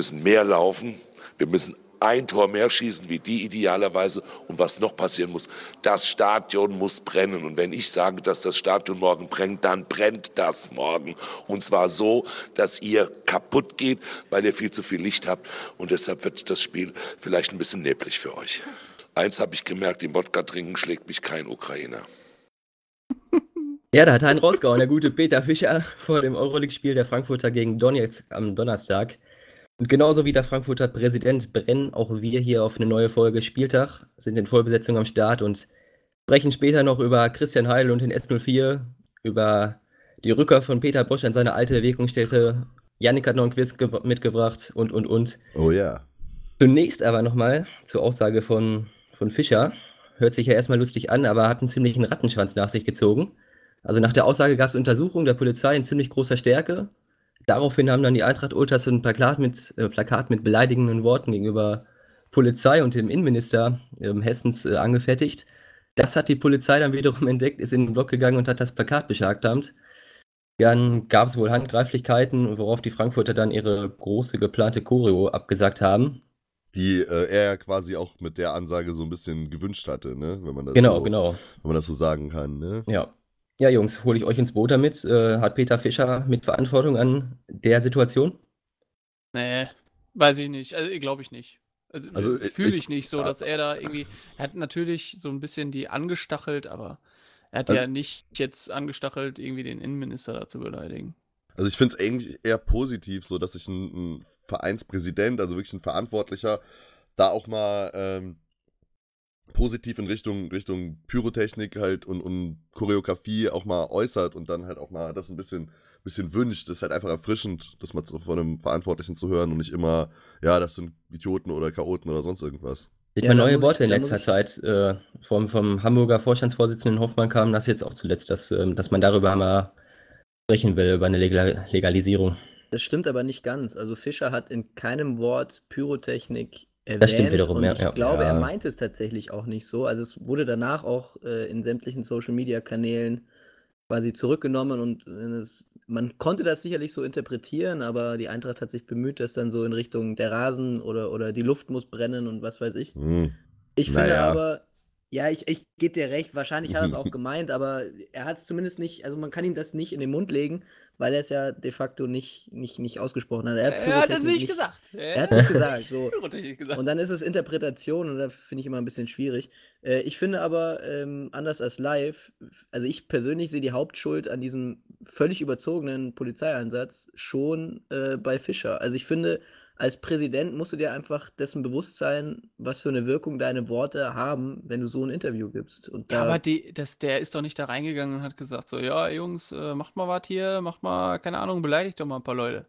müssen mehr laufen, wir müssen ein Tor mehr schießen wie die idealerweise. Und was noch passieren muss, das Stadion muss brennen. Und wenn ich sage, dass das Stadion morgen brennt, dann brennt das morgen. Und zwar so, dass ihr kaputt geht, weil ihr viel zu viel Licht habt. Und deshalb wird das Spiel vielleicht ein bisschen neblig für euch. Eins habe ich gemerkt, im Wodka trinken schlägt mich kein Ukrainer. Ja, da hat er einen rausgehauen, der gute Peter Fischer vor dem Euroleague-Spiel der Frankfurter gegen Donetsk am Donnerstag. Und genauso wie der Frankfurter Präsident brennen auch wir hier auf eine neue Folge Spieltag, sind in Vollbesetzung am Start und sprechen später noch über Christian Heil und den S04, über die Rückkehr von Peter Bosch an seine alte Wirkungsstätte. Yannick hat noch einen Quiz mitgebracht und, und, und. Oh ja. Zunächst aber nochmal zur Aussage von, von Fischer. Hört sich ja erstmal lustig an, aber hat einen ziemlichen Rattenschwanz nach sich gezogen. Also nach der Aussage gab es Untersuchungen der Polizei in ziemlich großer Stärke Daraufhin haben dann die Eintracht Ultras ein Plakat mit, äh, Plakat mit beleidigenden Worten gegenüber Polizei und dem Innenminister äh, Hessens äh, angefertigt. Das hat die Polizei dann wiederum entdeckt, ist in den Block gegangen und hat das Plakat beschlagnahmt. Dann gab es wohl Handgreiflichkeiten, worauf die Frankfurter dann ihre große geplante Choreo abgesagt haben. Die äh, er ja quasi auch mit der Ansage so ein bisschen gewünscht hatte, ne? Wenn man das genau, so, genau. Wenn man das so sagen kann, ne? Ja. Ja, Jungs, hole ich euch ins Boot damit. Äh, hat Peter Fischer mit Verantwortung an der Situation? Nee, weiß ich nicht. Also, glaube ich nicht. Also, also fühle ich nicht so, dass er da irgendwie. Er hat natürlich so ein bisschen die angestachelt, aber er hat also, ja nicht jetzt angestachelt, irgendwie den Innenminister da zu beleidigen. Also ich finde es eigentlich eher positiv, so dass sich ein, ein, Vereinspräsident, also wirklich ein Verantwortlicher, da auch mal ähm, positiv in Richtung, Richtung Pyrotechnik halt und, und Choreografie auch mal äußert und dann halt auch mal das ein bisschen, bisschen wünscht. Das ist halt einfach erfrischend, das mal von einem Verantwortlichen zu hören und nicht immer, ja, das sind Idioten oder Chaoten oder sonst irgendwas. Sieht ja, man neue Worte ich, in letzter Zeit. Äh, vom, vom Hamburger Vorstandsvorsitzenden Hoffmann kam das jetzt auch zuletzt, dass, äh, dass man darüber mal sprechen will, über eine Legal Legalisierung. Das stimmt aber nicht ganz. Also Fischer hat in keinem Wort Pyrotechnik erwähnt. Das stimmt wiederum, und ja. Ich ja. glaube, er meint es tatsächlich auch nicht so. Also es wurde danach auch äh, in sämtlichen Social-Media-Kanälen quasi zurückgenommen und äh, man konnte das sicherlich so interpretieren, aber die Eintracht hat sich bemüht, das dann so in Richtung der Rasen oder, oder die Luft muss brennen und was weiß ich. Hm. Ich finde naja. aber, ja, ich, ich gebe dir recht, wahrscheinlich hat er es auch gemeint, aber er hat es zumindest nicht, also man kann ihm das nicht in den Mund legen, weil er es ja de facto nicht, nicht, nicht ausgesprochen hat. Er hat, er hat es nicht, gesagt. Er hat es nicht gesagt. So. gesagt. Und dann ist es Interpretation und da finde ich immer ein bisschen schwierig. Äh, ich finde aber, ähm, anders als live, also ich persönlich sehe die Hauptschuld an diesem völlig überzogenen Polizeieinsatz schon äh, bei Fischer. Also ich finde, als Präsident musst du dir einfach dessen bewusst sein, was für eine Wirkung deine Worte haben, wenn du so ein Interview gibst. Und ja, aber die, das, der ist doch nicht da reingegangen und hat gesagt, so, ja, Jungs, äh, macht mal was hier, macht mal, keine Ahnung, beleidigt doch mal ein paar Leute.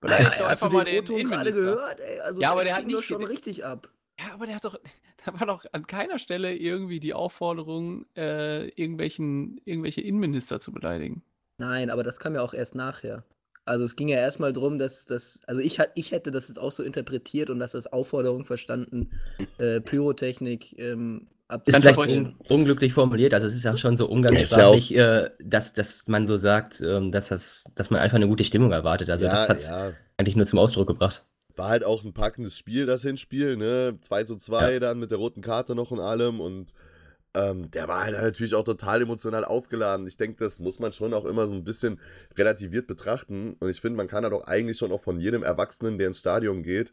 Beleidigt doch einfach mal den, den gerade gehört, ey. Also, ja, aber der hat nicht schon richtig ab. Ja, aber der hat doch, da war doch an keiner Stelle irgendwie die Aufforderung, äh, irgendwelchen, irgendwelche Innenminister zu beleidigen. Nein, aber das kam ja auch erst nachher. Also es ging ja erstmal darum, dass das, also ich, ich hätte das jetzt auch so interpretiert und dass das Aufforderung verstanden, äh, Pyrotechnik ähm, ist vielleicht un unglücklich formuliert, also es ist ja schon so umgangssprachlich, ja äh, dass, dass man so sagt, ähm, dass, das, dass man einfach eine gute Stimmung erwartet. Also ja, das hat es ja. eigentlich nur zum Ausdruck gebracht. War halt auch ein packendes Spiel, das Hinspiel, ne? 2 zu 2 ja. dann mit der roten Karte noch und allem und ähm, der war halt natürlich auch total emotional aufgeladen. Ich denke, das muss man schon auch immer so ein bisschen relativiert betrachten. Und ich finde, man kann halt auch eigentlich schon auch von jedem Erwachsenen, der ins Stadion geht,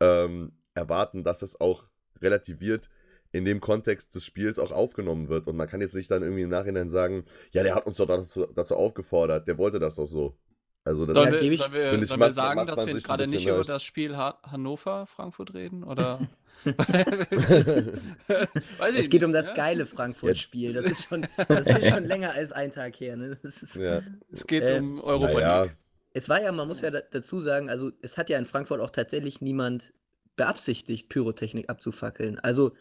ähm, erwarten, dass es auch relativiert in dem Kontext des Spiels auch aufgenommen wird. Und man kann jetzt nicht dann irgendwie im Nachhinein sagen, ja, der hat uns doch dazu, dazu aufgefordert, der wollte das doch so. Also das sollen wir, sollen wir, sollen wir sagen, dass wir gerade nicht über das Spiel Hannover-Frankfurt reden? Oder? es geht um das geile Frankfurt-Spiel. Das, ist schon, das ist schon länger als ein Tag her. Ne? Ist, ja. Es geht äh, um Europa naja. League. Es war ja, man muss ja dazu sagen, also es hat ja in Frankfurt auch tatsächlich niemand beabsichtigt, Pyrotechnik abzufackeln. Also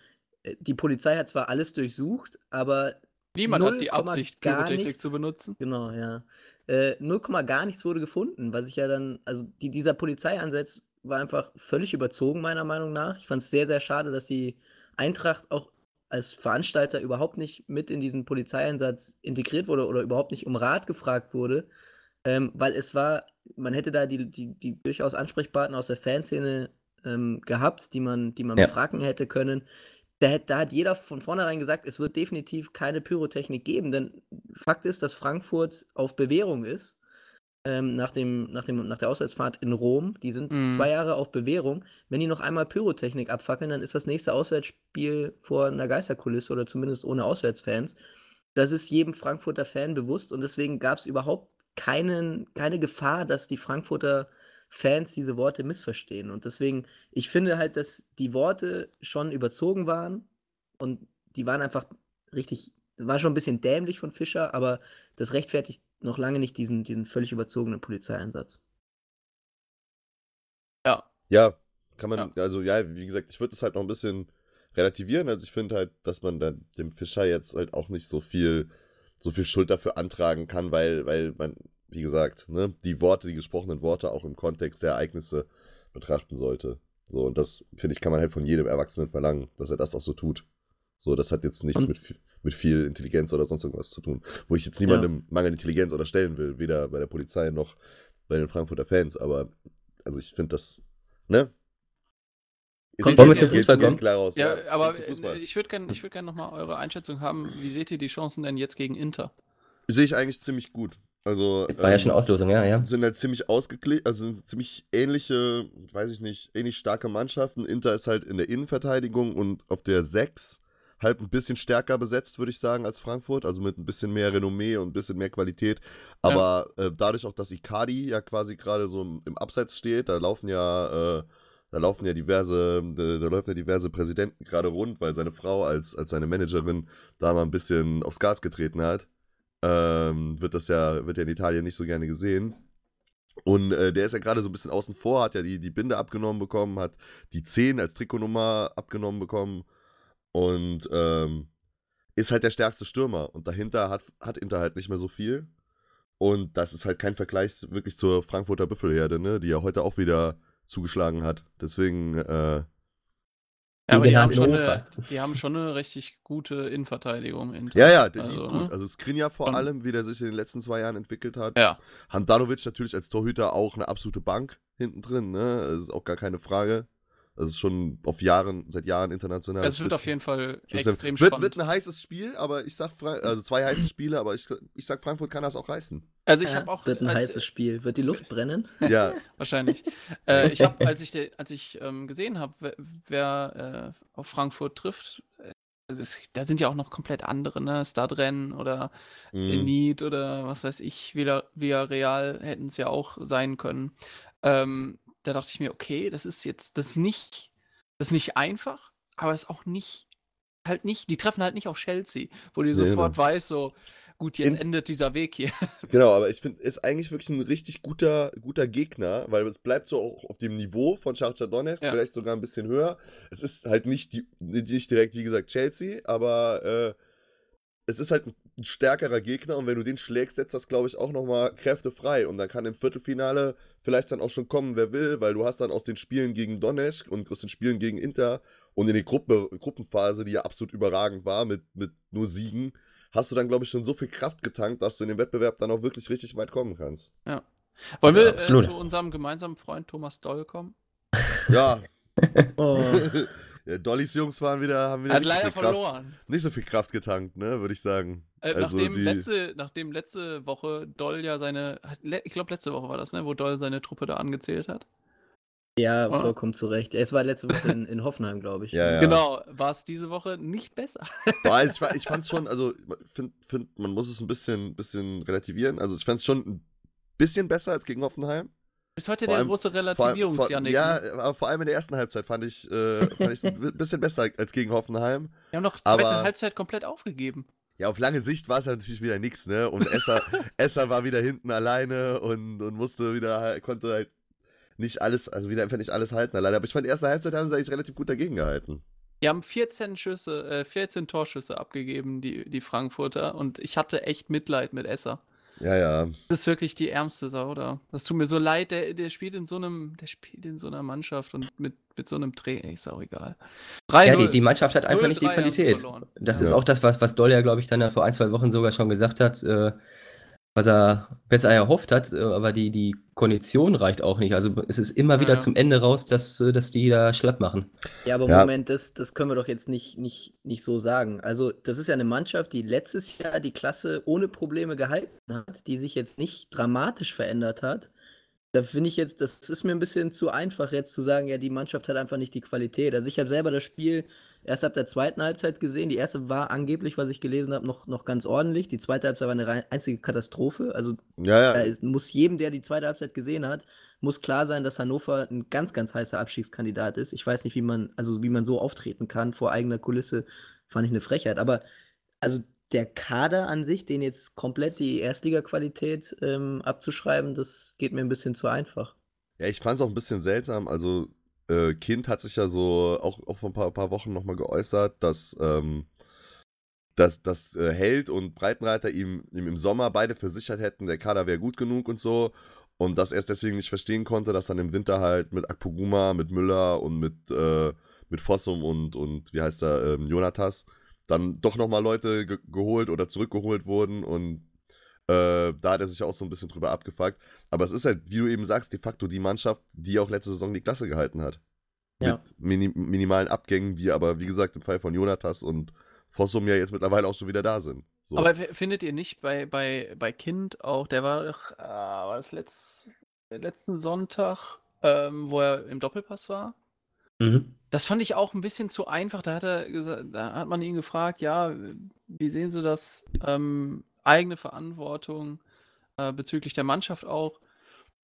äh, die Polizei hat zwar alles durchsucht, aber Niemand hat die Absicht, Pyrotechnik nichts, zu benutzen. Genau, ja. Äh, 0, gar nichts wurde gefunden, was ich ja dann, also die, dieser Polizeieinsatz war einfach völlig überzogen, meiner Meinung nach. Ich fand es sehr, sehr schade, dass die Eintracht auch als Veranstalter überhaupt nicht mit in diesen Polizeieinsatz integriert wurde oder überhaupt nicht um Rat gefragt wurde. Ähm, weil es war, man hätte da die, die, die durchaus Ansprechpartner aus der Fanszene ähm, gehabt, die man, die man Ja. befragen hätte können. Da, da hat jeder von vornherein gesagt, es wird definitiv keine Pyrotechnik geben, denn Fakt ist, dass Frankfurt auf Bewährung ist. Ähm, nach, dem, nach, dem, nach der Auswärtsfahrt in Rom. Die sind Mhm. zwei Jahre auf Bewährung. Wenn die noch einmal Pyrotechnik abfackeln, dann ist das nächste Auswärtsspiel vor einer Geisterkulisse oder zumindest ohne Auswärtsfans. Das ist jedem Frankfurter Fan bewusst und deswegen gab es überhaupt keinen, keine Gefahr, dass die Frankfurter Fans diese Worte missverstehen. Und deswegen, ich finde halt, dass die Worte schon überzogen waren und die waren einfach richtig, war schon ein bisschen dämlich von Fischer, aber das rechtfertigt noch lange nicht diesen, diesen völlig überzogenen Polizeieinsatz. Ja. Ja, kann man, also ja, wie gesagt, ich würde es halt noch ein bisschen relativieren. Also ich finde halt, dass man dann dem Fischer jetzt halt auch nicht so viel, so viel Schuld dafür antragen kann, weil, weil man, wie gesagt, ne, die Worte, die gesprochenen Worte auch im Kontext der Ereignisse betrachten sollte. So, und das, finde ich, kann man halt von jedem Erwachsenen verlangen, dass er das auch so tut. So, das hat jetzt nichts Und- mit, viel- mit viel Intelligenz oder sonst irgendwas zu tun. Wo ich jetzt niemandem Mangel Intelligenz unterstellen will, weder bei der Polizei noch bei den Frankfurter Fans, aber also ich finde das, ne? Kommt- ist- Wollen wir zum Fußball kommen? Klar raus, Ja, aber äh, Fußball. ich würde gerne würd gern nochmal eure Einschätzung haben. Wie seht ihr die Chancen denn jetzt gegen Inter? Sehe ich eigentlich ziemlich gut. Also War ja ähm, schon Auslosung, ja, ja. sind halt ziemlich ausgeglichen, also sind ziemlich ähnliche, weiß ich nicht, ähnlich starke Mannschaften. Inter ist halt in der Innenverteidigung und auf der 6 halt ein bisschen stärker besetzt, würde ich sagen, als Frankfurt. Also mit ein bisschen mehr Renommee und ein bisschen mehr Qualität. Aber äh, dadurch auch, dass Icardi ja quasi gerade so im, im Abseits steht, da laufen ja, äh, da laufen ja diverse, da, da laufen ja diverse Präsidenten gerade rund, weil seine Frau als, als seine Managerin da mal ein bisschen aufs Gas getreten hat ähm, wird das ja, wird ja in Italien nicht so gerne gesehen. Und äh, der ist ja gerade so ein bisschen außen vor, hat ja die, die Binde abgenommen bekommen, hat die 10 als Trikotnummer abgenommen bekommen und ähm, ist halt der stärkste Stürmer. Und dahinter hat, hat Inter halt nicht mehr so viel. Und das ist halt kein Vergleich wirklich zur Frankfurter Büffelherde, ne, die ja heute auch wieder zugeschlagen hat. Deswegen, äh, Ja, aber die haben, schon eine, die haben schon eine richtig gute Innenverteidigung. Inter. ja, ja, die, die Also, ist gut. ne? Also Skriniar vor allem, wie der sich in den letzten zwei Jahren entwickelt hat. Ja, Handanovic natürlich als Torhüter auch eine absolute Bank hinten drin, ne? Das ist auch gar keine Frage. Das ist schon auf Jahren, seit Jahren international. es wird auf jeden Fall extrem wird, spannend. wird ein heißes Spiel, aber ich sag, Fra also zwei heiße Spiele, aber ich, ich sag, Frankfurt kann das auch reißen. also ich Ja, habe auch wird ein als, heißes Spiel. Wird die Luft brennen? Ja, Wahrscheinlich. äh, ich habe, als ich, de, als ich ähm, gesehen habe, wer, wer äh, auf Frankfurt trifft, äh, das, da sind ja auch noch komplett andere, ne? Stadrennen oder Mhm. Zenit oder was weiß ich, Villa, Villarreal hätten es ja auch sein können. Ähm, da dachte ich mir, okay, das ist jetzt, das ist nicht, das ist nicht einfach, aber es ist auch nicht, halt nicht, die treffen halt nicht auf Chelsea, wo du Nee, sofort genau. weißt, so, gut, jetzt In- endet dieser Weg hier. genau, aber ich finde, ist eigentlich wirklich ein richtig guter, guter Gegner, weil es bleibt so auch auf dem Niveau von Shakhtar Donetsk, Ja. vielleicht sogar ein bisschen höher. Es ist halt nicht, die, nicht direkt, wie gesagt, Chelsea, aber äh, es ist halt ein stärkerer Gegner und wenn du den schlägst, setzt das, glaube ich, auch nochmal Kräfte frei. Und dann kann im Viertelfinale vielleicht dann auch schon kommen, wer will, weil du hast dann aus den Spielen gegen Donetsk und aus den Spielen gegen Inter und in der Gruppe, Gruppenphase, die ja absolut überragend war, mit, mit nur Siegen, hast du dann, glaube ich, schon so viel Kraft getankt, dass du in dem Wettbewerb dann auch wirklich richtig weit kommen kannst. Wollen Ja, wir äh, absolut. zu unserem gemeinsamen Freund Thomas Doll kommen? Ja, Oh. ja Dollys Jungs waren wieder, haben wieder Er hat nicht, so leider viel Kraft, verloren. nicht so viel Kraft getankt, ne, würde ich sagen. Äh, Also nachdem, die- letzte, nachdem letzte Woche Doll ja seine, ich glaube letzte Woche war das, ne, wo Doll seine Truppe da angezählt hat. Ja, Oder? vollkommen zu Recht. Es war letzte Woche in, in Hoffenheim, glaube ich. Ja, ja. Genau, war es diese Woche nicht besser. Boah, ich, ich fand's schon, also, find, find, man muss es ein bisschen, bisschen relativieren. Also, ich fand's schon ein bisschen besser als gegen Hoffenheim. Ist heute Vor der allem- große Vor allem, Relativierungs vor, Janik. ja, ne? aber vor allem in der ersten Halbzeit fand ich, äh, fand ich ein bisschen besser als gegen Hoffenheim. Wir haben noch zweite aber- Halbzeit komplett aufgegeben. Ja, auf lange Sicht war es ja natürlich wieder nichts, ne? Und Esser, Esser war wieder hinten alleine und, und musste wieder, konnte halt nicht alles, also wieder einfach nicht alles halten alleine. Aber ich fand, die erste Halbzeit haben sie eigentlich relativ gut dagegen gehalten. Die haben 14 Schüsse, äh, 14 Torschüsse abgegeben, die, die Frankfurter. Und ich hatte echt Mitleid mit Esser. Ja, ja. Das ist wirklich die ärmste Sau, oder? Das tut mir so leid, der, der spielt in so einem, der spielt in so einer Mannschaft und mit, mit so einem Dreh, ey, ist auch egal. 3 Ja, die, die Mannschaft hat einfach nicht die 0-3 haben sie Qualität. Das Ja. ist auch das, was, was Doll ja, glaube ich, dann ja vor ein, zwei Wochen sogar schon gesagt hat. Äh, was er besser erhofft hat, äh, aber die, die Kondition reicht auch nicht. Also es ist immer wieder Ja. zum Ende raus, dass, äh, dass die da schlapp machen. Ja, aber Ja. Moment, das, das können wir doch jetzt nicht, nicht, nicht so sagen. Also, das ist ja eine Mannschaft, die letztes Jahr die Klasse ohne Probleme gehalten hat, die sich jetzt nicht dramatisch verändert hat. Da finde ich jetzt, das ist mir ein bisschen zu einfach, jetzt zu sagen, ja, die Mannschaft hat einfach nicht die Qualität. Also, ich habe selber das Spiel erst ab der zweiten Halbzeit gesehen. Die erste war angeblich, was ich gelesen habe, noch, noch ganz ordentlich. Die zweite Halbzeit war eine einzige Katastrophe. Also, Ja, ja. muss jedem, der die zweite Halbzeit gesehen hat, muss klar sein, dass Hannover ein ganz, ganz heißer Abstiegskandidat ist. Ich weiß nicht, wie man, also wie man so auftreten kann vor eigener Kulisse, fand ich eine Frechheit. Aber also der Kader an sich, den jetzt komplett die Erstliga-Qualität ähm, abzuschreiben, das geht mir ein bisschen zu einfach. Ja, ich fand es auch ein bisschen seltsam. Also, äh, Kind hat sich ja so auch, auch vor ein paar, paar Wochen nochmal geäußert, dass, ähm, dass, dass äh, Held und Breitenreiter ihm, ihm im Sommer beide versichert hätten, der Kader wäre gut genug und so. Und dass er es deswegen nicht verstehen konnte, dass dann im Winter halt mit Akpoguma, mit Müller und mit, äh, mit Fossum und, und wie heißt er, ähm, Jonatas dann doch nochmal Leute ge geholt oder zurückgeholt wurden und äh, da hat er sich auch so ein bisschen drüber abgefuckt. Aber es ist halt, wie du eben sagst, de facto die Mannschaft, die auch letzte Saison die Klasse gehalten hat. Ja. Mit mini minimalen Abgängen, die aber, wie gesagt, im Fall von Jonatas und Fossum ja jetzt mittlerweile auch schon wieder da sind. So. Aber findet ihr nicht bei, bei, bei Kind auch, der war doch, äh, war das letzt, letzten Sonntag, ähm, wo er im Doppelpass war? Mhm. Das fand ich auch ein bisschen zu einfach. Da hat er gesagt, da hat man ihn gefragt, ja, wie sehen Sie das? Ähm, eigene Verantwortung äh, bezüglich der Mannschaft auch.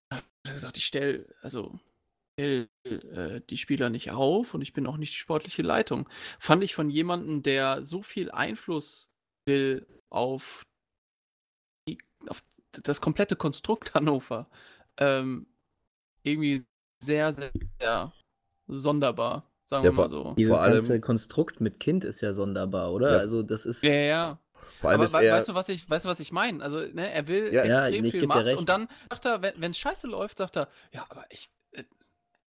Da hat er gesagt, ich stelle, also stell, äh, die Spieler nicht auf und ich bin auch nicht die sportliche Leitung. Fand ich von jemandem, der so viel Einfluss will auf, die, auf das komplette Konstrukt Hannover, ähm, irgendwie sehr, sehr, sehr sonderbar, sagen Ja, wir mal vor- so. Dieses Vor allem- ganze Konstrukt mit Kind ist ja sonderbar, oder? Ja. Also das ist. Ja, ja. Vor allem Aber ist we er. weißt, du, was ich, weißt du, was ich meine? Also, ne, er will Ja. Ja, extrem ich viel Macht recht. und dann sagt er, wenn es scheiße läuft, sagt er, ja, aber ich, äh,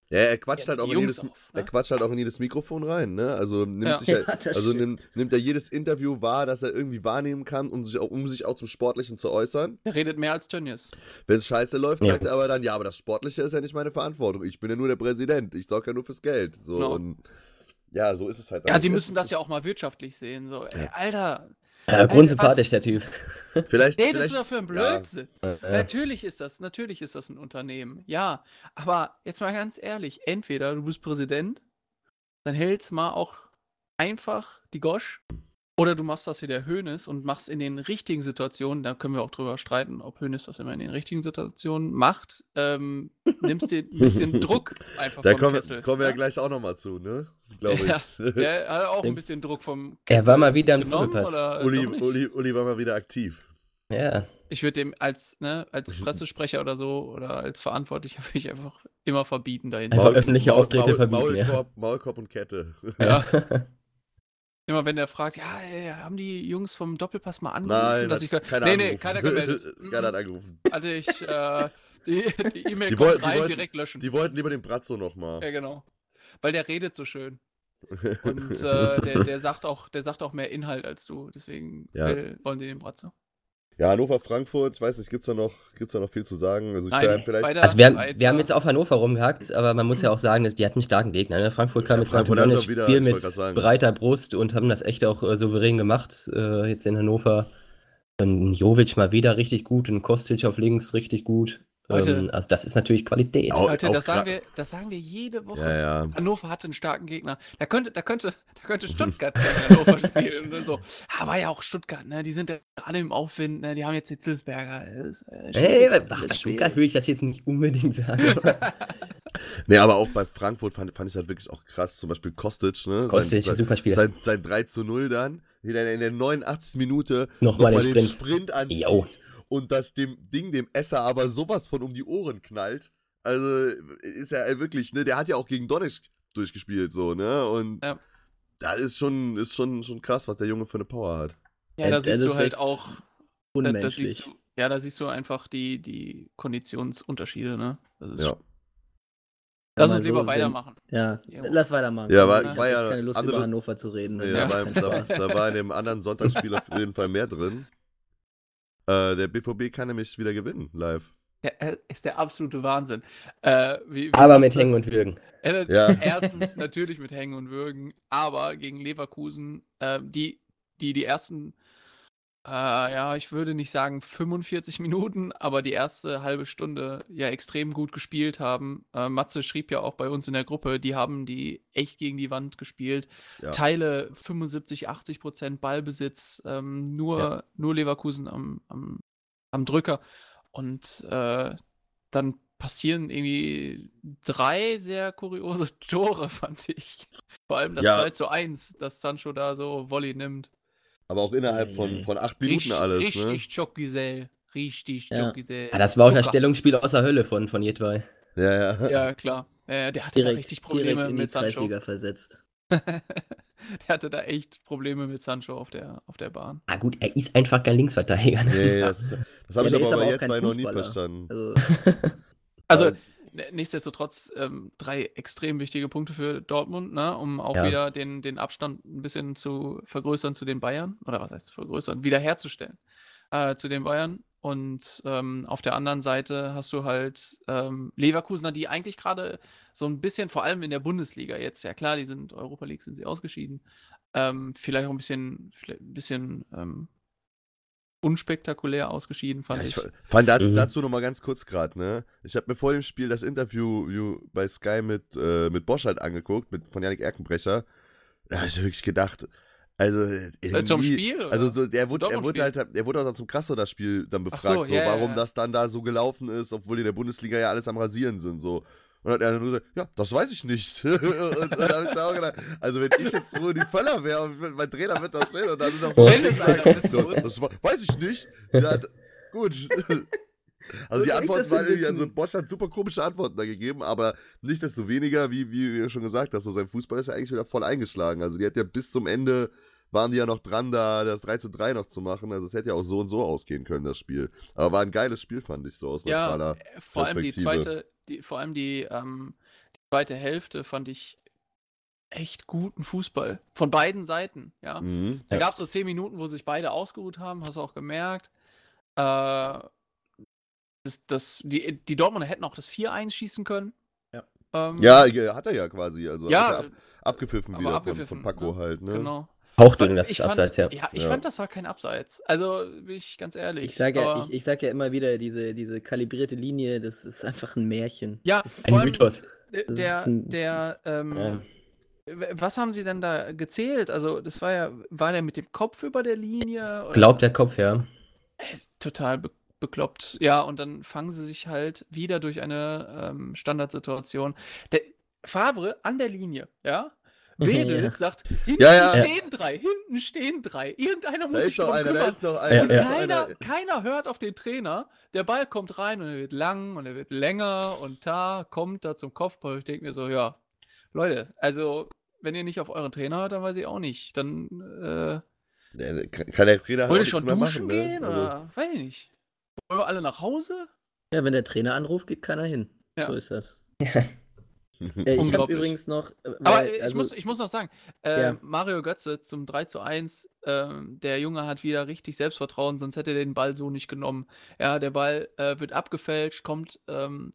ja, er quatscht Ja, halt auch in jedes, auf, er ne? quatscht halt auch in jedes Mikrofon rein, ne? Also nimmt Ja. sich halt, Ja, also nimmt, nimmt er jedes Interview wahr, das er irgendwie wahrnehmen kann, um sich auch, um sich auch zum Sportlichen zu äußern. der redet mehr als Tönnies. Wenn es scheiße läuft, Ja. sagt er aber dann, ja, aber das Sportliche ist ja nicht meine Verantwortung. Ich bin ja nur der Präsident. Ich sorge ja nur fürs Geld. So Genau. und ja, so ist es halt. Ja, sie müssen das ja auch mal wirtschaftlich sehen. So, ey, Ja. Alter, Ja, grundsympathisch, der Typ. Vielleicht, redest vielleicht du dafür ein ja. Blödsinn? Ja. Natürlich ist das, natürlich ist das ein Unternehmen. Ja, aber jetzt mal ganz ehrlich, entweder du bist Präsident, dann hältst mal auch einfach die Gosch, oder du machst das wie der Hönes und machst in den richtigen Situationen, da können wir auch drüber streiten, ob Hönes das immer in den richtigen Situationen macht, ähm, nimmst dir ein bisschen Druck einfach Da vom kommen, Kessel. kommen wir ja ne? gleich auch nochmal zu, ne? Glaube ich. Ja, Der hat auch ein bisschen Druck vom Er war mal wieder im Doppelpass. oder Uli? Uli, Uli war mal wieder aktiv. Ja. Ich würde dem als, ne, als Pressesprecher oder so oder als Verantwortlicher würde ich einfach immer verbieten dahin. Einfach öffentliche Auftritte verbieten, Maulkorb, ja. Maulkorb und Kette. Ja. Immer wenn der fragt, ja, ey, haben die Jungs vom Doppelpass mal angerufen, Nein, dass ich keiner Nee, angerufen. nee, keiner gemeldet. keiner hat Mhm. angerufen. Also ich, äh, die die E-Mail Die kommt wollten- die rein, wollten- direkt löschen. Die wollten lieber den Brazzo nochmal. ja, genau. Weil der redet so schön. Und äh, der, der, sagt auch, der sagt auch mehr Inhalt als du. Deswegen Ja. wollen die den Bratzo. Ja, Hannover, Frankfurt, ich weiß nicht, gibt's da noch, gibt's da noch viel zu sagen? Also ich Nein, vielleicht. weiter, Also wir haben, weiter. wir haben jetzt auf Hannover rumgehackt, aber man muss ja auch sagen, dass die hatten einen starken Gegner. Ne? Frankfurt kam Ja, jetzt Frankfurt auch wieder- Spiel mit breiter Brust und haben das echt auch äh, souverän gemacht. Äh, jetzt in Hannover. Dann Jovic mal wieder richtig gut und Kostic auf links richtig gut. Leute. Ähm, also das ist natürlich Qualität. Au- Leute, auch das sagen, wir, das sagen wir jede Woche. Ja, ja. Hannover hatte einen starken Gegner. Da könnte, da könnte, da könnte Stuttgart gegen Hannover spielen. Und so. Aber ja auch Stuttgart, ne? Die sind ja alle im Aufwind, ne? Die haben jetzt Hitzelsberger. Das Hey, Das ist Stuttgart schwierig. würde ich das jetzt nicht unbedingt sagen. Nee, aber auch bei Frankfurt fand, fand ich halt wirklich auch krass. Zum Beispiel Kostic, ne? Kostic, sein, super Spieler. sein, sein 3 zu 0 dann. Wieder in der 89. Minute Nochmal nochmal den den Sprint. Sprint anzieht. Jo. Und das dem Ding, dem Esser aber sowas von um die Ohren knallt. Also ist er wirklich, ne? Der hat ja auch gegen Donetsk durchgespielt, so, ne? Und Ja. das ist schon, ist schon, schon krass, was der Junge für eine Power hat. Ja, da Das siehst du halt auch, da, da Unmenschlich. siehst du, ja, da siehst du einfach die, die Konditionsunterschiede, ne? Das ist, Ja. Lass uns lieber so, weitermachen. Ja, Ja. lass weitermachen. Ja, war- ich hab war ja keine Lust, andere- über Hannover zu reden. Ja, Ja. Da, war, da, da war in dem anderen Sonntagsspiel auf jeden Fall mehr drin. Äh, der BVB kann nämlich wieder gewinnen, live. Der äh, ist der absolute Wahnsinn. Äh, wie, wie aber mit Hängen und Würgen. Äh, ja. Erstens natürlich mit Hängen und Würgen, aber gegen Leverkusen, äh, die, die die ersten äh, ja, ich würde nicht sagen 45 Minuten, aber die erste halbe Stunde ja extrem gut gespielt haben. Äh, Matze schrieb ja auch bei uns in der Gruppe, die haben die echt gegen die Wand gespielt. Ja. Teile 75, 80 Prozent Ballbesitz, ähm, nur, ja. nur Leverkusen am, am, am Drücker. Und äh, dann passieren irgendwie drei sehr kuriose Tore, fand ich. Vor allem das ja. 2 zu 1, dass Sancho da so Volley nimmt. Aber auch innerhalb von, von acht Minuten richtig, alles. Richtig ne? Joggisell. Richtig ja. Joggisell. Ja, das war auch das Stellungsspiel aus der Hölle von, von Jedwai. Ja, ja. Ja, klar. Äh, der hatte direkt, da richtig Probleme in mit Sancho. versetzt. der hatte da echt Probleme mit Sancho auf der, auf der Bahn. Ah gut, er ist einfach kein Linksverteidiger. Nee, das, das habe ja, ich aber bei Jedwai noch nie verstanden. Also, also nichtsdestotrotz ähm, drei extrem wichtige Punkte für Dortmund, ne, um auch ja. wieder den, den Abstand ein bisschen zu vergrößern zu den Bayern. Oder was heißt zu vergrößern? Wiederherzustellen äh, zu den Bayern. Und ähm, auf der anderen Seite hast du halt ähm, Leverkusener, die eigentlich gerade so ein bisschen, vor allem in der Bundesliga jetzt, ja klar, die sind Europa League, sind sie ausgeschieden, ähm, vielleicht auch ein bisschen, ein bisschen ähm, unspektakulär ausgeschieden, fand ja, ich. ich. Fand dazu, mhm. dazu nochmal ganz kurz gerade, ne? Ich habe mir vor dem Spiel das Interview bei Sky mit, äh, mit Bosch halt angeguckt, mit, von Janik Erkenbrecher. Da habe ich wirklich gedacht, also äh, zum Spiel? Oder? Also so, der wurde, er wurde halt, er wurde auch dann zum Krasso das Spiel dann befragt, so, so yeah, warum yeah. das dann da so gelaufen ist, obwohl in der Bundesliga ja alles am Rasieren sind, so. Und dann hat er nur gesagt, ja, das weiß ich nicht. und dann habe ich da auch gedacht, also wenn ich jetzt Rudi Völler wäre und mein Trainer wird da stehen und dann ist auch so, so das weiß ich nicht. Ja, gut. Also die Antworten waren irgendwie, also Bosch hat super komische Antworten da gegeben, aber nichtsdestoweniger, wie, wie ihr schon gesagt hast, so sein Fußball ist ja eigentlich wieder voll eingeschlagen. Also die hat ja bis zum Ende, waren die ja noch dran, da das 3 zu 3 noch zu machen. Also es hätte ja auch so und so ausgehen können, das Spiel. Aber war ein geiles Spiel, fand ich so aus ja, vor allem die zweite, die, vor allem die, ähm, die zweite Hälfte fand ich echt guten Fußball. Von beiden Seiten, ja. Mhm, da ja. gab es so zehn Minuten, wo sich beide ausgeruht haben, hast du auch gemerkt. Äh, das, das, die, die Dortmunder hätten auch das 4-1 schießen können. Ja. Ähm, ja, hat er ja quasi. Also ja, ab, abgepfiffen wieder abgepfiffen, von, von Paco ne? halt. Ne? Genau. Hauchdünn, das ist Abseits, ja. Ja, ich ja. fand, das war kein Abseits. Also, bin ich ganz ehrlich. Ich sage ja, ich, ich sag ja immer wieder, diese, diese kalibrierte Linie, das ist einfach ein Märchen. Ja, ein Mythos. Der, ein, der, ähm, ja. Was haben sie denn da gezählt? Also, das war ja, war der mit dem Kopf über der Linie? Oder? Glaubt der Kopf, ja. Äh, total be bekloppt. Ja, und dann fangen sie sich halt wieder durch eine ähm, Standardsituation. Der Favre an der Linie, ja, Wedel ja. sagt, hinten ja, ja. stehen drei, hinten stehen drei. Irgendeiner muss sich noch einer, kümmern. Da ist noch einer. Keiner, keiner hört auf den Trainer. Der Ball kommt rein und er wird lang und er wird länger und da kommt er zum Kopfball. Ich denke mir so, ja, Leute, also wenn ihr nicht auf euren Trainer hört, dann weiß ich auch nicht. Dann äh, ja, kann der Trainer halt schon duschen machen, ne? gehen ne? oder weiß ich nicht. Wollen wir alle nach Hause? Ja, wenn der Trainer anruft, geht keiner hin. Ja. So ist das. Äh, ich habe übrigens noch. Äh, weil, Aber ich, also, muss, ich muss noch sagen, äh, ja. Mario Götze zum 3 zu 1, äh, der Junge hat wieder richtig Selbstvertrauen, sonst hätte er den Ball so nicht genommen. Ja, der Ball äh, wird abgefälscht, kommt ähm,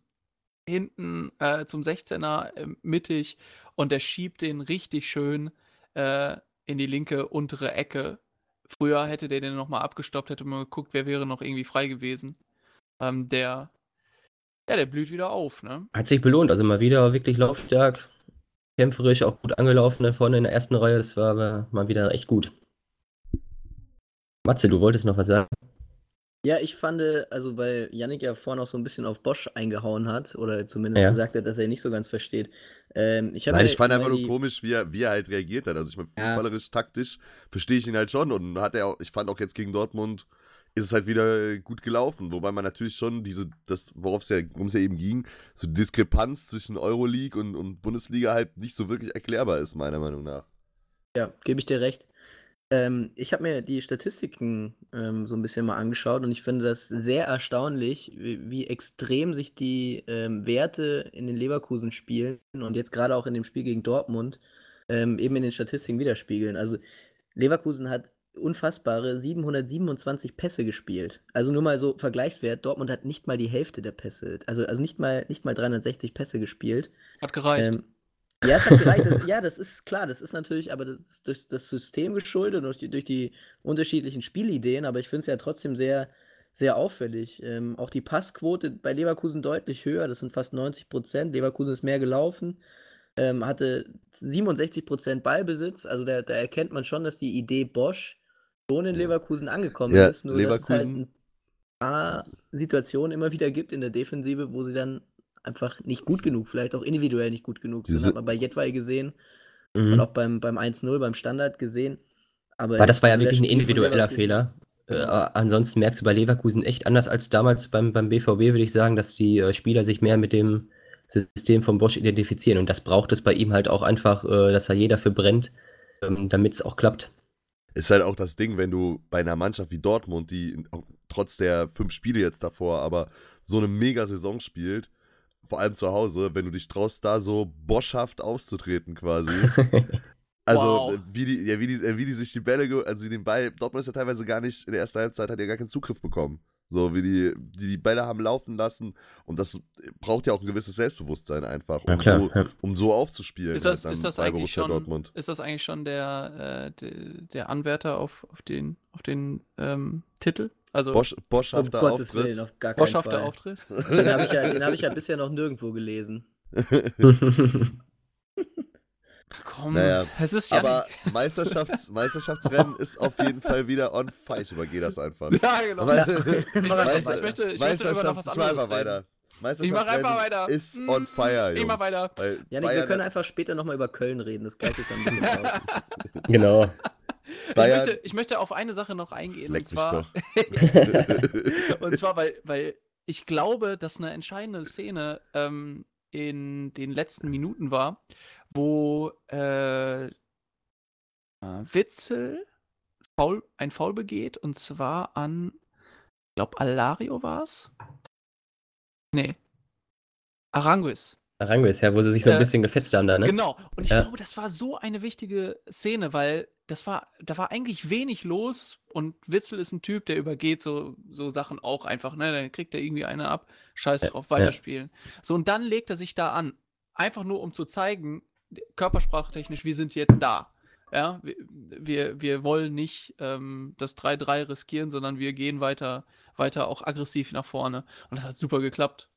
hinten äh, zum 16er mittig und der schiebt den richtig schön in die linke untere Ecke. Früher hätte der den nochmal abgestoppt, hätte man geguckt, wer wäre noch irgendwie frei gewesen. Ähm, der ja, der blüht wieder auf, ne? Hat sich belohnt, also mal wieder wirklich laufstark, kämpferisch, auch gut angelaufen da vorne in der ersten Reihe, das war mal wieder echt gut. Matze, du wolltest noch was sagen? Ja, ich fand, also weil Yannick ja vorhin auch so ein bisschen auf Bosch eingehauen hat oder zumindest ja. gesagt hat, dass er ihn nicht so ganz versteht. Ähm, ich Nein, ich fand einfach nur komisch, wie er, wie er halt reagiert hat. Also ich meine, fußballerisch, ja. taktisch verstehe ich ihn halt schon und hat er auch, ich fand auch jetzt gegen Dortmund ist es halt wieder gut gelaufen. Wobei man natürlich schon diese, das, worauf es ja, worum es ja eben ging, so die Diskrepanz zwischen Euroleague und, und Bundesliga halt nicht so wirklich erklärbar ist, meiner Meinung nach. Ja, gebe ich dir recht. Ähm, ich habe mir die Statistiken ähm, so ein bisschen mal angeschaut und ich finde das sehr erstaunlich, wie, wie extrem sich die ähm, Werte in den Leverkusen spielen und jetzt gerade auch in dem Spiel gegen Dortmund ähm, eben in den Statistiken widerspiegeln. Also Leverkusen hat unfassbare 727 Pässe gespielt. Also nur mal so Vergleichswert, Dortmund hat nicht mal die Hälfte der Pässe, also, also nicht, mal, nicht mal 360 Pässe gespielt. Hat gereicht. Ähm, ja, es hat gereicht. Das, ja, das ist klar, das ist natürlich, aber das ist durch das System geschuldet, durch die, durch die unterschiedlichen Spielideen, aber ich finde es ja trotzdem sehr, sehr auffällig. Ähm, auch die Passquote bei Leverkusen deutlich höher, das sind fast 90 Prozent. Leverkusen ist mehr gelaufen ähm, hatte 67% Ballbesitz. Also da, da, erkennt man schon, dass die Idee Bosch schon in Leverkusen angekommen ja, ist. Nur Leverkusen. dass es halt ein paar Situationen immer wieder gibt in der Defensive, wo sie dann einfach nicht gut genug, vielleicht auch individuell nicht gut genug sind. Das hat man bei Jetwei gesehen mhm. und auch beim, beim 1-0, beim Standard gesehen. Aber Weil das war ja wirklich ein individueller Fehler. Äh, ansonsten merkst du bei Leverkusen echt anders als damals beim, beim BVB, würde ich sagen, dass die äh, Spieler sich mehr mit dem System von Bosch identifizieren. Und das braucht es bei ihm halt auch einfach, äh, dass da jeder für brennt, ähm, damit es auch klappt. Ist halt auch das Ding, wenn du bei einer Mannschaft wie Dortmund, die trotz der fünf Spiele jetzt davor, aber so eine mega Saison spielt, vor allem zu Hause, wenn du dich traust, da so boschhaft aufzutreten quasi. Also, wow. wie, die, ja, wie, die, wie die sich die Bälle, also den Ball, Dortmund ist ja teilweise gar nicht, in der ersten Halbzeit hat er gar keinen Zugriff bekommen. So wie die, die, die Bälle haben laufen lassen und das braucht ja auch ein gewisses Selbstbewusstsein einfach, um, ja, so, um so aufzuspielen. Ist das, halt ist das eigentlich schon, Dortmund. Ist das eigentlich schon der, äh, der, der, Anwärter auf, auf den, auf den ähm, Titel? Also Bosch, Boschhafter um Auftritt. Willen, auf gar Boschhafter Auftritt. Den habe ich, ja, hab ich ja bisher noch nirgendwo gelesen. Komm, naja, es ist ja. Aber Meisterschafts Meisterschaftsrennen ist auf jeden Fall wieder on fire. Ich übergehe das einfach. Ja, genau. Aber, ich, Meister, ich möchte, ich möchte immer noch was anderes. Einfach weiter. Ich mach einfach weiter. Ist hm, on fire, Jungs. Ich mach weiter. Janik, wir können einfach später nochmal über Köln reden. Das gleicht jetzt ein bisschen aus. Genau. Ich möchte, ich möchte, auf eine Sache noch eingehen. Leck und zwar, und zwar weil, weil ich glaube, dass eine entscheidende Szene ähm, in den letzten Minuten war, wo äh, Witzel Foul, ein Foul begeht und zwar an, ich glaube, Alario war es? Nee. Aranguis. Aranguis, ja, wo sie sich so ein äh, bisschen gefetzt haben da, ne? Genau. Und ich ja. glaube, das war so eine wichtige Szene, weil das war, da war eigentlich wenig los und Witzel ist ein Typ, der übergeht so, so Sachen auch einfach, ne? Dann kriegt er irgendwie eine ab, scheiß drauf, ja, weiterspielen. Ja. So, und dann legt er sich da an. Einfach nur, um zu zeigen, körpersprachtechnisch, wir sind jetzt da. Ja, wir, wir, wir wollen nicht ähm, das 3-3 riskieren, sondern wir gehen weiter, weiter auch aggressiv nach vorne. Und das hat super geklappt.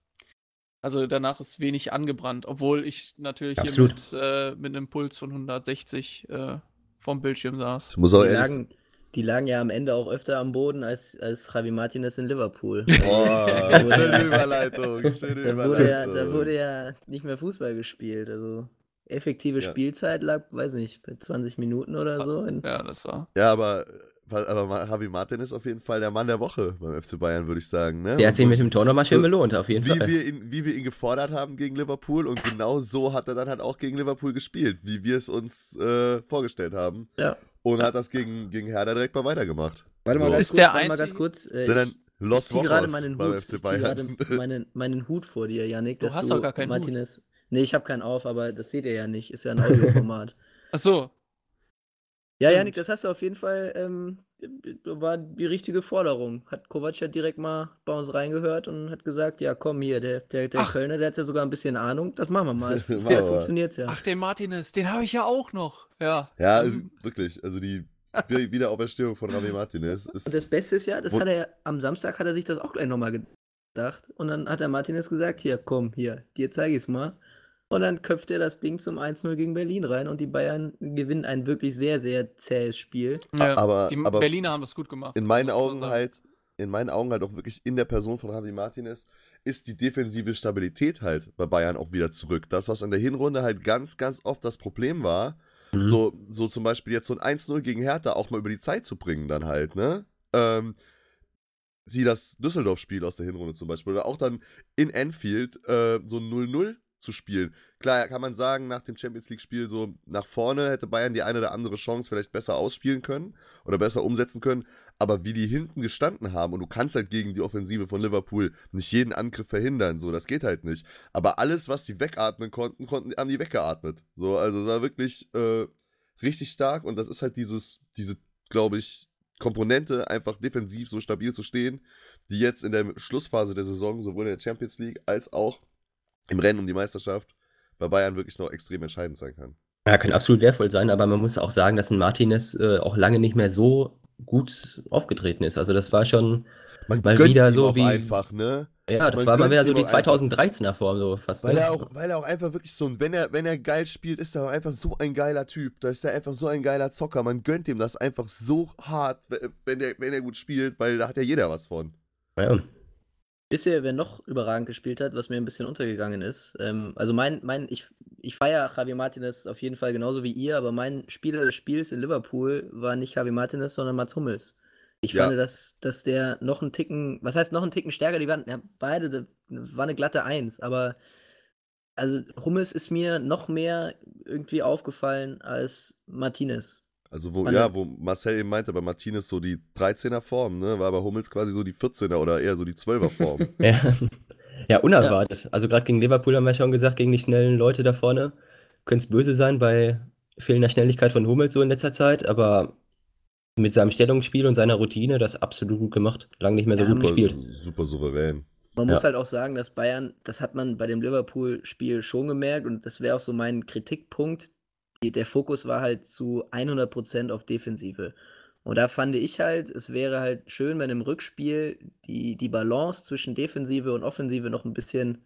Also danach ist wenig angebrannt, obwohl ich natürlich Absolut. hier mit, äh, mit einem Puls von 160 äh, vorm Bildschirm saß. Ich muss auch die, lagen, die lagen ja am Ende auch öfter am Boden als, als Javi Martinez in Liverpool. Boah, schöne Überleitung. Schöne da, wurde ja, da wurde ja nicht mehr Fußball gespielt. Also effektive ja. Spielzeit lag, weiß nicht, bei 20 Minuten oder so. Ja, das war. Ja, aber aber Javi Martin ist auf jeden Fall der Mann der Woche beim FC Bayern, würde ich sagen. Ne? Der hat sich mit dem Tor nochmal schön belohnt, auf jeden wie Fall. Wir ihn, wie wir ihn gefordert haben gegen Liverpool und genau so hat er dann halt auch gegen Liverpool gespielt, wie wir es uns äh, vorgestellt haben. Ja. Und hat das gegen, gegen Hertha direkt mal weitergemacht. Warte mal, so. ist der einzige... mal ganz kurz. Äh, Sind dann Los ich gerade meinen Hut, FC Bayern. Ich meinen, meinen Hut vor dir, Yannick. Du hast doch gar keinen Martinez... Hut. Nee, ich habe keinen auf, aber das seht ihr ja nicht. Ist ja ein Audioformat. Ach so. Ja, Janik, das hast du auf jeden Fall, ähm, war die richtige Forderung. Hat Kovac ja direkt mal bei uns reingehört und hat gesagt, ja komm hier, der, der, der Kölner, der hat ja sogar ein bisschen Ahnung, das machen wir mal. Ja, funktioniert's ja. Ach, den Martinez, den habe ich ja auch noch. Ja. Ja, also, wirklich, also die Wiederauferstehung von Rami Martinez ist... Und das Beste ist ja, das hat er, am Samstag hat er sich das auch gleich nochmal gedacht und dann hat der Martinez gesagt, hier, komm, hier, dir zeige ich es mal. Und dann köpft er das Ding zum 1-0 gegen Berlin rein und die Bayern gewinnen ein wirklich sehr, sehr zähes Spiel. Ja, aber, die aber Berliner haben das gut gemacht. In meinen Augen halt, in meinen Augen halt auch wirklich in der Person von Javi Martinez ist die defensive Stabilität halt bei Bayern auch wieder zurück. Das, was in der Hinrunde halt ganz, ganz oft das Problem war, mhm. so, so zum Beispiel jetzt so ein 1-0 gegen Hertha auch mal über die Zeit zu bringen dann halt, ne? Ähm, sieh das Düsseldorf-Spiel aus der Hinrunde zum Beispiel. Oder auch dann in Enfield äh, so ein 0-0 zu spielen. Klar, kann man sagen, nach dem Champions League-Spiel so nach vorne hätte Bayern die eine oder andere Chance vielleicht besser ausspielen können oder besser umsetzen können. Aber wie die hinten gestanden haben, und du kannst halt gegen die Offensive von Liverpool nicht jeden Angriff verhindern, so, das geht halt nicht. Aber alles, was die wegatmen konnten, konnten, haben die weggeatmet. So, also das war wirklich äh, richtig stark und das ist halt dieses, diese glaube ich, Komponente, einfach defensiv so stabil zu stehen, die jetzt in der Schlussphase der Saison, sowohl in der Champions League als auch im Rennen um die Meisterschaft, bei Bayern wirklich noch extrem entscheidend sein kann. Ja, kann absolut wertvoll sein, aber man muss auch sagen, dass ein Martinez äh, auch lange nicht mehr so gut aufgetreten ist. Also das war schon Man mal wieder so wie. einfach, ne? Ja, das man war mal wieder so die auch einfach. 2013er Form, so fast. Weil ne? er auch, weil er auch einfach wirklich so, ein- wenn er, wenn er geil spielt, ist er auch einfach so ein geiler Typ. Da ist er einfach so ein geiler Zocker. Man gönnt ihm das einfach so hart, wenn er, wenn er gut spielt, weil da hat ja jeder was von. Ja. Ihr, wer noch überragend gespielt hat, was mir ein bisschen untergegangen ist? Ähm, also mein, mein, ich, ich feiere Javi Martinez auf jeden Fall genauso wie ihr, aber mein Spieler des Spiels in Liverpool war nicht Javi Martinez, sondern Mats Hummels. Ich Ja. fand, dass, dass der noch einen Ticken, was heißt noch einen Ticken stärker, die waren ja, beide, war eine glatte Eins, aber also Hummels ist mir noch mehr irgendwie aufgefallen als Martinez. Also wo, ja, wo Marcel eben meinte, bei Martinez so die 13er Form, ne, war bei Hummels quasi so die 14er oder eher so die 12er Form. Ja. ja, unerwartet. Also gerade gegen Liverpool haben wir schon gesagt, gegen die schnellen Leute da vorne könnte es böse sein bei fehlender Schnelligkeit von Hummels so in letzter Zeit, aber mit seinem Stellungsspiel und seiner Routine das absolut gut gemacht. Lange nicht mehr so Ja, gut super, gespielt. super souverän. Man Ja. muss halt auch sagen, dass Bayern, das hat man bei dem Liverpool-Spiel schon gemerkt und das wäre auch so mein Kritikpunkt. Der Fokus war halt zu 100% auf Defensive. Und da fand ich halt, es wäre halt schön, wenn im Rückspiel die, die Balance zwischen Defensive und Offensive noch ein bisschen,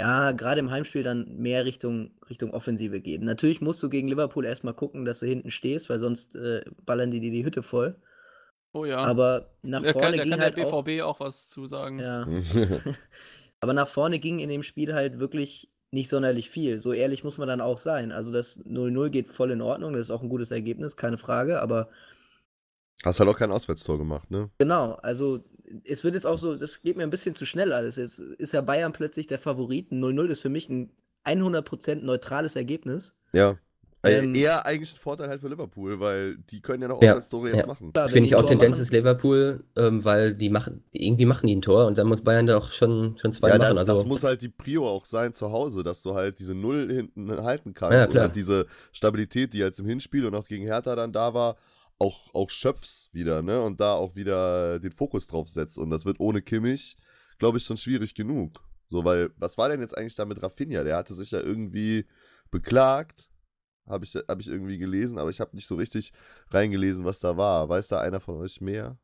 ja, gerade im Heimspiel dann mehr Richtung, Richtung Offensive geht. Natürlich musst du gegen Liverpool erstmal gucken, dass du hinten stehst, weil sonst äh, ballern die dir die Hütte voll. Oh ja. Aber nach kann, vorne da ging kann halt der auch, BVB auch, was zu sagen. ja. Aber nach vorne ging in dem Spiel halt wirklich nicht sonderlich viel. So ehrlich muss man dann auch sein. Also das 0-0 geht voll in Ordnung, das ist auch ein gutes Ergebnis, keine Frage. Aber Hast halt auch kein Auswärtstor gemacht, ne? genau, also es wird jetzt auch so, das geht mir ein bisschen zu schnell alles. Jetzt ist ja Bayern plötzlich der Favorit. Ein 0-0 ist für mich ein 100% neutrales Ergebnis. Ja. Äh, Ähm, eher eigentlich ein Vorteil halt für Liverpool, weil die können ja noch Ja, Auswärtstore jetzt ja. machen. Wenn Finde ich auch Tor Tendenz machen- ist Liverpool, ähm, weil die machen, irgendwie machen die ein Tor und dann muss Bayern da auch schon, schon zwei Ja, machen. das, Also, das muss halt die Prio auch sein zu Hause, dass du halt diese Null hinten halten kannst Ja, und halt diese Stabilität, die jetzt im Hinspiel und auch gegen Hertha dann da war, auch, auch schöpfst wieder, ne? Und da auch wieder den Fokus drauf setzt. Und das wird ohne Kimmich, glaube ich, schon schwierig genug. So, weil, was war denn jetzt eigentlich da mit Rafinha? Der hatte sich ja irgendwie beklagt, habe ich, hab ich irgendwie gelesen, aber ich habe nicht so richtig reingelesen, was da war. Weiß da einer von euch mehr?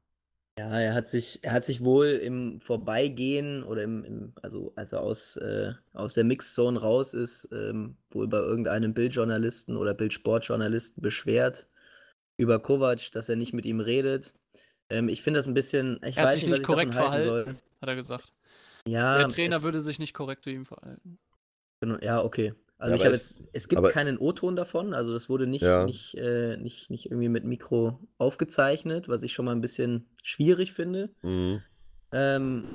Ja, er hat sich, er hat sich wohl im Vorbeigehen oder im, im also als er aus, äh, aus der Mixzone raus ist, ähm, wohl bei irgendeinem Bildjournalisten oder Bildsportjournalisten beschwert über Kovac, dass er nicht mit ihm redet. Ähm, ich finde das ein bisschen, ich Er hat weiß sich nicht, was nicht ich korrekt verhalten, soll. hat er gesagt. Ja, der Trainer es, würde sich nicht korrekt zu ihm verhalten. genau, ja, okay. Also Ja, ich aber habe es- jetzt, es gibt aber- keinen O-Ton davon, also das wurde nicht, Ja. nicht, äh, nicht, nicht irgendwie mit Mikro aufgezeichnet, was ich schon mal ein bisschen schwierig finde. Mhm. Ähm,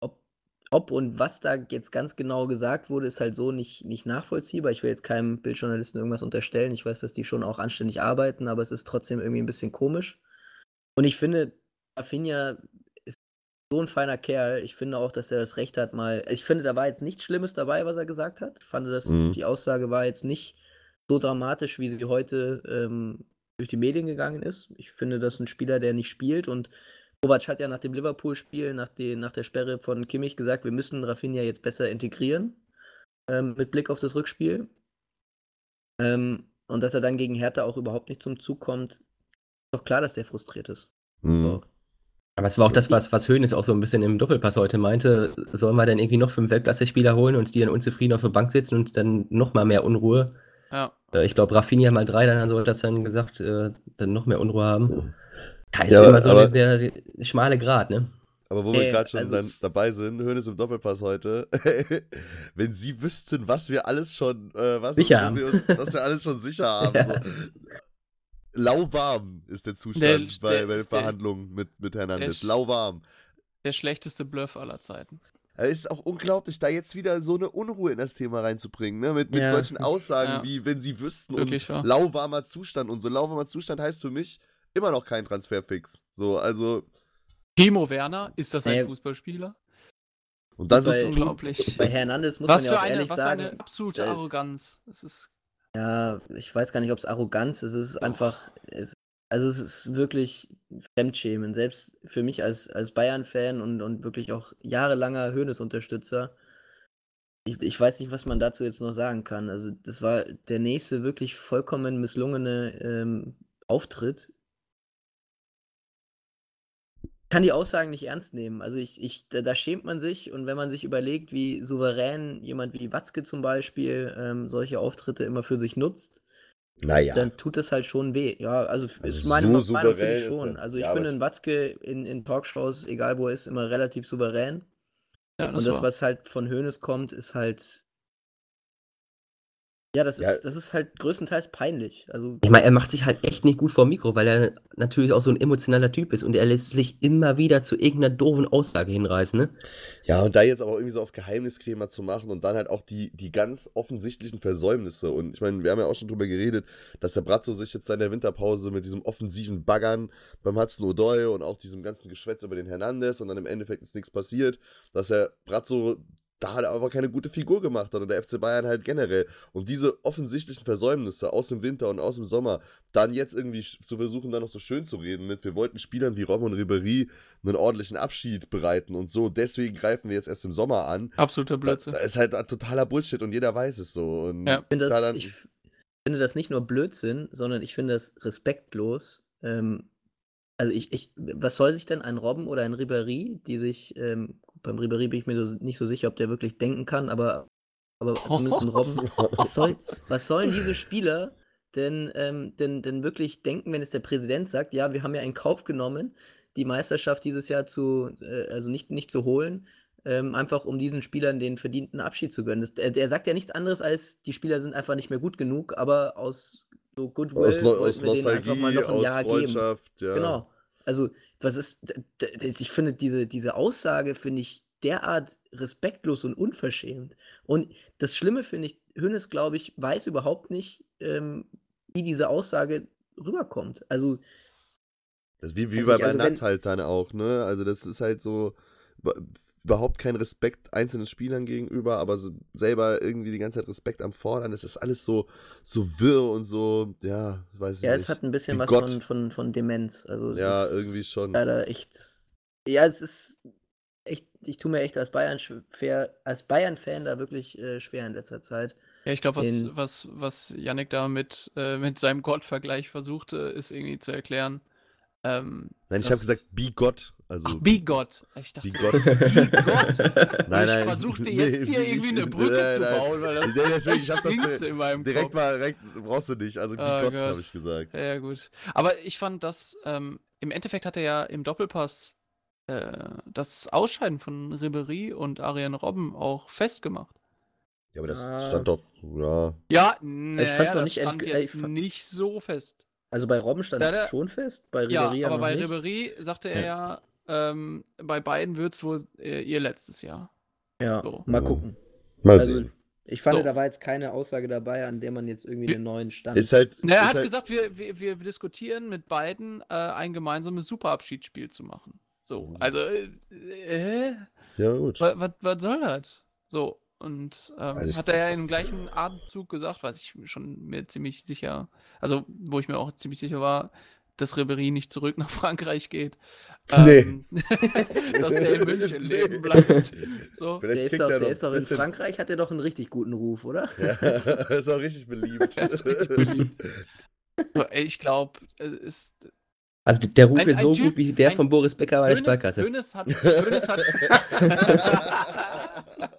ob, ob und was da jetzt ganz genau gesagt wurde, ist halt so nicht, nicht nachvollziehbar. Ich will jetzt keinem Bildjournalisten irgendwas unterstellen. Ich weiß, dass die schon auch anständig arbeiten, aber es ist trotzdem irgendwie ein bisschen komisch. Und ich finde, Rafinha ist so ein feiner Kerl. Ich finde auch, dass er das Recht hat, mal. Ich finde, da war jetzt nichts Schlimmes dabei, was er gesagt hat. Ich fand, dass Mhm. die Aussage war jetzt nicht so dramatisch, wie sie heute ähm, durch die Medien gegangen ist. Ich finde, das ist ein Spieler, der nicht spielt und Kovac hat ja nach dem Liverpool-Spiel, nach, den- nach der Sperre von Kimmich gesagt, wir müssen Rafinha jetzt besser integrieren, ähm, mit Blick auf das Rückspiel. Ähm, und dass er dann gegen Hertha auch überhaupt nicht zum Zug kommt, ist doch klar, dass der frustriert ist. Mhm. So. Aber es war auch das, was, was Hoeneß auch so ein bisschen im Doppelpass heute meinte. Sollen wir dann irgendwie noch fünf Weltklasse-Spieler holen und die dann unzufrieden auf der Bank sitzen und dann noch mal mehr Unruhe? Ja. Äh, Ich glaube, Rafinha mal drei, dann so hat das dann gesagt, äh, dann noch mehr Unruhe haben. Ja, ist Ja, immer so aber- der, der schmale Grat, ne? Aber wo wir Nee, gerade schon also- dann dabei sind, Hönes im Doppelpass heute. Wenn Sie wüssten, was wir alles schon, äh, was, Sicher haben. wir uns, was wir alles schon sicher haben. Ja. So. Lauwarm ist der Zustand Der- bei, der- bei den der- Verhandlungen mit, mit Hernandez. der- Lauwarm. Der schlechteste Bluff aller Zeiten. Es ist auch unglaublich, da jetzt wieder so eine Unruhe in das Thema reinzubringen, ne? Mit, mit Ja. solchen Aussagen Ja. wie, wenn Sie wüssten Wirklich wahr. und lauwarmer Zustand und so. Lauwarmer Zustand heißt für mich immer noch kein Transferfix. So, also, Timo Werner, ist das ein Nee. Fußballspieler? und dann zu tun, Unglaublich. Bei Hernandez muss Was man ja für auch eine, ehrlich was für sagen. eine absolute ist- Arroganz. Das ist Ja, ich weiß gar nicht, ob es Arroganz ist. Es ist einfach, es Also es ist wirklich Fremdschämen. Selbst für mich als, als Bayern-Fan und, und wirklich auch jahrelanger Höhnes-Unterstützer. Ich, ich weiß nicht, was man dazu jetzt noch sagen kann. Also das war der nächste wirklich vollkommen misslungene ähm, Auftritt kann die Aussagen nicht ernst nehmen. Also ich, ich, da, da, schämt man sich und wenn man sich überlegt, wie souverän jemand wie Watzke zum Beispiel ähm, solche Auftritte immer für sich nutzt, naja. dann tut das halt schon weh. Ja, also, also ist meine so Meinung finde ich schon. Also ich ja, finde einen Watzke in, in Talkshows, egal wo er ist, immer relativ souverän. Ja, das und das, war. was halt von Hoeneß kommt, ist halt ja, das ist, ja. das ist halt größtenteils peinlich. Also, ich meine, er macht sich halt echt nicht gut vor dem Mikro, weil er natürlich auch so ein emotionaler Typ ist und er lässt sich immer wieder zu irgendeiner doofen Aussage hinreißen, ne? Ja, und da jetzt aber irgendwie so auf Geheimniskrämer zu machen und dann halt auch die, die ganz offensichtlichen Versäumnisse. Und ich meine, wir haben ja auch schon drüber geredet, dass der Bratzo sich jetzt in der Winterpause mit diesem offensiven Baggern beim Hudson O'Doy und auch diesem ganzen Geschwätz über den Hernandez und dann im Endeffekt ist nichts passiert, dass er Bratzo da halt aber keine gute Figur gemacht hat und der FC Bayern halt generell. Und diese offensichtlichen Versäumnisse aus dem Winter und aus dem Sommer, dann jetzt irgendwie zu versuchen, da noch so schön zu reden mit, wir wollten Spielern wie Rom und Ribéry einen ordentlichen Abschied bereiten und so, deswegen greifen wir jetzt erst im Sommer an. Absoluter Blödsinn. Das ist halt totaler Bullshit und jeder weiß es so. Und ja. ich, finde das, da ich finde das nicht nur Blödsinn, sondern ich finde das respektlos. Ähm, also ich, ich, was soll sich denn ein Robben oder ein Ribéry, die sich ähm, beim Ribéry bin ich mir so, nicht so sicher, ob der wirklich denken kann, aber, aber zumindest ein Robben. Was, soll, was sollen diese Spieler denn, ähm, denn, denn wirklich denken, wenn es der Präsident sagt, ja, wir haben ja in Kauf genommen, die Meisterschaft dieses Jahr zu, äh, also nicht, nicht zu holen, ähm, einfach um diesen Spielern den verdienten Abschied zu gönnen. Das, der, der, sagt ja nichts anderes als, die Spieler sind einfach nicht mehr gut genug, aber aus so Goodwill aus, aus wir denen einfach mal noch ein Jahr geben. Ja. Genau. Also was ist, ich finde diese, diese Aussage, finde ich derart respektlos und unverschämt. Und das Schlimme finde ich, Hönes, glaube ich, weiß überhaupt nicht, ähm, wie diese Aussage rüberkommt. Also. Das ist wie, wie bei also Nat halt dann auch, ne? Also, das ist halt so überhaupt kein Respekt einzelnen Spielern gegenüber, aber so selber irgendwie die ganze Zeit Respekt am Fordern. Das ist alles so, so wirr und so, ja, weiß ich ja, nicht. Ja, es hat ein bisschen Wie was von, von, von Demenz. Also ja, irgendwie schon. Leider echt. Ja, es ist echt, ich tue mir echt als Bayern als Bayern-Fan da wirklich äh, schwer in letzter Zeit. Ja, ich glaube, was, was, was Yannick da mit, äh, mit seinem Gott-Vergleich versuchte, ist irgendwie zu erklären. Ähm, nein, ich habe gesagt, be Gott. Also, Ach, be Gott. Ich dachte, be Gott. Be Gott. nein, nein. Ich versuchte jetzt nee, hier irgendwie eine Brücke nein, zu bauen, weil das nee, deswegen, ich hab das in meinem direkt Kopf. mal, direkt, brauchst du nicht. Also be oh, Gott, habe ich gesagt. Ja, gut. Aber ich fand das, ähm, im Endeffekt hat er ja im Doppelpass äh, das Ausscheiden von Ribery und Ariane Robben auch festgemacht. Ja, aber das ah. stand doch, ja. Ja, nee, ich fand's das nicht stand jetzt ich nicht so fest. Also bei Robben stand es schon fest, bei Ribery ja, aber bei nicht. Ribery sagte er ja, ja ähm, bei beiden wird es wohl äh, ihr letztes Jahr. Ja, so. mal gucken. Mal also, sehen. Ich fand, so. da war jetzt keine Aussage dabei, an der man jetzt irgendwie einen neuen Stand. Ist halt, Na, er ist hat halt gesagt, wir, wir, wir diskutieren mit beiden äh, ein gemeinsames Superabschiedsspiel zu machen. So, mhm. also, äh, äh ja, gut. Was soll das? So, und ähm, also hat er ja im gleichen Atemzug gesagt, was ich schon mir ziemlich sicher, also wo ich mir auch ziemlich sicher war, dass Ribery nicht zurück nach Frankreich geht. Nee. Ähm, dass der in München leben bleibt. So. der ist doch, der ist doch in Frankreich, hat er doch einen richtig guten Ruf, oder? Ja, ist auch richtig beliebt. ist richtig beliebt. So, ich glaube, es ist also der Ruf ein, ist so typ, gut wie der von Boris Becker bei der Sparkasse. Hönes hat, Hönes hat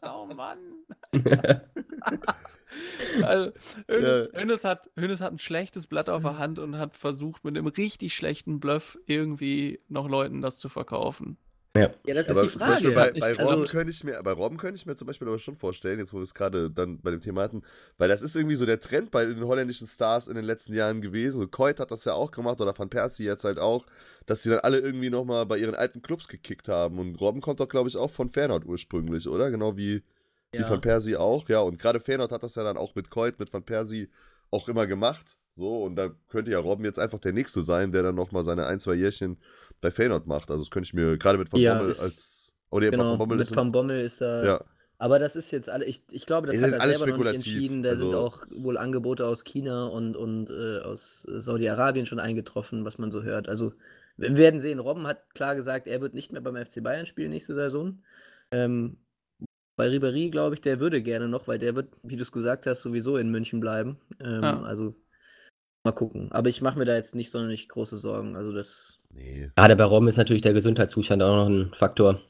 oh Mann. also, Hönes, ja. Hönes, hat, Hönes hat ein schlechtes Blatt auf der Hand und hat versucht, mit einem richtig schlechten Bluff irgendwie noch Leuten das zu verkaufen. Ja, ja das aber ist die Frage. Bei, bei, also, Robben könnte ich mir, bei Robben könnte ich mir zum Beispiel aber schon vorstellen, jetzt wo wir es gerade dann bei dem Thema hatten, weil das ist irgendwie so der Trend bei den holländischen Stars in den letzten Jahren gewesen. So Coit hat das ja auch gemacht oder Van Persie jetzt halt auch, dass sie dann alle irgendwie nochmal bei ihren alten Clubs gekickt haben. Und Robben kommt doch, glaube ich, auch von Fernand ursprünglich, oder? Genau wie, ja. wie Van Persie auch. Ja, und gerade Fernand hat das ja dann auch mit Coit, mit Van Persie auch immer gemacht. So, und da könnte ja Robben jetzt einfach der Nächste sein, der dann nochmal seine ein, zwei Jährchen bei Feyenoord macht. Also das könnte ich mir gerade mit Van ja, Bommel als. Oder genau, Van Bommel mit ist Van Bommel ist er. Ja. Aber das ist jetzt alle, ich, ich glaube, das Es hat ist er alles selber noch nicht entschieden. Da sind also- auch wohl Angebote aus China und, und äh, aus äh, Saudi-Arabien schon eingetroffen, was man so hört. Also wir werden sehen. Robben hat klar gesagt, er wird nicht mehr beim FC Bayern spielen nächste Saison. Ähm, bei Ribéry glaube ich, der würde gerne noch, weil der wird, wie du es gesagt hast, sowieso in München bleiben. Ähm, Ja. Also mal gucken. Aber ich mache mir da jetzt nicht sonderlich große Sorgen. Also das. Nee. Gerade bei Robben ist natürlich der Gesundheitszustand auch noch ein Faktor.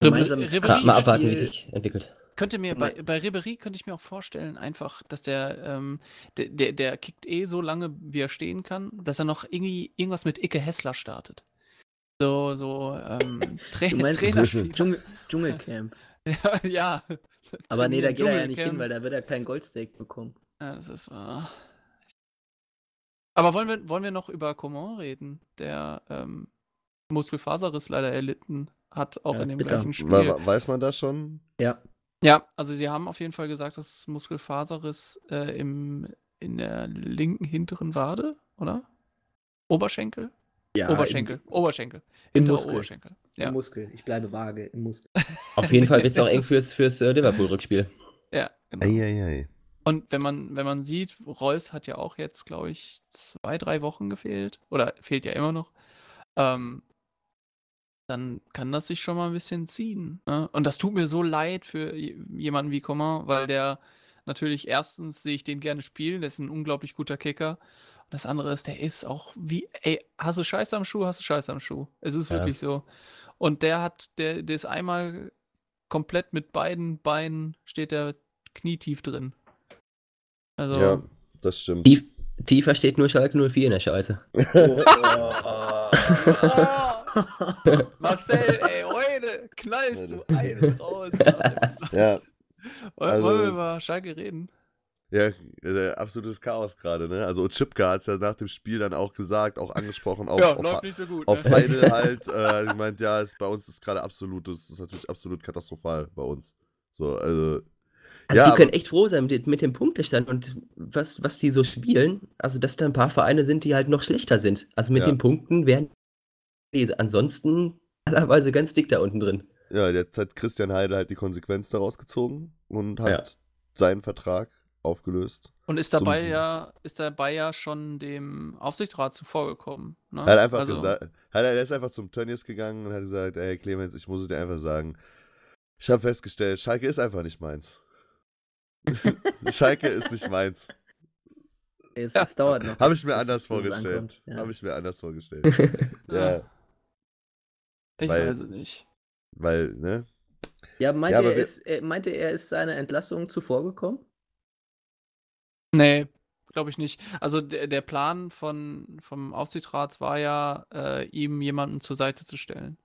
Gemeinsames Ribéry Mal, mal abwarten, wie es Spiel- sich entwickelt. Könnte mir bei, bei Ribéry könnte ich mir auch vorstellen, einfach, dass der, ähm, der, der, der kickt eh so lange, wie er stehen kann, dass er noch irgendwie irgendwas mit Icke Hessler startet. So, so, ähm, Tra Du meinst Trainerspieler. Dschungel, Dschungelcamp. ja, ja. Aber nee, da geht er ja nicht hin, weil da wird er kein Goldsteak bekommen. Ja, das ist wahr. Aber wollen wir, wollen wir noch über Coman reden, der ähm, Muskelfaserriss leider erlitten hat, auch Ja, in dem bitter. gleichen Spiel. We- we- Weiß man das schon? Ja. Ja, also sie haben auf jeden Fall gesagt, dass Muskelfaserriss äh, im, in der linken hinteren Wade, oder? Oberschenkel? Ja Oberschenkel. Oberschenkel. im Muskel. Oberschenkel. Im, Ja. Im Muskel. Ich bleibe vage im Muskel. Auf jeden Fall wird es auch eng fürs, fürs äh, Liverpool-Rückspiel. ja, genau. Eieiei. Und wenn man, wenn man sieht, Reus hat ja auch jetzt, glaube ich, zwei, drei Wochen gefehlt. Oder fehlt ja immer noch. Ähm, dann kann das sich schon mal ein bisschen ziehen. Ne? Und das tut mir so leid für jemanden wie Coman, weil der natürlich erstens sehe ich den gerne spielen, der ist ein unglaublich guter Kicker. Und das andere ist, der ist auch wie, ey, hast du Scheiße am Schuh, hast du Scheiße am Schuh. Es ist Ja. wirklich so. Und der hat, der, der ist einmal komplett mit beiden Beinen, steht der knietief drin. Also, Ja, das stimmt. Tief, tiefer steht nur Schalke 04 in der Scheiße. Marcel, ey, heute knallst du einen raus. Ja, Wollen Also wollen wir über Schalke reden? Ja, äh, absolutes Chaos gerade, ne? Also Chipka hat es ja nach dem Spiel dann auch gesagt, auch angesprochen, auf, ja, auf, läuft nicht so gut. auf ne? Heidel halt, äh, gemeint, ja, ist, bei uns ist gerade absolut, das ist natürlich absolut katastrophal bei uns. So, also. Also ja, die aber- können echt froh sein mit, mit dem Punktestand und was, was die so spielen. Also, dass da ein paar Vereine sind, die halt noch schlechter sind. Also mit Ja. den Punkten wären die ansonsten allerweise ganz dick da unten drin. Ja, jetzt hat Christian Heidel halt die Konsequenz daraus gezogen und hat Ja. seinen Vertrag aufgelöst. Und ist dabei ja, ist dabei ja schon dem Aufsichtsrat zuvorgekommen. Ne? Er hat einfach Also, gesagt, hat, er ist einfach zum Tönnies gegangen und hat gesagt, ey Clemens, ich muss es dir einfach sagen, ich habe festgestellt, Schalke ist einfach nicht meins. Schalke ist nicht meins. Es, es dauert noch. Habe ich mir anders vorgestellt. Ja. Habe ich mir anders vorgestellt. ja, Ich weil- weiß es nicht. weil, ne? Ja, meinte, Ja, er ist, er meinte er ist seiner Entlassung zuvorgekommen? Nee, glaube ich nicht. Also der, der Plan von, vom Aufsichtsrat war ja, äh, ihm jemanden zur Seite zu stellen.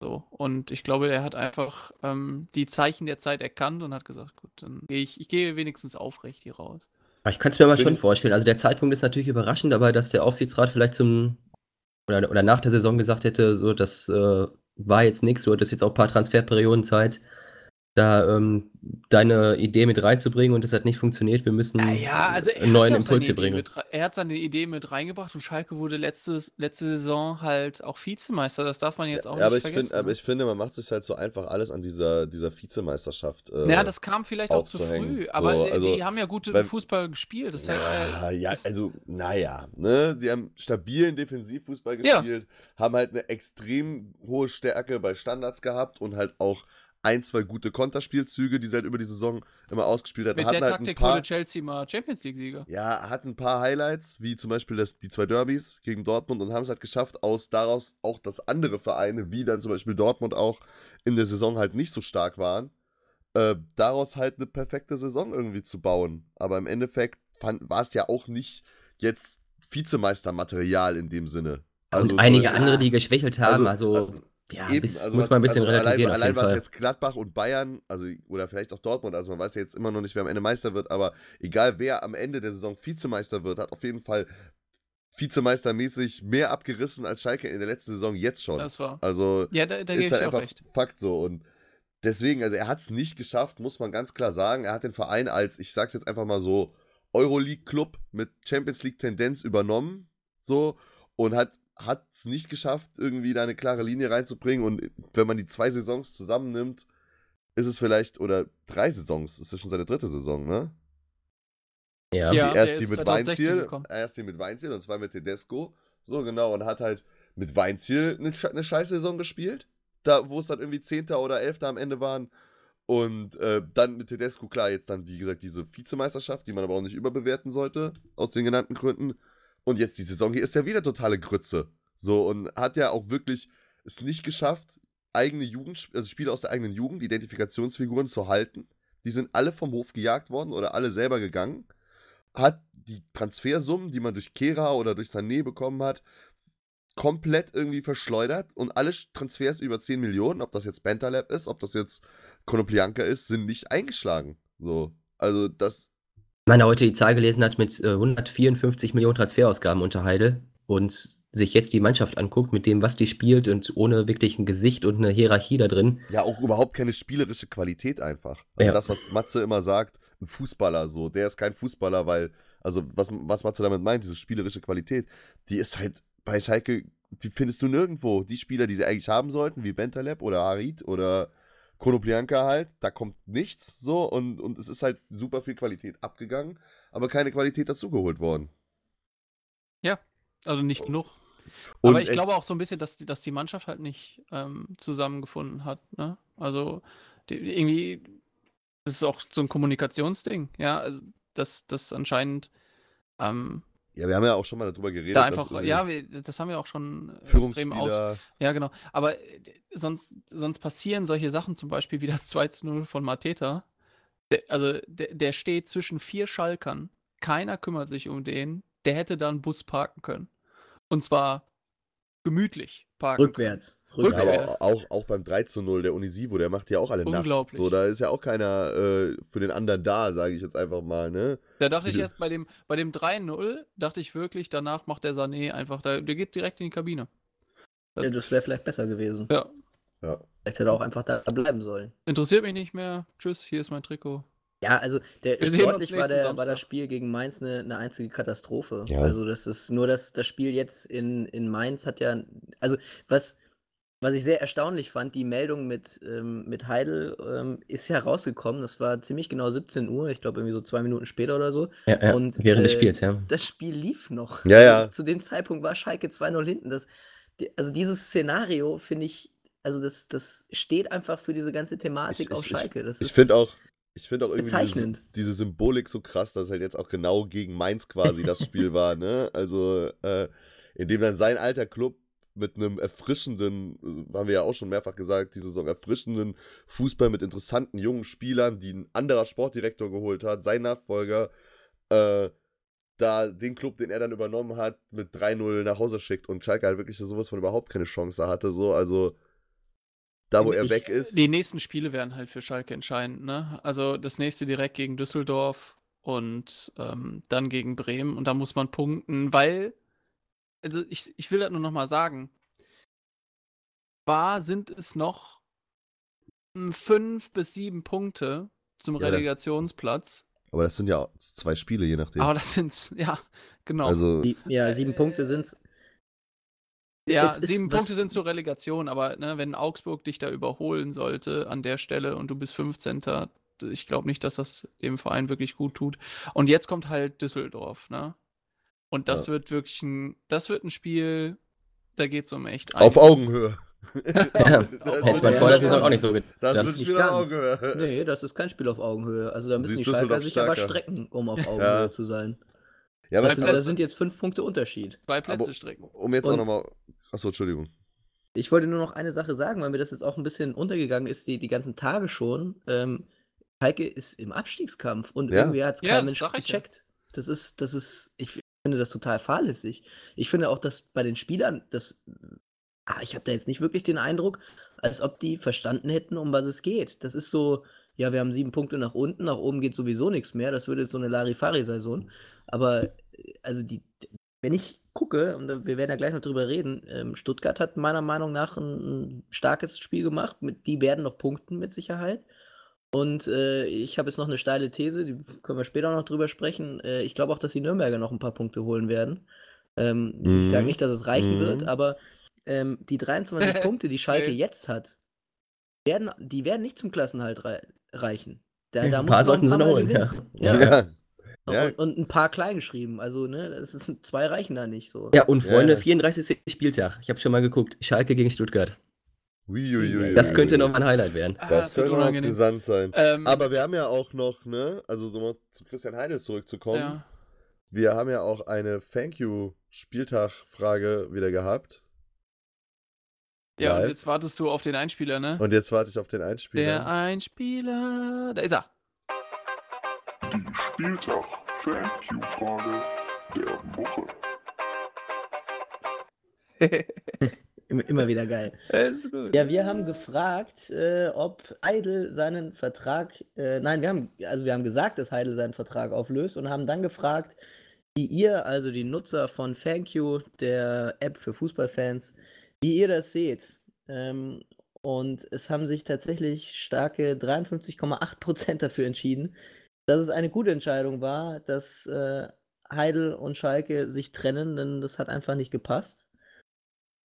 So. Und ich glaube, er hat einfach ähm, die Zeichen der Zeit erkannt und hat gesagt, gut, dann gehe ich, ich gehe wenigstens aufrecht hier raus. Aber ich kann es mir Finde schon vorstellen. Also der Zeitpunkt ist natürlich überraschend, aber dass der Aufsichtsrat vielleicht zum oder, oder nach der Saison gesagt hätte, so das äh, war jetzt nichts, du hattest jetzt auch ein paar Transferperioden Zeit, da ähm, deine Idee mit reinzubringen und es hat nicht funktioniert, wir müssen Naja, also einen neuen ja Impuls hier bringen. Mit, er hat seine Idee mit reingebracht und Schalke wurde letztes, letzte Saison halt auch Vizemeister. Das darf man jetzt auch Ja, aber nicht ich, vergessen. find, aber ich finde, man macht sich halt so einfach alles an dieser, dieser Vizemeisterschaft. Äh, ja, das kam vielleicht auch zu früh, aber So, also, die haben ja gute weil- Fußball gespielt. Das ist Ja, halt, äh, ja, also, naja, ne? Sie haben stabilen Defensivfußball Ja. gespielt, haben halt eine extrem hohe Stärke bei Standards gehabt und halt auch ein, zwei gute Konterspielzüge, die sie halt über die Saison immer ausgespielt hatten. mit hatten der halt Taktik paar, wurde Chelsea mal Champions League-Sieger. ja, hatten ein paar Highlights, wie zum Beispiel das, die zwei Derbys gegen Dortmund und haben es halt geschafft, aus daraus auch, dass andere Vereine, wie dann zum Beispiel Dortmund auch in der Saison halt nicht so stark waren, äh, daraus halt eine perfekte Saison irgendwie zu bauen. Aber im Endeffekt war es ja auch nicht jetzt Vizemeistermaterial in dem Sinne. Also und einige andere, die geschwächelt haben, also, also ja, Eben, bis, also muss was- man ein bisschen also relativieren Allein, allein was Fall. jetzt Gladbach und Bayern, also oder vielleicht auch Dortmund, also man weiß ja jetzt immer noch nicht, wer am Ende Meister wird, aber egal wer am Ende der Saison Vizemeister wird, hat auf jeden Fall Vizemeistermäßig mehr abgerissen als Schalke in der letzten Saison jetzt schon. Das war. Also Ja, da, da ist halt einfach recht. Fakt so und deswegen, also er hat es nicht geschafft, muss man ganz klar sagen. Er hat den Verein als, ich sag's jetzt einfach mal so, Euroleague-Club mit Champions League-Tendenz übernommen, so und hat hat es nicht geschafft, irgendwie da eine klare Linie reinzubringen. Und wenn man die zwei Saisons zusammennimmt, ist es vielleicht, oder drei Saisons, ist das schon seine dritte Saison, ne? Ja. Ja. die, erst die ist mit 2016 Weinziel, gekommen. erst die mit Weinziel und zwar mit Tedesco. So, genau, und hat halt mit Weinziel eine, eine scheiß Saison gespielt. Da, wo es dann irgendwie Zehnter oder Elfter am Ende waren. Und äh, dann mit Tedesco, klar, jetzt dann, wie gesagt, diese Vizemeisterschaft, die man aber auch nicht überbewerten sollte, aus den genannten Gründen. Und jetzt die Saison hier ist ja wieder totale Grütze. So, und hat ja auch wirklich es nicht geschafft, eigene Jugend, also Spieler aus der eigenen Jugend, Identifikationsfiguren zu halten. Die sind alle vom Hof gejagt worden oder alle selber gegangen. Hat die Transfersummen, die man durch Kera oder durch Sané bekommen hat, komplett irgendwie verschleudert und alle Transfers über 10 Millionen, ob das jetzt Bentaleb ist, ob das jetzt Konoplianka ist, sind nicht eingeschlagen. So. Also das Meine, heute die Zahl gelesen hat mit äh, 154 Millionen Transferausgaben unter Heidel und sich jetzt die Mannschaft anguckt, mit dem, was die spielt und ohne wirklich ein Gesicht und eine Hierarchie da drin. ja auch überhaupt keine spielerische Qualität einfach. Also Ja. das, was Matze immer sagt, ein Fußballer so, der ist kein Fußballer, weil, also was, was Matze damit meint, diese spielerische Qualität, die ist halt bei Schalke, die findest du nirgendwo. Die Spieler, die sie eigentlich haben sollten, wie Bentaleb oder Harit oder Konoplianka halt, da kommt nichts so und, und es ist halt super viel Qualität abgegangen, aber keine Qualität dazugeholt worden. Also nicht genug. Und Aber ich glaube auch so ein bisschen, dass die, dass die Mannschaft halt nicht ähm, zusammengefunden hat. Ne? Also die, irgendwie, das ist auch so ein Kommunikationsding, ja, also dass das anscheinend ähm, Ja, wir haben ja auch schon mal darüber geredet. da einfach, ja, wir, das haben wir auch schon äh, extrem aus. Ja, genau. Aber äh, sonst, sonst passieren solche Sachen, zum Beispiel wie das 2 zu 0 von Mateta. Der, also der, der steht zwischen vier Schalkern. Keiner kümmert sich um den. Der hätte da einen Bus parken können. Und zwar gemütlich parken. Rückwärts. Ja, aber Rückwärts. auch, auch beim 3 zu 0, der Unisivo, der macht ja auch alle nass. Unglaublich. So, da ist ja auch keiner äh, für den anderen da, sage ich jetzt einfach mal, ne? Da dachte ich erst bei dem, bei dem 3-0, dachte ich wirklich, danach macht der Sané einfach, der, der geht direkt in die Kabine. Ja, das wäre vielleicht besser gewesen. Ja. Ja. Vielleicht hätte er auch einfach da bleiben sollen. Interessiert mich nicht mehr. Tschüss, hier ist mein Trikot. Ja, also der Wir sportlich war, der, war das Spiel gegen Mainz eine, eine einzige Katastrophe. Ja. Also das ist nur das, das Spiel jetzt in, in Mainz hat ja, also was, was ich sehr erstaunlich fand, die Meldung mit, ähm, mit Heidel ähm, ist ja rausgekommen. Das war ziemlich genau 17 Uhr, ich glaube irgendwie so zwei Minuten später oder so. Ja, ja, Und, während des äh, Spiels, ja. Das Spiel lief noch. Ja, ja. Zu dem Zeitpunkt war Schalke 2-0 hinten. Das, also dieses Szenario finde ich, also das, das steht einfach für diese ganze Thematik Ich- auf ich- Schalke. Das Ich finde auch, ich finde auch irgendwie diese, diese Symbolik so krass, dass halt jetzt auch genau gegen Mainz quasi das Spiel war, ne? Also, äh, in dem dann sein alter Club mit einem erfrischenden, äh, haben wir ja auch schon mehrfach gesagt, diese Saison erfrischenden Fußball mit interessanten jungen Spielern, die ein anderer Sportdirektor geholt hat, sein Nachfolger, äh, da den Club, den er dann übernommen hat, mit 3-0 nach Hause schickt und Schalke halt wirklich sowas von überhaupt keine Chance hatte, so, also da wo er Ich- weg ist. Die nächsten Spiele werden halt für Schalke entscheidend, ne? Also das nächste direkt gegen Düsseldorf und ähm, dann gegen Bremen und da muss man punkten, weil, also ich, ich will das nur nochmal sagen, war sind es noch mm, fünf bis sieben Punkte zum Ja, das- Relegationsplatz, Aber das sind ja zwei Spiele, je nachdem. aber das sind, ja, genau. Also, Die, ja, sieben Äh, Punkte sind Ja, Es ist sieben Punkte sind zur Relegation, aber ne, wenn Augsburg dich da überholen sollte an der Stelle und du bist 15. Ich glaube nicht, dass das dem Verein wirklich gut tut. Und jetzt kommt halt Düsseldorf, ne? Und das Ja. wird wirklich ein, das wird ein Spiel, da geht es um echt auf einiges. Augenhöhe. Ja, Das Hätte wird man vor der das Saison ist- auch nicht so gedacht. Das Ja. wird nicht Spiel auf. Augenhöhe. Nee, das ist kein Spiel auf Augenhöhe. Also da müssen Siehst die Schalker sich aber strecken, um auf Augenhöhe Ja. zu sein. Ja, aber Das, es da sind, jetzt fünf Punkte Unterschied. Zwei Plätze Aber- strecken. um jetzt auch Und- nochmal. Achso, Entschuldigung. Ich wollte nur noch eine Sache sagen, weil mir das jetzt auch ein bisschen untergegangen ist, die, die ganzen Tage schon. Ähm, Heike ist im Abstiegskampf und Ja. irgendwie hat es Ja, kein das Mensch ich ja. gecheckt. Das ist, das ist, ich finde das total fahrlässig. Ich finde auch, dass bei den Spielern, das, ah, ich habe da jetzt nicht wirklich den Eindruck, als ob die verstanden hätten, um was es geht. Das ist so, ja, wir haben sieben Punkte nach unten, nach oben geht sowieso nichts mehr. Das wird jetzt so eine Larifari-Saison. Aber, äh, also die, wenn ich gucke, und wir werden ja gleich noch drüber reden, ähm, Stuttgart hat meiner Meinung nach ein, starkes Spiel gemacht. Die werden noch punkten mit Sicherheit. Und äh, ich habe jetzt noch eine steile These, die können wir später noch drüber sprechen. Äh, ich glaube auch, dass die Nürnberger noch ein paar Punkte holen werden. Ähm, Ich sage Mhm. nicht, dass es reichen Mhm. wird, aber ähm, die 23 Punkte, die Schalke jetzt hat, werden, die werden nicht zum Klassenhalt rei reichen. Da, da ein paar sollten sie noch holen, ja. ja. ja. Ja. Und, und, ein paar klein geschrieben. Also, ne, das ist, zwei reichen da nicht so. Ja, und Freunde, ja. 34. Spieltag. Ich habe schon mal geguckt. Schalke gegen Stuttgart. Uiuiui, das könnte noch ein Highlight werden. Ah, das, das könnte noch interessant sein. Ähm, Aber wir haben ja auch noch, ne, also so mal zu Christian Heidel zurückzukommen. Ja. Wir haben ja auch eine Thank You Spieltag-Frage wieder gehabt. Ja, Live. und jetzt wartest du auf den Einspieler, ne? Und jetzt warte ich auf den Einspieler. Der Einspieler, da ist er. Die Spieltag Thank You Frage der Woche. Immer wieder geil. Ja, wir haben gefragt, äh, ob Heidel seinen Vertrag, äh, nein, wir haben, also wir haben gesagt, dass Heidel seinen Vertrag auflöst und haben dann gefragt, wie ihr, also die Nutzer von ThankYou, der App für Fußballfans, wie ihr das seht. Ähm, und es haben sich tatsächlich starke 53,8% dafür entschieden, dass es eine gute Entscheidung war, dass äh, Heidel und Schalke sich trennen, denn das hat einfach nicht gepasst.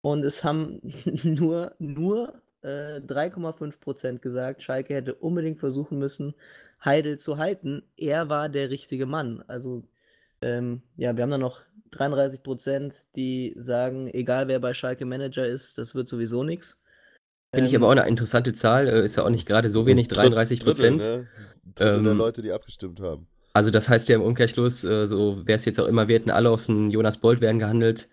Und es haben nur, nur äh, 3,5% gesagt, Schalke hätte unbedingt versuchen müssen, Heidel zu halten. Er war der richtige Mann. Also, ähm, ja, wir haben dann noch 33%, die sagen, egal wer bei Schalke Manager ist, das wird sowieso nichts. Finde ich aber auch eine interessante Zahl, äh, ist ja auch nicht gerade so wenig, 33 Prozent. Ne? ähm, der Leute, die abgestimmt haben. Also das heißt ja im Umkehrschluss, äh, so wer es jetzt auch immer, wir hätten alle aus dem Jonas Bolt werden gehandelt.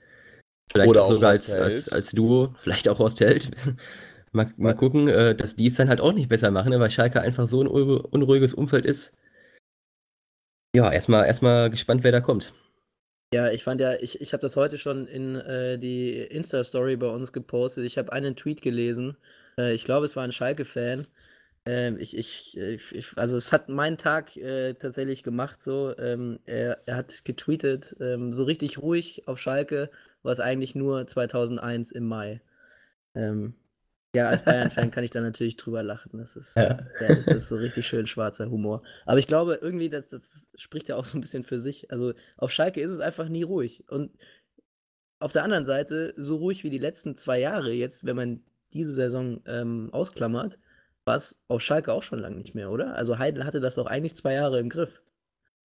Vielleicht Oder auch sogar als, als, als, Duo, vielleicht auch aus Held. mal, mal gucken, äh, dass die es dann halt auch nicht besser machen, ne, weil Schalke einfach so ein unruhiges Umfeld ist. Ja, erstmal erstmal gespannt, wer da kommt. Ja, ich fand ja, ich, ich habe das heute schon in äh, die Insta-Story bei uns gepostet. Ich habe einen Tweet gelesen. Äh, ich glaube, es war ein Schalke-Fan. Ähm, ich, ich, ich, also es hat meinen Tag äh, tatsächlich gemacht. So, ähm, er, er hat getweetet, ähm, so richtig ruhig auf Schalke war es eigentlich nur 2001 im Mai. Ähm, ja, als Bayern-Fan kann ich da natürlich drüber lachen. Das ist, ja. das ist so richtig schön schwarzer Humor. Aber ich glaube, irgendwie, das, das spricht ja auch so ein bisschen für sich. Also auf Schalke ist es einfach nie ruhig. Und auf der anderen Seite, so ruhig wie die letzten zwei Jahre jetzt, wenn man diese Saison ähm, ausklammert, war es auf Schalke auch schon lange nicht mehr, oder? Also Heidel hatte das auch eigentlich zwei Jahre im Griff.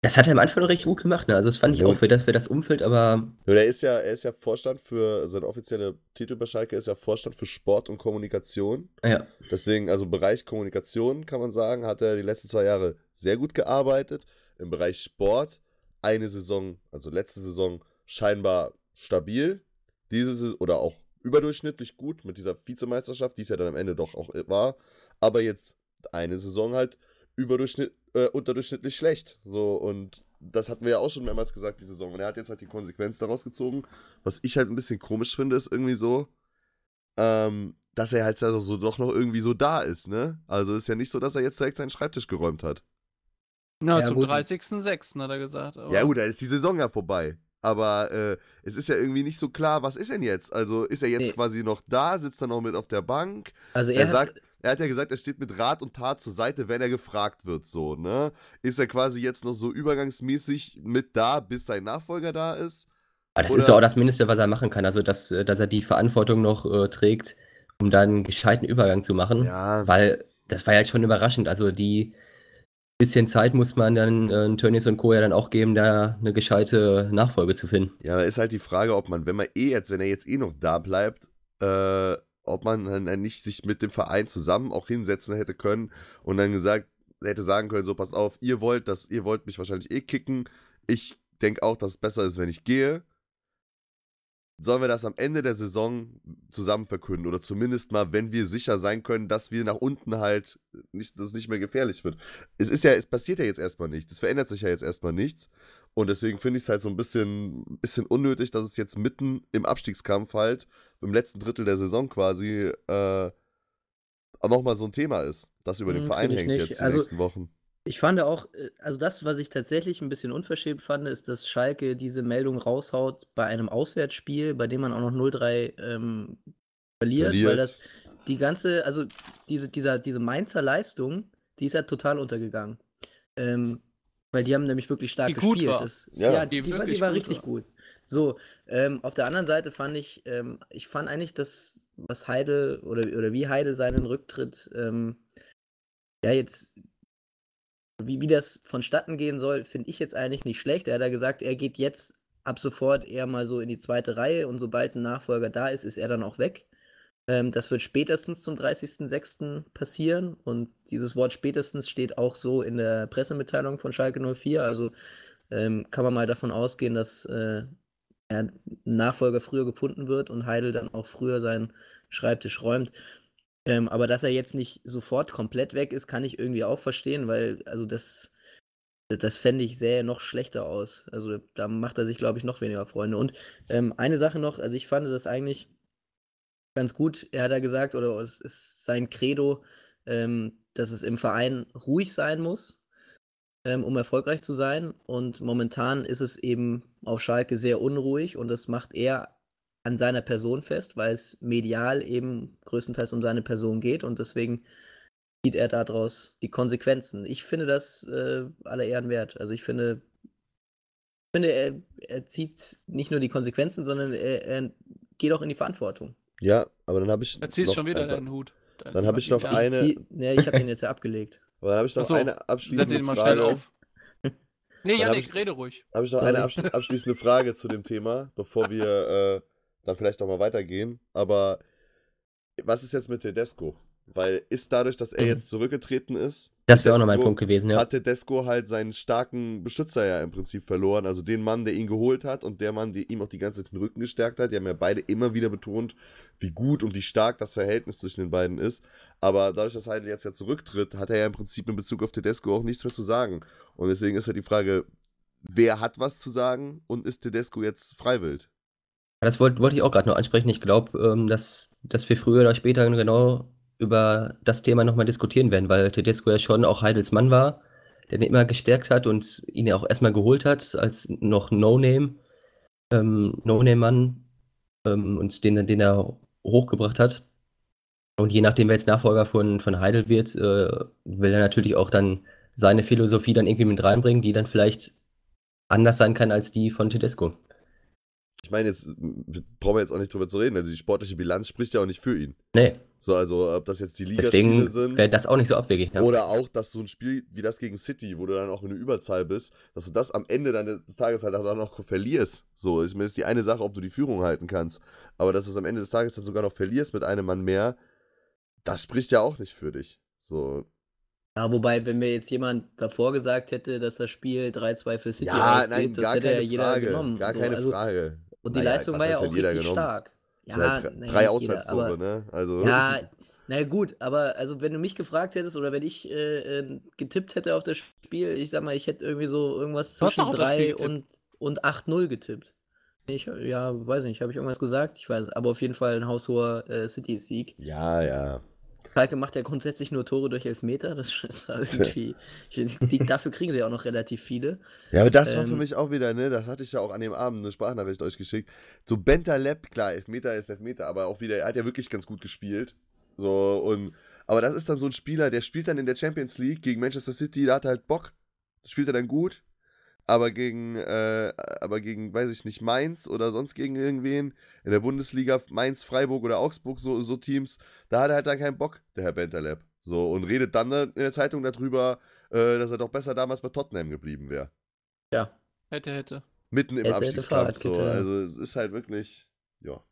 Das hat er am Anfang recht gut gemacht, ne? Also das fand ich ja. auch für das, für das Umfeld, aber. Ja, er ist ja, er ist ja Vorstand für, sein offizieller Titel bei Schalke ist ja Vorstand für Sport und Kommunikation. Ja. Deswegen, also Bereich Kommunikation kann man sagen, hat er die letzten zwei Jahre sehr gut gearbeitet. Im Bereich Sport eine Saison, also letzte Saison, scheinbar stabil. Diese oder auch überdurchschnittlich gut mit dieser Vizemeisterschaft, die es ja dann am Ende doch auch war. Aber jetzt eine Saison halt überdurchschnitt, äh, unterdurchschnittlich schlecht. So, und das hatten wir ja auch schon mehrmals gesagt, die Saison. Und er hat jetzt halt die Konsequenz daraus gezogen. Was ich halt ein bisschen komisch finde, ist irgendwie so, ähm, dass er halt also so doch noch irgendwie so da ist, ne? Also ist ja nicht so, dass er jetzt direkt seinen Schreibtisch geräumt hat. Na, ja, zum 30.06. hat er gesagt. Aber... Ja, gut, da ist die Saison ja vorbei. Aber äh, es ist ja irgendwie nicht so klar, was ist denn jetzt? Also ist er jetzt nee. quasi noch da, sitzt er noch mit auf der Bank? Also er, er sagt, er hat ja gesagt, er steht mit Rat und Tat zur Seite, wenn er gefragt wird, so, ne? Ist er quasi jetzt noch so übergangsmäßig mit da, bis sein Nachfolger da ist? Aber das Oder? ist ja auch das Mindeste, was er machen kann, also dass, äh, dass er die Verantwortung noch äh, trägt, um dann einen gescheiten Übergang zu machen. Ja. Weil das war ja schon überraschend. Also die bisschen Zeit muss man dann äh, Tönnies und Co. ja dann auch geben, da eine gescheite Nachfolge zu finden. Ja, da ist halt die Frage, ob man, wenn man eh jetzt, wenn er jetzt eh noch da bleibt, äh, ob man dann nicht sich mit dem Verein zusammen auch hinsetzen hätte können und dann gesagt, hätte sagen können, so passt auf, ihr wollt das, ihr wollt mich wahrscheinlich eh kicken. Ich denke auch, dass es besser ist, wenn ich gehe sollen wir das am Ende der Saison zusammen verkünden oder zumindest mal, wenn wir sicher sein können, dass wir nach unten halt nicht, dass es nicht mehr gefährlich wird. Es ist ja, es passiert ja jetzt erstmal nichts, es verändert sich ja jetzt erstmal nichts und deswegen finde ich es halt so ein bisschen, bisschen unnötig, dass es jetzt mitten im Abstiegskampf halt, im letzten Drittel der Saison quasi, äh, nochmal so ein Thema ist, das über den hm, Verein hängt nicht. jetzt die also, nächsten Wochen. Ich fand auch, äh, also das, was ich tatsächlich ein bisschen unverschämt fand, ist, dass Schalke diese Meldung raushaut bei einem Auswärtsspiel, bei dem man auch noch 0-3 ähm, verliert, verliert, weil das die ganze, also diese, dieser, diese Mainzer Leistung, die ist ja total untergegangen. Ähm, weil die haben nämlich wirklich stark die gespielt. Das, ja, ja, die, die, war, die war richtig war. gut. So, ähm, auf der anderen Seite fand ich, ähm, ich fand eigentlich, dass was Heidel oder, oder wie Heidel seinen Rücktritt ähm, ja jetzt wie, wie das vonstatten gehen soll, finde ich jetzt eigentlich nicht schlecht. Er hat ja gesagt, er geht jetzt ab sofort eher mal so in die zweite Reihe und sobald ein Nachfolger da ist, ist er dann auch weg. Ähm, das wird spätestens zum 30.06. passieren und dieses Wort spätestens steht auch so in der Pressemitteilung von Schalke 04. Also ähm, kann man mal davon ausgehen, dass äh, ein Nachfolger früher gefunden wird und Heidel dann auch früher seinen Schreibtisch räumt. Ähm, aber dass er jetzt nicht sofort komplett weg ist, kann ich irgendwie auch verstehen, weil, also das, das fände ich sähe noch schlechter aus. Also da macht er sich, glaube ich, noch weniger Freunde. Und ähm, eine Sache noch, also ich fand das eigentlich ganz gut. Er hat ja gesagt, oder es ist sein Credo, ähm, dass es im Verein ruhig sein muss, ähm, um erfolgreich zu sein. Und momentan ist es eben auf Schalke sehr unruhig und das macht er an seiner Person fest, weil es medial eben größtenteils um seine Person geht und deswegen zieht er daraus die Konsequenzen. Ich finde das äh, aller Ehren wert. Also ich finde, ich finde er, er zieht nicht nur die Konsequenzen, sondern er, er geht auch in die Verantwortung. Ja, aber dann habe ich. Er zieht schon wieder deinen Hut. Dann, dann habe ich noch eine. Ich, ja, ich habe ihn jetzt ja abgelegt. Aber dann habe ich noch so, eine abschließende setz ihn mal Frage. schnell auf. Nee, Janik, ich- rede ruhig. Habe ich noch eine absch abschließende Frage zu dem Thema, bevor wir äh, dann vielleicht noch mal weitergehen. Aber was ist jetzt mit Tedesco? Weil ist dadurch, dass er Mhm. jetzt zurückgetreten ist, Das wäre auch noch mein Tedesco- Punkt gewesen, ja. hat Tedesco halt seinen starken Beschützer ja im Prinzip verloren. Also den Mann, der ihn geholt hat und der Mann, der ihm auch die ganze Zeit den Rücken gestärkt hat. Die haben ja beide immer wieder betont, wie gut und wie stark das Verhältnis zwischen den beiden ist. Aber dadurch, dass Heidel jetzt ja zurücktritt, hat er ja im Prinzip in Bezug auf Tedesco auch nichts mehr zu sagen. Und deswegen ist halt die Frage, wer hat was zu sagen und ist Tedesco jetzt freiwillig? Das wollte wollte ich auch gerade noch ansprechen. Ich glaube, ähm, dass, dass wir früher oder später genau über das Thema nochmal diskutieren werden, weil Tedesco ja schon auch Heidels Mann war, der ihn immer gestärkt hat und ihn ja auch erstmal geholt hat als noch No-Name, ähm, No-Name-Mann ähm, und den, den er hochgebracht hat. Und je nachdem, wer jetzt Nachfolger von, von Heidel wird, äh, will er natürlich auch dann seine Philosophie dann irgendwie mit reinbringen, die dann vielleicht anders sein kann als die von Tedesco. Ich meine, jetzt brauchen wir jetzt auch nicht drüber zu reden. Also die sportliche Bilanz spricht ja auch nicht für ihn. Nee, So, also ob das jetzt die Ligaspiele deswegen sind. wäre das auch nicht so abwegig. Ja. Oder auch, dass so ein Spiel wie das gegen City, wo du dann auch in der Überzahl bist, dass du das am Ende dann des Tages halt auch noch verlierst. So, ich meine, es ist die eine Sache, ob du die Führung halten kannst. Aber dass du es am Ende des Tages dann sogar noch verlierst mit einem Mann mehr, das spricht ja auch nicht für dich. So. Ja, wobei, wenn mir jetzt jemand davor gesagt hätte, dass das Spiel 3-2 für City Ja, ausgeht, nein, das gar hätte keine ja jeder Frage. genommen. Gar So, keine also, Frage. Und die Naja, Leistung war ja auch richtig genommen? stark. Ja, halt drei, naja, jeder, Auswärtstore, aber- ne? Also. Ja, na gut, aber also wenn du mich gefragt hättest oder wenn ich äh, äh, getippt hätte auf das Spiel, ich sag mal, ich hätte irgendwie so irgendwas zwischen doch auf das Spiel 3 und, und 8-0 getippt. Ich, ja, weiß nicht, habe ich irgendwas gesagt? Ich weiß, aber auf jeden Fall ein haushoher äh, City-Sieg. ja, ja. Schalke macht ja grundsätzlich nur Tore durch Elfmeter, das ist ja irgendwie, die, dafür kriegen sie ja auch noch relativ viele. Ja, aber das war für Ähm, mich auch wieder, ne, das hatte ich ja auch an dem Abend eine Sprachnachricht euch geschickt. So Bentaleb, klar, Elfmeter ist Elfmeter, aber auch wieder, er hat ja wirklich ganz gut gespielt. So, und, aber das ist dann so ein Spieler, der spielt dann in der Champions League gegen Manchester City, da hat er halt Bock, spielt er dann gut. Aber gegen, äh, aber gegen, weiß ich nicht, Mainz oder sonst gegen irgendwen in der Bundesliga, Mainz, Freiburg oder Augsburg, so, so Teams, da hat er halt dann keinen Bock, der Herr Bentaleb. So, und redet dann in der Zeitung darüber, äh, dass er doch besser damals bei Tottenham geblieben wäre. Ja, Hätte, hätte. Mitten im Hätte, hätte Abstiegskampf. So. Fahrradkette, ja. Also es ist halt wirklich, ja.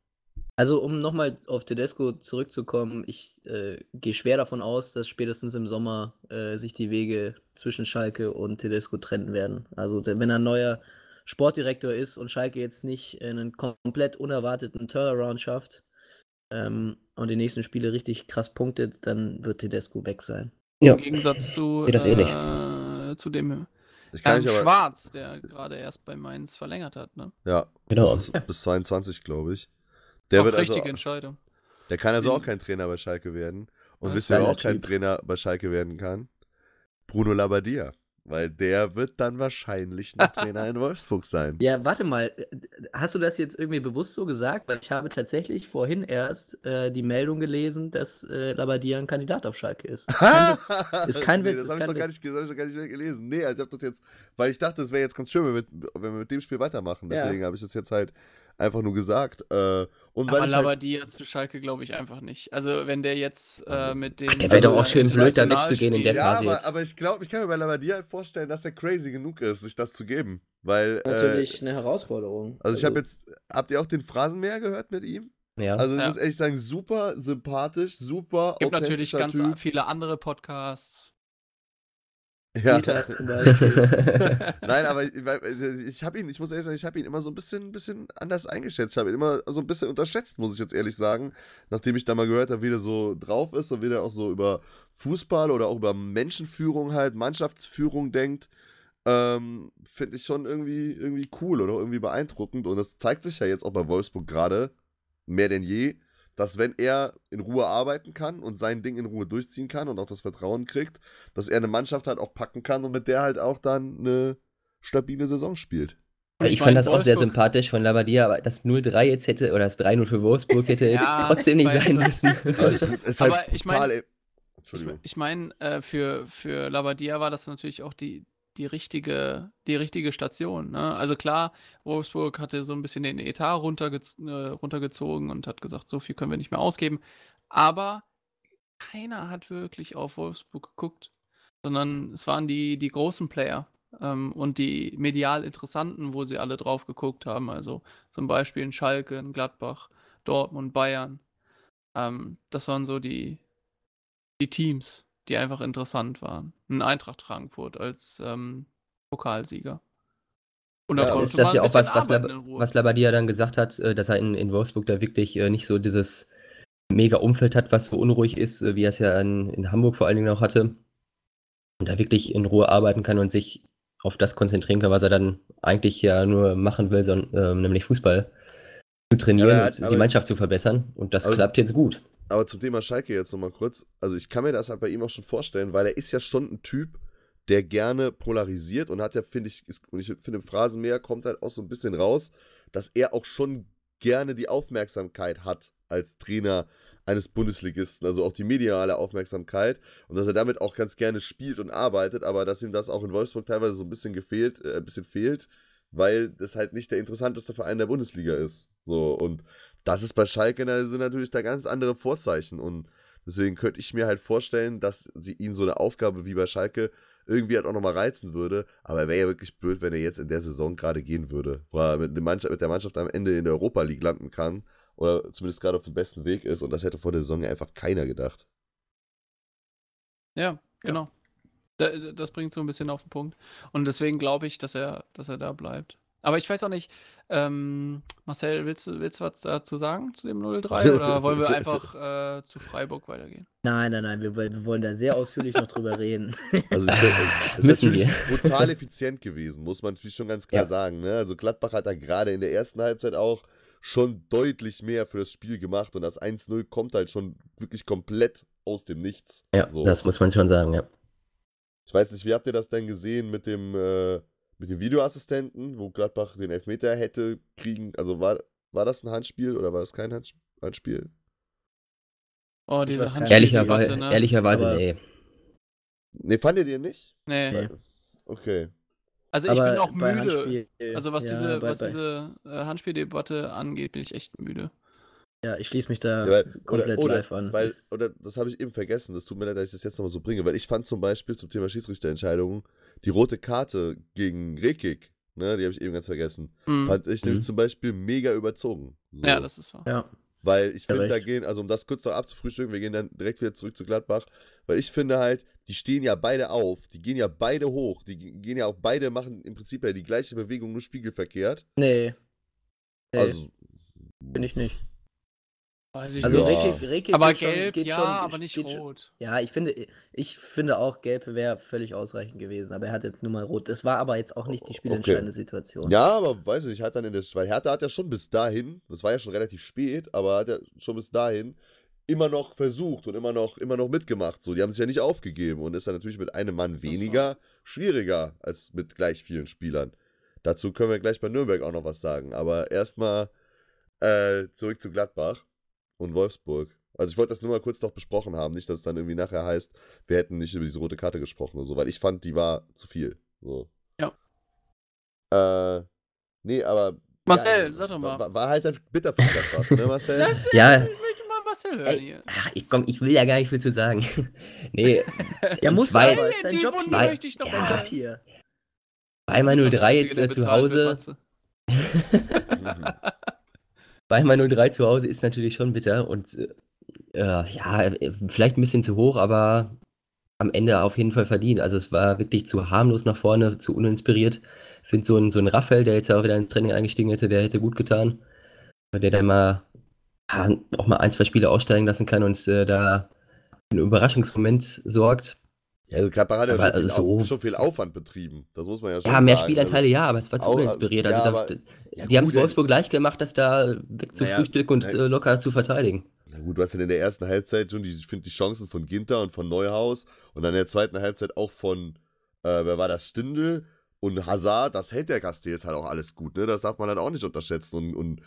Also, um nochmal auf Tedesco zurückzukommen, ich äh, gehe schwer davon aus, dass spätestens im Sommer äh, sich die Wege zwischen Schalke und Tedesco trennen werden. Also, wenn er ein neuer Sportdirektor ist und Schalke jetzt nicht einen komplett unerwarteten Turnaround schafft ähm, und die nächsten Spiele richtig krass punktet, dann wird Tedesco weg sein. Ja. Im Gegensatz zu, ähnlich. äh, zu dem aber, Schwarz, der gerade erst bei Mainz verlängert hat. Ne? ja, Genau. bis, bis 22, glaube ich. Der Auch wird richtige also, Entscheidung. der kann also Den- auch kein Trainer bei Schalke werden. Und Das wisst ihr, wer auch kein Typ. Trainer bei Schalke werden kann? Bruno Labbadia. Weil der wird dann wahrscheinlich ein Trainer in Wolfsburg sein. Ja, warte mal, hast du das jetzt irgendwie bewusst so gesagt? Weil ich habe tatsächlich vorhin erst äh, die Meldung gelesen, dass äh, Labadia ein Kandidat auf Schalke ist. Kein Witz. Ist kein nee, Witz, Das ist habe ich, kein doch gar nicht- das hab ich doch gar nicht mehr gelesen. Nee, also ich habe das jetzt, weil ich dachte, es wäre jetzt ganz schön, wenn wir, mit, wenn wir mit dem Spiel weitermachen. Ja. Deswegen habe ich das jetzt halt einfach nur gesagt. Äh, und Aber weil ich halt, Labadia zu Schalke glaube ich einfach nicht. Also wenn der jetzt äh, mit dem. der wäre doch auch Also, schön blöd, da wegzugehen in der ja, Phase aber, jetzt. aber ich glaube, ich kann mir bei Labadia halt vorstellen, dass er crazy genug ist, sich das zu geben. Weil, äh, Natürlich eine Herausforderung. also ich habe jetzt, habt ihr auch den Phrasenmäher gehört mit ihm? Ja. Also ich Ja. muss ehrlich sagen, super sympathisch, super gibt natürlich ganz Typ. viele andere Podcasts. Ja. Dieter zum Beispiel. Nein, aber ich, ich habe ihn, ich muss ehrlich sagen, ich habe ihn immer so ein bisschen, bisschen anders eingeschätzt. Ich habe ihn immer so ein bisschen unterschätzt, muss ich jetzt ehrlich sagen. Nachdem ich da mal gehört habe, wie der so drauf ist und wie der auch so über Fußball oder auch über Menschenführung halt, Mannschaftsführung denkt, ähm, finde ich schon irgendwie, irgendwie cool oder irgendwie beeindruckend. Und das zeigt sich ja jetzt auch bei Wolfsburg gerade mehr denn je, dass wenn er in Ruhe arbeiten kann und sein Ding in Ruhe durchziehen kann und auch das Vertrauen kriegt, dass er eine Mannschaft halt auch packen kann und mit der halt auch dann eine stabile Saison spielt. Ich, meine, fand das auch sehr Wolfsburg- sympathisch von Labadia, aber das 0-3 jetzt hätte, oder das 3-0 für Wolfsburg hätte jetzt Ja, trotzdem nicht sein müssen. Also, ist halt Aber ich mein- total. e- Ich, Entschuldigung. ich meine, äh, für, für Labadia war das natürlich auch die, die, richtige, die richtige Station. Ne? Also klar, Wolfsburg hatte so ein bisschen den Etat runtergez äh, runtergezogen und hat gesagt, so viel können wir nicht mehr ausgeben. Aber keiner hat wirklich auf Wolfsburg geguckt, sondern es waren die, die großen Player ähm, und die medial interessanten, wo sie alle drauf geguckt haben. Also zum Beispiel in Schalke, in Gladbach, Dortmund, Bayern. Ähm, das waren so die, die Teams, die einfach interessant waren. Ein Eintracht Frankfurt als ähm, Pokalsieger. Und Ja, ist das ja auch was, was, Lab, was Labadia dann gesagt hat, äh, dass er in, in Wolfsburg da wirklich äh, nicht so dieses mega Umfeld hat, was so unruhig ist, äh, wie er es ja in, in Hamburg vor allen Dingen auch hatte. Und da wirklich in Ruhe arbeiten kann und sich auf das konzentrieren kann, was er dann eigentlich ja nur machen will, son, ähm, nämlich Fußball zu trainieren Ja, aber er und die aber- Mannschaft zu verbessern. Und das aber- klappt jetzt gut. Aber zum Thema Schalke jetzt nochmal kurz. Also ich kann mir das halt bei ihm auch schon vorstellen, weil er ist ja schon ein Typ, der gerne polarisiert und hat ja, finde ich, und ich finde im Phrasenmäher kommt halt auch so ein bisschen raus, dass er auch schon gerne die Aufmerksamkeit hat als Trainer eines Bundesligisten, also auch die mediale Aufmerksamkeit und dass er damit auch ganz gerne spielt und arbeitet, aber dass ihm das auch in Wolfsburg teilweise so ein bisschen gefehlt, äh, ein bisschen fehlt, weil das halt nicht der interessanteste Verein der Bundesliga ist. So und das ist bei Schalke da sind natürlich da ganz andere Vorzeichen und deswegen könnte ich mir halt vorstellen, dass sie ihn so eine Aufgabe wie bei Schalke irgendwie halt auch nochmal reizen würde, aber er wäre ja wirklich blöd, wenn er jetzt in der Saison gerade gehen würde, wo er mit, der Mannschaft, mit der Mannschaft am Ende in der Europa League landen kann oder zumindest gerade auf dem besten Weg ist und das hätte vor der Saison ja einfach keiner gedacht. Ja, genau. Da, das bringt so ein bisschen auf den Punkt. Und deswegen glaube ich, dass er, dass er da bleibt. Aber ich weiß auch nicht, ähm, Marcel, willst du, willst du was dazu sagen zu dem 0-3 oder wollen wir einfach äh, zu Freiburg weitergehen? Nein, nein, nein, wir, wollen- wir wollen da sehr ausführlich noch drüber reden. Also es ist, Müssen wir. brutal effizient gewesen, muss man natürlich schon ganz klar Ja. sagen. Ne? Also Gladbach hat da gerade in der ersten Halbzeit auch schon deutlich mehr für das Spiel gemacht und das 1-0 kommt halt schon wirklich komplett aus dem Nichts. Ja, So. das muss man schon sagen, ja. Ich weiß nicht, wie habt ihr das denn gesehen mit dem, äh, mit dem Videoassistenten, wo Gladbach den Elfmeter hätte kriegen? Also war, war das ein Handspiel oder war das kein Handspiel? Oh, diese kein- Ehrlicherweise, Handspieldebatte, ne? ehrlicherweise, Aber- nee. Ne, fandet ihr nicht? Nee. Nee. Okay. Also ich bin Aber auch bei müde. Handspiel- Also was ja, diese, bei- was bei- diese äh, Handspieldebatte angeht, bin ich echt müde. Ja, ich schließe mich da Ja, weil, komplett oder, live oder, an. Weil, Das- oder das habe ich eben vergessen, das tut mir leid, dass ich das jetzt nochmal so bringe, weil ich fand zum Beispiel zum Thema Schiedsrichterentscheidungen die rote Karte gegen Rekik, ne, die habe ich eben ganz vergessen, Hm. fand ich nämlich Mhm. zum Beispiel mega überzogen. So. Ja, das ist wahr. ja, Weil ich Ja, finde, da gehen, also um das kurz noch abzufrühstücken, wir gehen dann direkt wieder zurück zu Gladbach, weil ich finde halt, die stehen ja beide auf, die gehen ja beide hoch, die gehen ja auch beide, machen im Prinzip ja die gleiche Bewegung, nur spiegelverkehrt. nee. Nee, Also, bin ich nicht. Weiß ich Also nicht. Rekik, Rekik Aber geht schon- gelb, geht ja, schon, aber nicht geht schon- rot. Ja, ich finde, ich finde auch, gelb wäre völlig ausreichend gewesen, aber er hat jetzt nur mal rot. Das war aber jetzt auch nicht die spielentscheidende Situation. Ja, aber weiß ich, hat dann in der, weil Hertha hat ja schon bis dahin, das war ja schon relativ spät, aber hat ja schon bis dahin immer noch versucht und immer noch, immer noch mitgemacht. So, die haben sich ja nicht aufgegeben und ist dann natürlich mit einem Mann weniger schwieriger als mit gleich vielen Spielern. Dazu können wir gleich bei Nürnberg auch noch was sagen. Aber erstmal äh, zurück zu Gladbach und Wolfsburg. Also ich wollte das nur mal kurz noch besprochen haben, nicht, dass es dann irgendwie nachher heißt, wir hätten nicht über diese rote Karte gesprochen oder so, weil ich fand, die war zu viel. So. Ja. Äh, nee, aber Marcel, sag doch mal. War, war halt ein bitter Gladbach, ne, Marcel? Ja, Ich möchte mal Marcel hören hier. ach, ich, komm, ich will ja gar nicht viel zu sagen. nee, Ja, muss Zwei- aber, ist dein Job Wunde möchte ich noch Ja. Job hier. der 03 Einzige, jetzt äh, zu Hause. Matze. Zweimal 03 zu Hause ist natürlich schon bitter und äh, äh, ja, äh, vielleicht ein bisschen zu hoch, aber am Ende auf jeden Fall verdient. Also es war wirklich zu harmlos nach vorne, zu uninspiriert. Ich finde so ein, so ein Raphael, der jetzt auch wieder ins Training eingestiegen hätte, der hätte gut getan. Der dann mal ja, auch mal ein, zwei Spiele aussteigen lassen kann und äh, da einen Überraschungsmoment sorgt. Ja, also Gladbach hat ja schon viel, so- Auf, schon viel Aufwand betrieben. Das muss man ja schon Ja, mehr sagen. Spielanteile ja, aber es war zu Auch- uninspiriert. Also ja, da, aber- d- ja, die haben es Wolfsburg leicht gemacht, das da wegzufrühstücken und na- äh, locker zu verteidigen. Na gut, du hast ja in der ersten Halbzeit schon, die, ich finde, die Chancen von Ginter und von Neuhaus und dann in der zweiten Halbzeit auch von, äh, wer war das, Stindl und Hazard, das hält der Castells halt auch alles gut, ne? Das darf man dann auch nicht unterschätzen und, und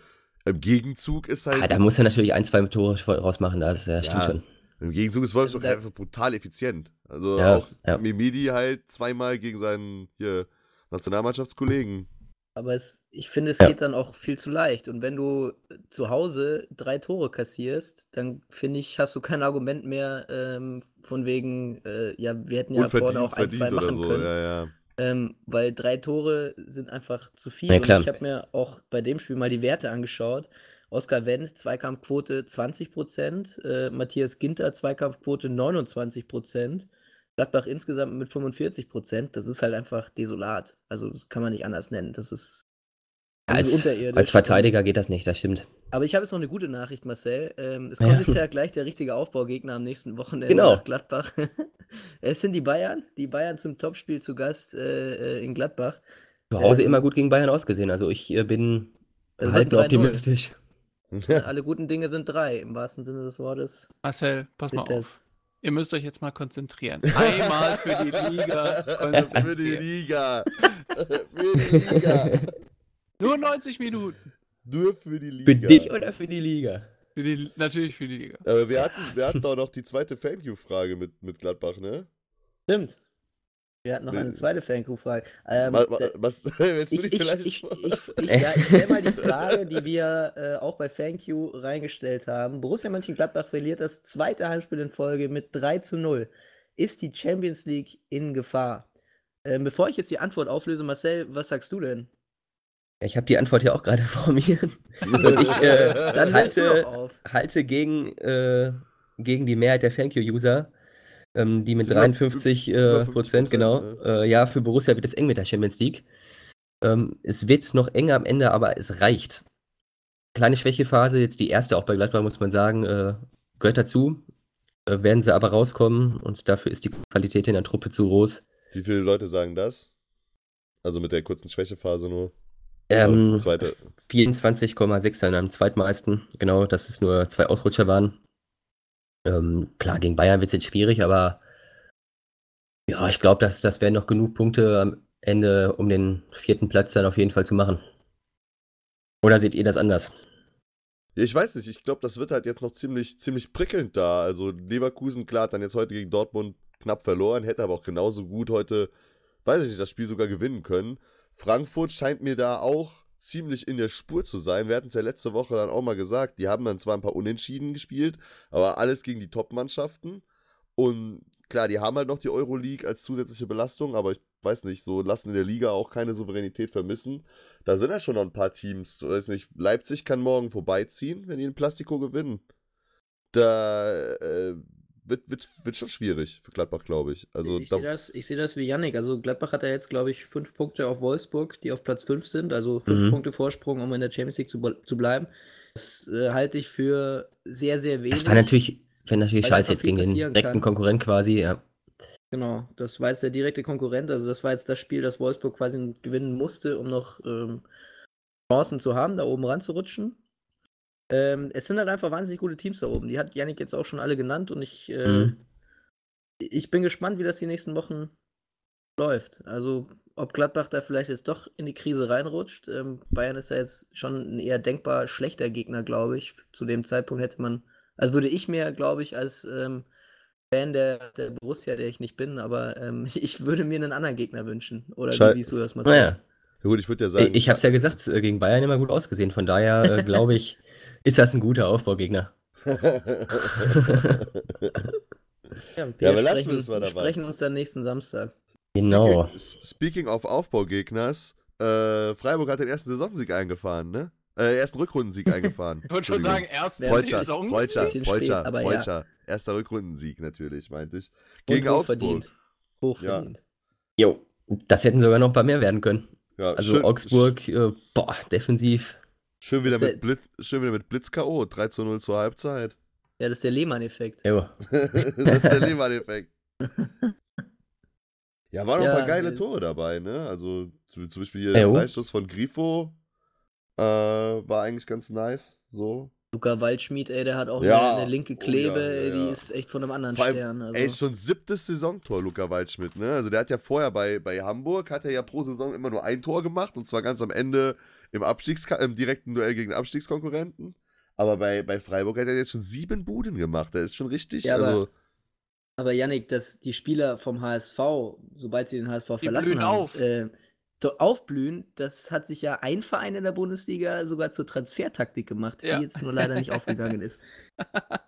im Gegenzug ist halt, Ah, da muss er natürlich ein, zwei Tore rausmachen, das äh, stimmt Ja. schon. Im Gegenzug ist Wolfsburg Also einfach brutal effizient. Also Ja, auch ja. Mimidi halt zweimal gegen seinen hier Nationalmannschaftskollegen. Aber es, ich finde, es Ja. geht dann auch viel zu leicht. Und wenn du zu Hause drei Tore kassierst, dann finde ich, hast du kein Argument mehr ähm, von wegen, äh, ja, wir hätten ja vorne auch ein, zwei machen so. können. Ja, ja. Ähm, weil drei Tore sind einfach zu viel. Und ich habe mir auch bei dem Spiel mal die Werte angeschaut. Oskar Wendt, Zweikampfquote 20%, äh, Matthias Ginter, Zweikampfquote 29%, Gladbach insgesamt mit 45%. Das ist halt einfach desolat. Also das kann man nicht anders nennen. Das ist, Als, unterirdisch. als Verteidiger geht das nicht, das stimmt. Aber ich habe jetzt noch eine gute Nachricht, Marcel. Ähm, es Ja. kommt jetzt ja gleich der richtige Aufbaugegner am nächsten Wochenende Genau. nach Gladbach. es sind die Bayern, die Bayern zum Topspiel zu Gast äh, äh, in Gladbach. Zu Hause Ähm, immer gut gegen Bayern ausgesehen, also ich äh, bin halt wird 3-0. optimistisch. Alle guten Dinge sind drei, im wahrsten Sinne des Wortes. Marcel, pass mal Bitte. auf. Ihr müsst euch jetzt mal konzentrieren. Einmal für die Liga Für die. Liga. für die Liga. Nur 90 Minuten. Nur für die Liga. Für dich oder für die Liga? Für die, natürlich für die Liga. Aber wir hatten, wir hatten doch noch die zweite Thank-You-Frage mit, mit Gladbach, ne? Stimmt. Wir hatten noch Nee. eine zweite Fancrew-Frage. Ähm, da- was, willst du ich, die ich, vielleicht ich, ich, ich, ja, ich stelle mal die Frage, die wir äh, auch bei ThankYou reingestellt haben. Borussia Mönchengladbach verliert das zweite Heimspiel in Folge mit 3 zu 0. Ist die Champions League in Gefahr? Ähm, bevor ich jetzt die Antwort auflöse, Marcel, was sagst du denn? Ich habe die Antwort ja auch gerade vor mir. Und ich äh, halte, halte gegen, äh, gegen die Mehrheit der Thank You-User, ähm, die mit Sind über 53 fünf- äh, über 50%, Prozent, genau. ne? Äh, ja, für Borussia wird es eng mit der Champions League. Ähm, es wird noch enger am Ende, aber es reicht. Kleine Schwächephase, jetzt die erste auch bei Gladbach, muss man sagen, äh, gehört dazu. Äh, werden sie aber rauskommen und dafür ist die Qualität in der Truppe zu groß. Wie viele Leute sagen das? Also mit der kurzen Schwächephase nur. Ähm, die zweite. 24,6 dann am zweitmeisten. Genau, dass es nur zwei Ausrutscher waren. Ähm, klar, gegen Bayern wird es jetzt schwierig, aber ja, ich glaube, dass das wären noch genug Punkte am Ende, um den vierten Platz dann auf jeden Fall zu machen. Oder seht ihr das anders? Ja, ich weiß nicht, ich glaube, das wird halt jetzt noch ziemlich, ziemlich prickelnd da. Also Leverkusen, klar, hat dann jetzt heute gegen Dortmund knapp verloren, hätte aber auch genauso gut heute, weiß ich nicht, das Spiel sogar gewinnen können. Frankfurt scheint mir da auch ziemlich in der Spur zu sein. Wir hatten es ja letzte Woche dann auch mal gesagt, die haben dann zwar ein paar Unentschieden gespielt, aber alles gegen die Top-Mannschaften. Und klar, die haben halt noch die Euroleague als zusätzliche Belastung, aber ich weiß nicht, so lassen in der Liga auch keine Souveränität vermissen. Da sind ja schon noch ein paar Teams. Weiß nicht, Leipzig kann morgen vorbeiziehen, wenn die in Plastiko gewinnen. Da äh, wird, wird, wird schon schwierig für Gladbach, glaube ich. Also ich sehe das, ich seh das wie Yannick. Also Gladbach hat ja jetzt, glaube ich, fünf Punkte auf Wolfsburg, die auf Platz 5 sind. Also fünf Mhm. Punkte Vorsprung, um in der Champions League zu, zu bleiben. Das äh, halte ich für sehr, sehr wenig. Das war natürlich, wäre natürlich scheiße jetzt gegen den direkten kann. Konkurrent quasi, ja. Genau, das war jetzt der direkte Konkurrent. Also das war jetzt das Spiel, das Wolfsburg quasi gewinnen musste, um noch ähm, Chancen zu haben, da oben ranzurutschen. Ähm, es sind halt einfach wahnsinnig gute Teams da oben. Die hat Yannick jetzt auch schon alle genannt und ich, äh, Mhm. ich bin gespannt, wie das die nächsten Wochen läuft. Also ob Gladbach da vielleicht jetzt doch in die Krise reinrutscht. Ähm, Bayern ist da jetzt schon ein eher denkbar schlechter Gegner, glaube ich. Zu dem Zeitpunkt hätte man, also würde ich mir, glaube ich, als ähm, Fan der, der Borussia, der ich nicht bin, aber ähm, ich würde mir einen anderen Gegner wünschen. Oder Schei- wie siehst du das, Marcel? Naja. Ja gut, ich würde ja sagen. Ich habe es ja gesagt, äh, gegen Bayern immer gut ausgesehen. Von daher äh, glaube ich, ist das ein guter Aufbaugegner. Ja, Ja, aber lassen wir es mal wir dabei. sprechen uns dann nächsten Samstag. Genau. Speaking, speaking of Aufbaugegners, äh, Freiburg hat den ersten Saisonsieg eingefahren, ne? Äh, ersten Rückrundensieg eingefahren. Ich wollte schon sagen, Entschuldigung. erst Ja, Freudscher, Saison. Freudscher, Bisschen spät, Freudscher, aber ja. Freudscher. Erster Rückrundensieg natürlich, meinte ich. Gegen Augsburg. hochverdient. Hochverdient. Jo, das hätten sogar noch ein paar mehr werden können. Ja, Also schön, Augsburg, äh, boah, defensiv. Schön wieder, mit Blitz, schön wieder mit Blitz K.O. 3 zu 0 zur Halbzeit. Ja, das ist der Lehmann-Effekt. Jo. das ist der Lehmann-Effekt. Ja, waren noch ein Ja, paar geile Tore dabei, ne? Also zum Beispiel hier Ja, der. Freistoß von Grifo äh, war eigentlich ganz nice. So. Luca Waldschmied, ey, der hat auch Ja. eine, eine linke Oh, Klebe, ja, ja, ey, die ja. ist echt von einem anderen allem, Stern. Also. Ey, schon siebtes Saisontor, Luca Waldschmidt, ne? Also der hat ja vorher bei, bei Hamburg, hat er ja pro Saison immer nur ein Tor gemacht und zwar ganz am Ende im, Abstiegs im direkten Duell gegen den Abstiegskonkurrenten. Aber bei, bei Freiburg hat er jetzt schon sieben Buden gemacht. Der ist schon richtig. Ja, aber also, Aber Yannick, dass die Spieler vom HSV, sobald sie den HSV Die verlassen haben, auf. Äh, aufblühen, das hat sich ja ein Verein in der Bundesliga sogar zur Transfertaktik gemacht, Ja. die jetzt nur leider nicht aufgegangen ist.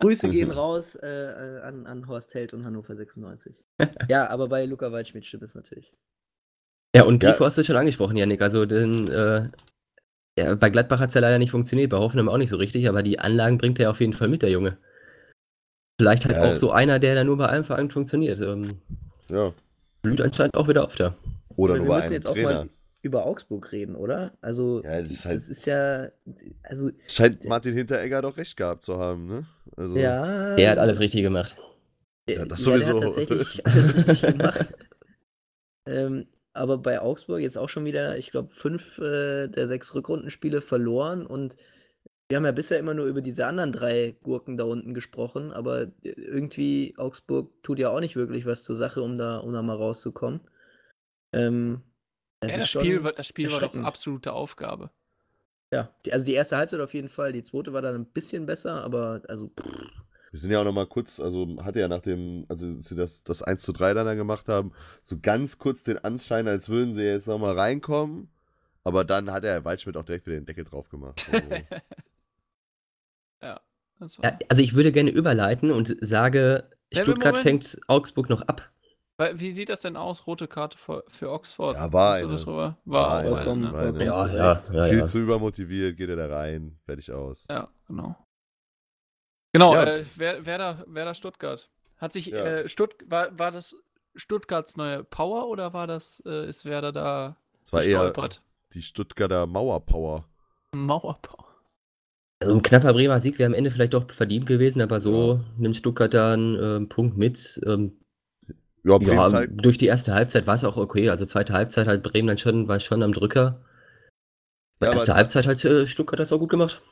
Grüße gehen raus äh, äh, an, an Horst Held und Hannover 96. ja, aber bei Luca Waldschmidt stimmt es natürlich. Ja, und Ja. Grifo hast du schon angesprochen, Janik. Also den, äh, ja, bei Gladbach hat es ja leider nicht funktioniert, bei Hoffenheim auch nicht so richtig, aber die Anlagen bringt er auf jeden Fall mit, der Junge. Vielleicht halt Ja. auch so einer, der dann nur bei einem Verein funktioniert. Ähm, ja. blüht anscheinend auch wieder auf da. Oder nur wir bei müssen einem jetzt auch Trainer. mal über Augsburg reden, oder? Also, Ja, das ist halt- das ist ja, also, Scheint Martin Hinteregger doch recht gehabt zu haben, ne? Also, ja. Der hat alles richtig gemacht. Ja, das Ja, der sowieso. hat tatsächlich alles richtig gemacht. ähm, aber bei Augsburg jetzt auch schon wieder, ich glaube, fünf äh, der sechs Rückrundenspiele verloren und wir haben ja bisher immer nur über diese anderen drei Gurken da unten gesprochen, aber irgendwie Augsburg tut ja auch nicht wirklich was zur Sache, um da, um da mal rauszukommen. Ähm, das Ja, das Spiel, war- das Spiel war doch absolute Aufgabe. Ja, die, also die erste Halbzeit auf jeden Fall, die zweite war dann ein bisschen besser, aber also pff, Wir sind ja auch noch mal kurz, also hatte ja nach dem, also sie das, das 1 zu 3 dann da gemacht haben, so ganz kurz den Anschein, als würden sie jetzt noch mal reinkommen. Aber dann hat der Waldschmidt auch direkt wieder den Deckel drauf gemacht. Also, ja, das war. Ja, also ich würde gerne überleiten und sage, Stuttgart fängt Augsburg noch ab. Weil- Wie sieht das denn aus? Rote Karte für, für Oxford? Ja, war eine. das? War War, eine. auch vollkommen, eine. War eine. vollkommen Ja, zu ja, ja, viel ja. zu übermotiviert, geht er da rein, fertig aus. Ja, genau. Genau, Ja. Äh, Wer- Werder, Werder Stuttgart. Hat sich Ja. äh, Stutt war, war das Stuttgarts neue Power oder war das äh, ist Werder da Es war eher die Stuttgarter Mauerpower. Mauerbau. Also ein knapper Bremer Sieg wäre am Ende vielleicht doch verdient gewesen, aber so nimmt Stuttgart da einen ähm, Punkt mit. Ähm, Ja, ja, zeigt, durch die erste Halbzeit war es auch okay. Also zweite Halbzeit halt Bremen dann schon, war schon am Drücker. Bei Ja, ze- Halbzeit hat äh, Stuttgart das auch gut gemacht.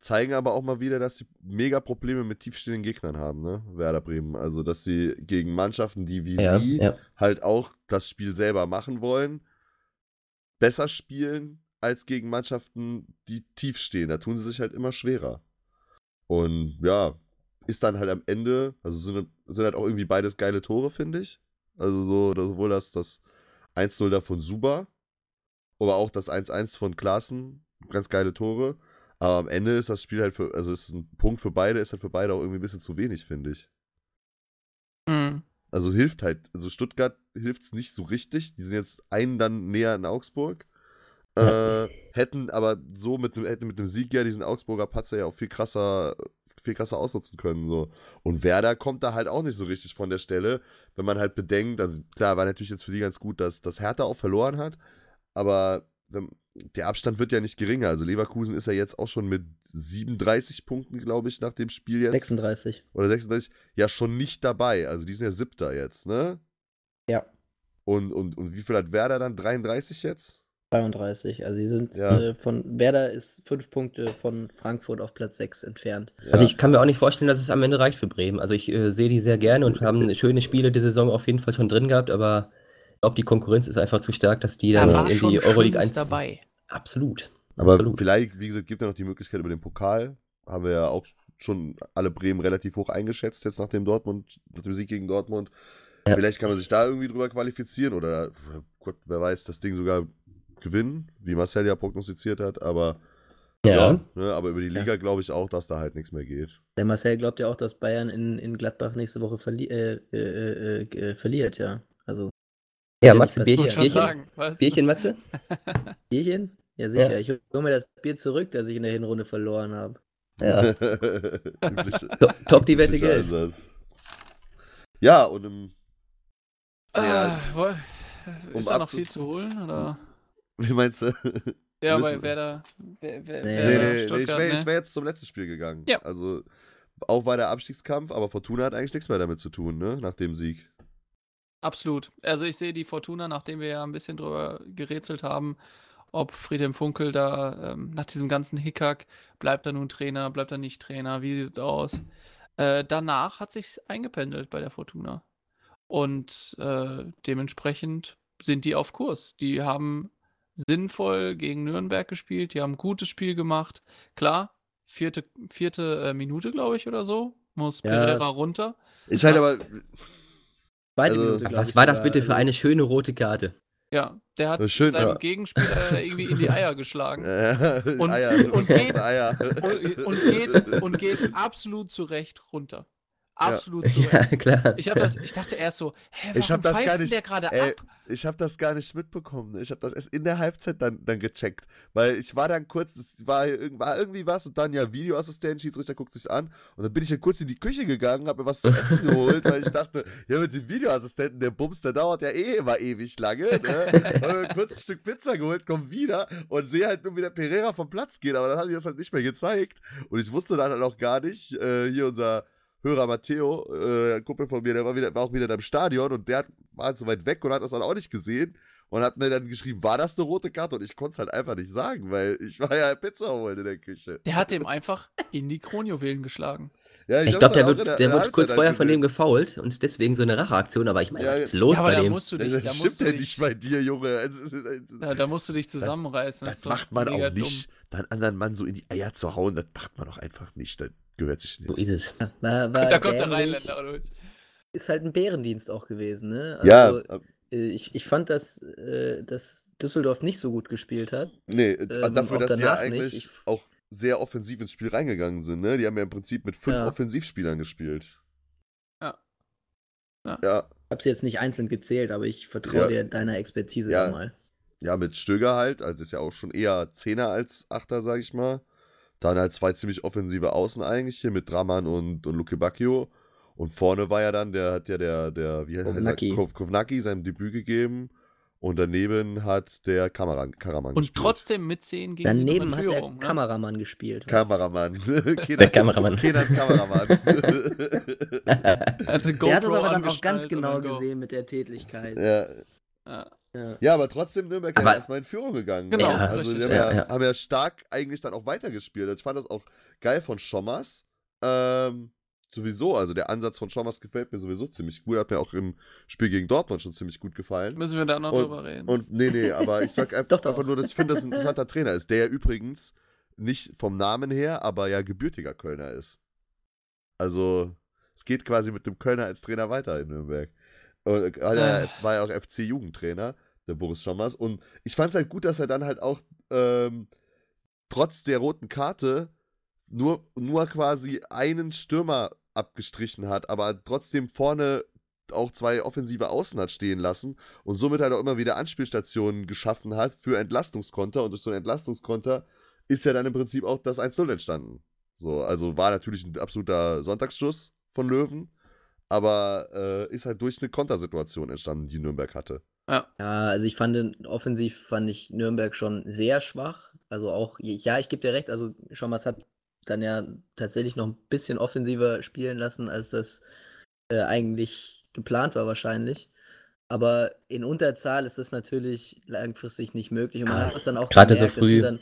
zeigen aber auch mal wieder, dass sie mega Probleme mit tiefstehenden Gegnern haben, ne? Werder Bremen. Also, dass sie gegen Mannschaften, die wie Ja, sie ja. halt auch das Spiel selber machen wollen, besser spielen als gegen Mannschaften, die tief stehen. Da tun sie sich halt immer schwerer. Und ja, ist dann halt am Ende, also sind, sind halt auch irgendwie beides geile Tore, finde ich. Also so, sowohl das, das 1-0 da von Suba, aber auch das 1-1 von Klaassen, ganz geile Tore. Aber am Ende ist das Spiel halt für, also ist ein Punkt für beide, ist halt für beide auch irgendwie ein bisschen zu wenig, finde ich. Mhm. Also hilft halt, also Stuttgart hilft es nicht so richtig. Die sind jetzt einen dann näher in Augsburg. Äh, hätten aber so mit, nem- hätten mit dem Sieg ja diesen Augsburger Patzer ja auch viel krasser, viel krasser ausnutzen können. So. Und Werder kommt da halt auch nicht so richtig von der Stelle, wenn man halt bedenkt, also klar, war natürlich jetzt für die ganz gut, dass, dass Hertha auch verloren hat, aber der Abstand wird ja nicht geringer. Also Leverkusen ist ja jetzt auch schon mit 37 Punkten, glaube ich, nach dem Spiel jetzt 36. oder 36, ja schon nicht dabei. Also die sind ja siebter jetzt, ne? Ja. Und, und, und wie viel hat Werder dann? 33 jetzt? 32. Also sie sind Ja. äh, von Werder ist fünf Punkte von Frankfurt auf Platz 6 entfernt. Ja. Also ich kann mir auch nicht vorstellen, dass es am Ende reicht für Bremen. Also ich äh, sehe die sehr gerne und haben schöne Spiele die Saison auf jeden Fall schon drin gehabt, aber ich glaube, die Konkurrenz ist einfach zu stark, dass die Da dann in die Euroleague Schlimmes 1 dabei. Absolut. Aber Absolut. vielleicht, wie gesagt, gibt ja noch die Möglichkeit über den Pokal. Haben wir ja auch schon alle Bremen relativ hoch eingeschätzt, jetzt nach dem Dortmund, nach dem Sieg gegen Dortmund. Ja. Vielleicht kann man sich da irgendwie drüber qualifizieren oder, Gott, wer weiß, das Ding sogar gewinnen, wie Marcel ja prognostiziert hat, aber Ja. ja, ne, aber über die Ja. Liga glaube ich auch, dass da halt nichts mehr geht. Der Marcel glaubt ja auch, dass Bayern in, in Gladbach nächste Woche verli äh, äh, äh, äh, verliert, ja. Also Ja, Ja, Matze, Bierchen, Bierchen? sagen? Bierchen, Matze? Bierchen? Ja, sicher. Ja. Ich hole mir das Bier zurück, das ich in der Hinrunde verloren habe. Ja. Übliche- To- Top die Wette Geld. Einsatz. Ja, und im, Ah, Ja. Um ist da noch viel zu holen? Oder? wie meinst du? Ja, bei Werder. Wer, wer, Nee. Nee, Werder, nee, nee, ich wäre ne? wär jetzt zum letzten Spiel gegangen. Ja. Also, auch war der Abstiegskampf, aber Fortuna hat eigentlich nichts mehr damit zu tun, ne? Nach dem Sieg. Absolut. Also ich sehe die Fortuna, nachdem wir ja ein bisschen drüber gerätselt haben, ob Friedhelm Funkel da ähm, nach diesem ganzen Hickhack, bleibt er nun Trainer, bleibt er nicht Trainer, wie sieht es aus? Äh, danach hat sich eingependelt bei der Fortuna. Und äh, dementsprechend sind die auf Kurs. Die haben sinnvoll gegen Nürnberg gespielt, die haben ein gutes Spiel gemacht. Klar, vierte, vierte äh, Minute, glaube ich, oder so, muss Ja. Pereira runter. Ist halt aber, Also, Minute, Was ich war das bitte für Also, eine schöne rote Karte? Ja, der hat schön, seinem ja. Gegenspieler irgendwie in die Eier geschlagen. Und- Eier, und geht- Eier. Und, und, geht, und geht absolut zurecht runter. Absolut zurecht. Ja, klar. Ich, hab das, ich dachte erst so, hä, warum Ich hab das gar pfeift nicht- der gerade ab? Ich habe das gar nicht mitbekommen. Ich habe das erst in der Halbzeit dann, dann gecheckt. Weil ich war dann kurz, es war, war irgendwie was und dann ja Videoassistent, Schiedsrichter guckt sich an. Und dann bin ich dann kurz in die Küche gegangen, habe mir was zu essen geholt, weil ich dachte, ja, mit dem Videoassistenten, der Bums, der dauert ja eh immer ewig lange. Ne? Hab mir kurz ein Stück Pizza geholt, komm wieder und sehe halt nur, wie der Pereira vom Platz geht. Aber dann haben die das halt nicht mehr gezeigt. Und ich wusste dann halt auch gar nicht, äh, hier unser Hörer Matteo, äh, ein Kumpel von mir, der war, wieder, war auch wieder da im Stadion und der hat, war halt so weit weg und hat das dann auch nicht gesehen und hat mir dann geschrieben, war das eine rote Karte? Und ich konnte es halt einfach nicht sagen, weil ich war ja Pizza holen in der Küche. Der hat dem einfach in die Kronjuwelen geschlagen. Ja, Ich hab's glaube, der wird, in der in wird kurz vorher von dem gefault und deswegen so eine Racheaktion. Aber ich meine, Ja, was ist los Ja, aber bei da dem? musst du dich, da Das musst stimmt du ja dich, nicht bei dir, Junge. Ist- ist- ja, da musst du dich zusammenreißen. Das ist doch macht man auch nicht. Dann anderen Mann so in die Eier zu hauen, das macht man doch einfach nicht. Das gehört sich So nicht. ist es. War, war Da kommt der. Rheinländer durch. Ist halt ein Bärendienst auch gewesen, ne? Ja, Also, äh, ich, ich fand, dass, äh, dass Düsseldorf nicht so gut gespielt hat. nee, ähm, dafür, dass die ja eigentlich Ich- auch sehr offensiv ins Spiel reingegangen sind. Ne? Die haben ja im Prinzip mit fünf Ja. Offensivspielern gespielt. Ja. Ja. Ja, Ich habe sie jetzt nicht einzeln gezählt, aber ich vertraue Ja. dir deiner Expertise Ja. mal. ja, mit Stöger halt, also ist ja auch schon eher Zehner als Achter, sag ich mal. Dann halt zwei ziemlich offensive Außen eigentlich hier mit Draman und, und Luke Bacchio. Und vorne war ja dann, der hat ja der, der wie heißt er, Kovnacki. Kov- Kovnacki sein Debüt gegeben. Und daneben hat der Kamaran, Karaman Und gespielt. trotzdem mit 10 gegen Daneben hat der ne? Kameramann gespielt. Kameramann. Kenan, Der Kameramann. Kenan Kameramann. Er hatte Der hat das aber dann auch ganz genau und gesehen mit der Tätigkeit. ja. Ja. Ja. ja, aber trotzdem Nürnberg Aber- ja erstmal in Führung gegangen. Genau, ne? also richtig. die haben Ja, ja, ja. haben ja stark eigentlich dann auch weitergespielt. Ich fand das auch geil von Schommers. Ähm, sowieso, also der Ansatz von Schommers gefällt mir sowieso ziemlich gut. Hat mir auch im Spiel gegen Dortmund schon ziemlich gut gefallen. Müssen wir da noch Und- drüber reden. Und nee, nee, aber ich sag einfach, Doch, doch. einfach nur, dass ich finde, dass ein interessanter Trainer ist, der ja übrigens nicht vom Namen her, aber ja gebürtiger Kölner ist. Also, es geht quasi mit dem Kölner als Trainer weiter in Nürnberg. Und er Ah. war ja auch FC-Jugendtrainer, der Boris Schommers. Und ich fand es halt gut, dass er dann halt auch ähm, trotz der roten Karte nur, nur quasi einen Stürmer abgestrichen hat, aber trotzdem vorne auch zwei offensive Außen hat stehen lassen und somit halt auch immer wieder Anspielstationen geschaffen hat für Entlastungskonter und durch so einen Entlastungskonter ist ja dann im Prinzip auch das 1-0 entstanden. So, also war natürlich ein absoluter Sonntagsschuss von Löwen, aber äh, ist halt durch eine Kontersituation entstanden, die Nürnberg hatte. Ja, also ich fand, offensiv fand ich Nürnberg schon sehr schwach. Also auch, ja, ich gebe dir recht, also Schommers hat dann ja tatsächlich noch ein bisschen offensiver spielen lassen, als das äh, eigentlich geplant war wahrscheinlich. Aber in Unterzahl ist das natürlich langfristig nicht möglich. Und man Ah, hat das dann auch gerade so früh. dann,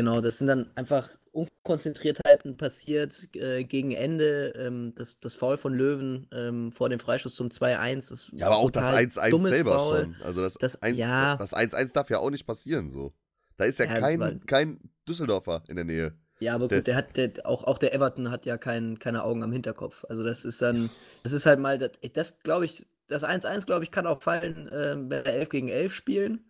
genau, das sind dann einfach Unkonzentriertheiten passiert äh, gegen Ende. Ähm, das, das Foul von Löwen ähm, vor dem Freischuss zum 2-1. das Ja, aber auch das total 1-1 dummes selber Foul. schon. Also das, Das- ein- ja. das 1-1 darf ja auch nicht passieren so. Da ist ja, Ja, das war- kein, kein Düsseldorfer in der Nähe. Ja, aber Der- gut, der hat der, auch, auch der Everton hat ja kein, keine Augen am Hinterkopf. Also das ist dann, das ist halt mal, das, das glaube ich, das 1-1, glaube ich, kann auch fallen, ähm, wenn wir 11 gegen 11 spielen.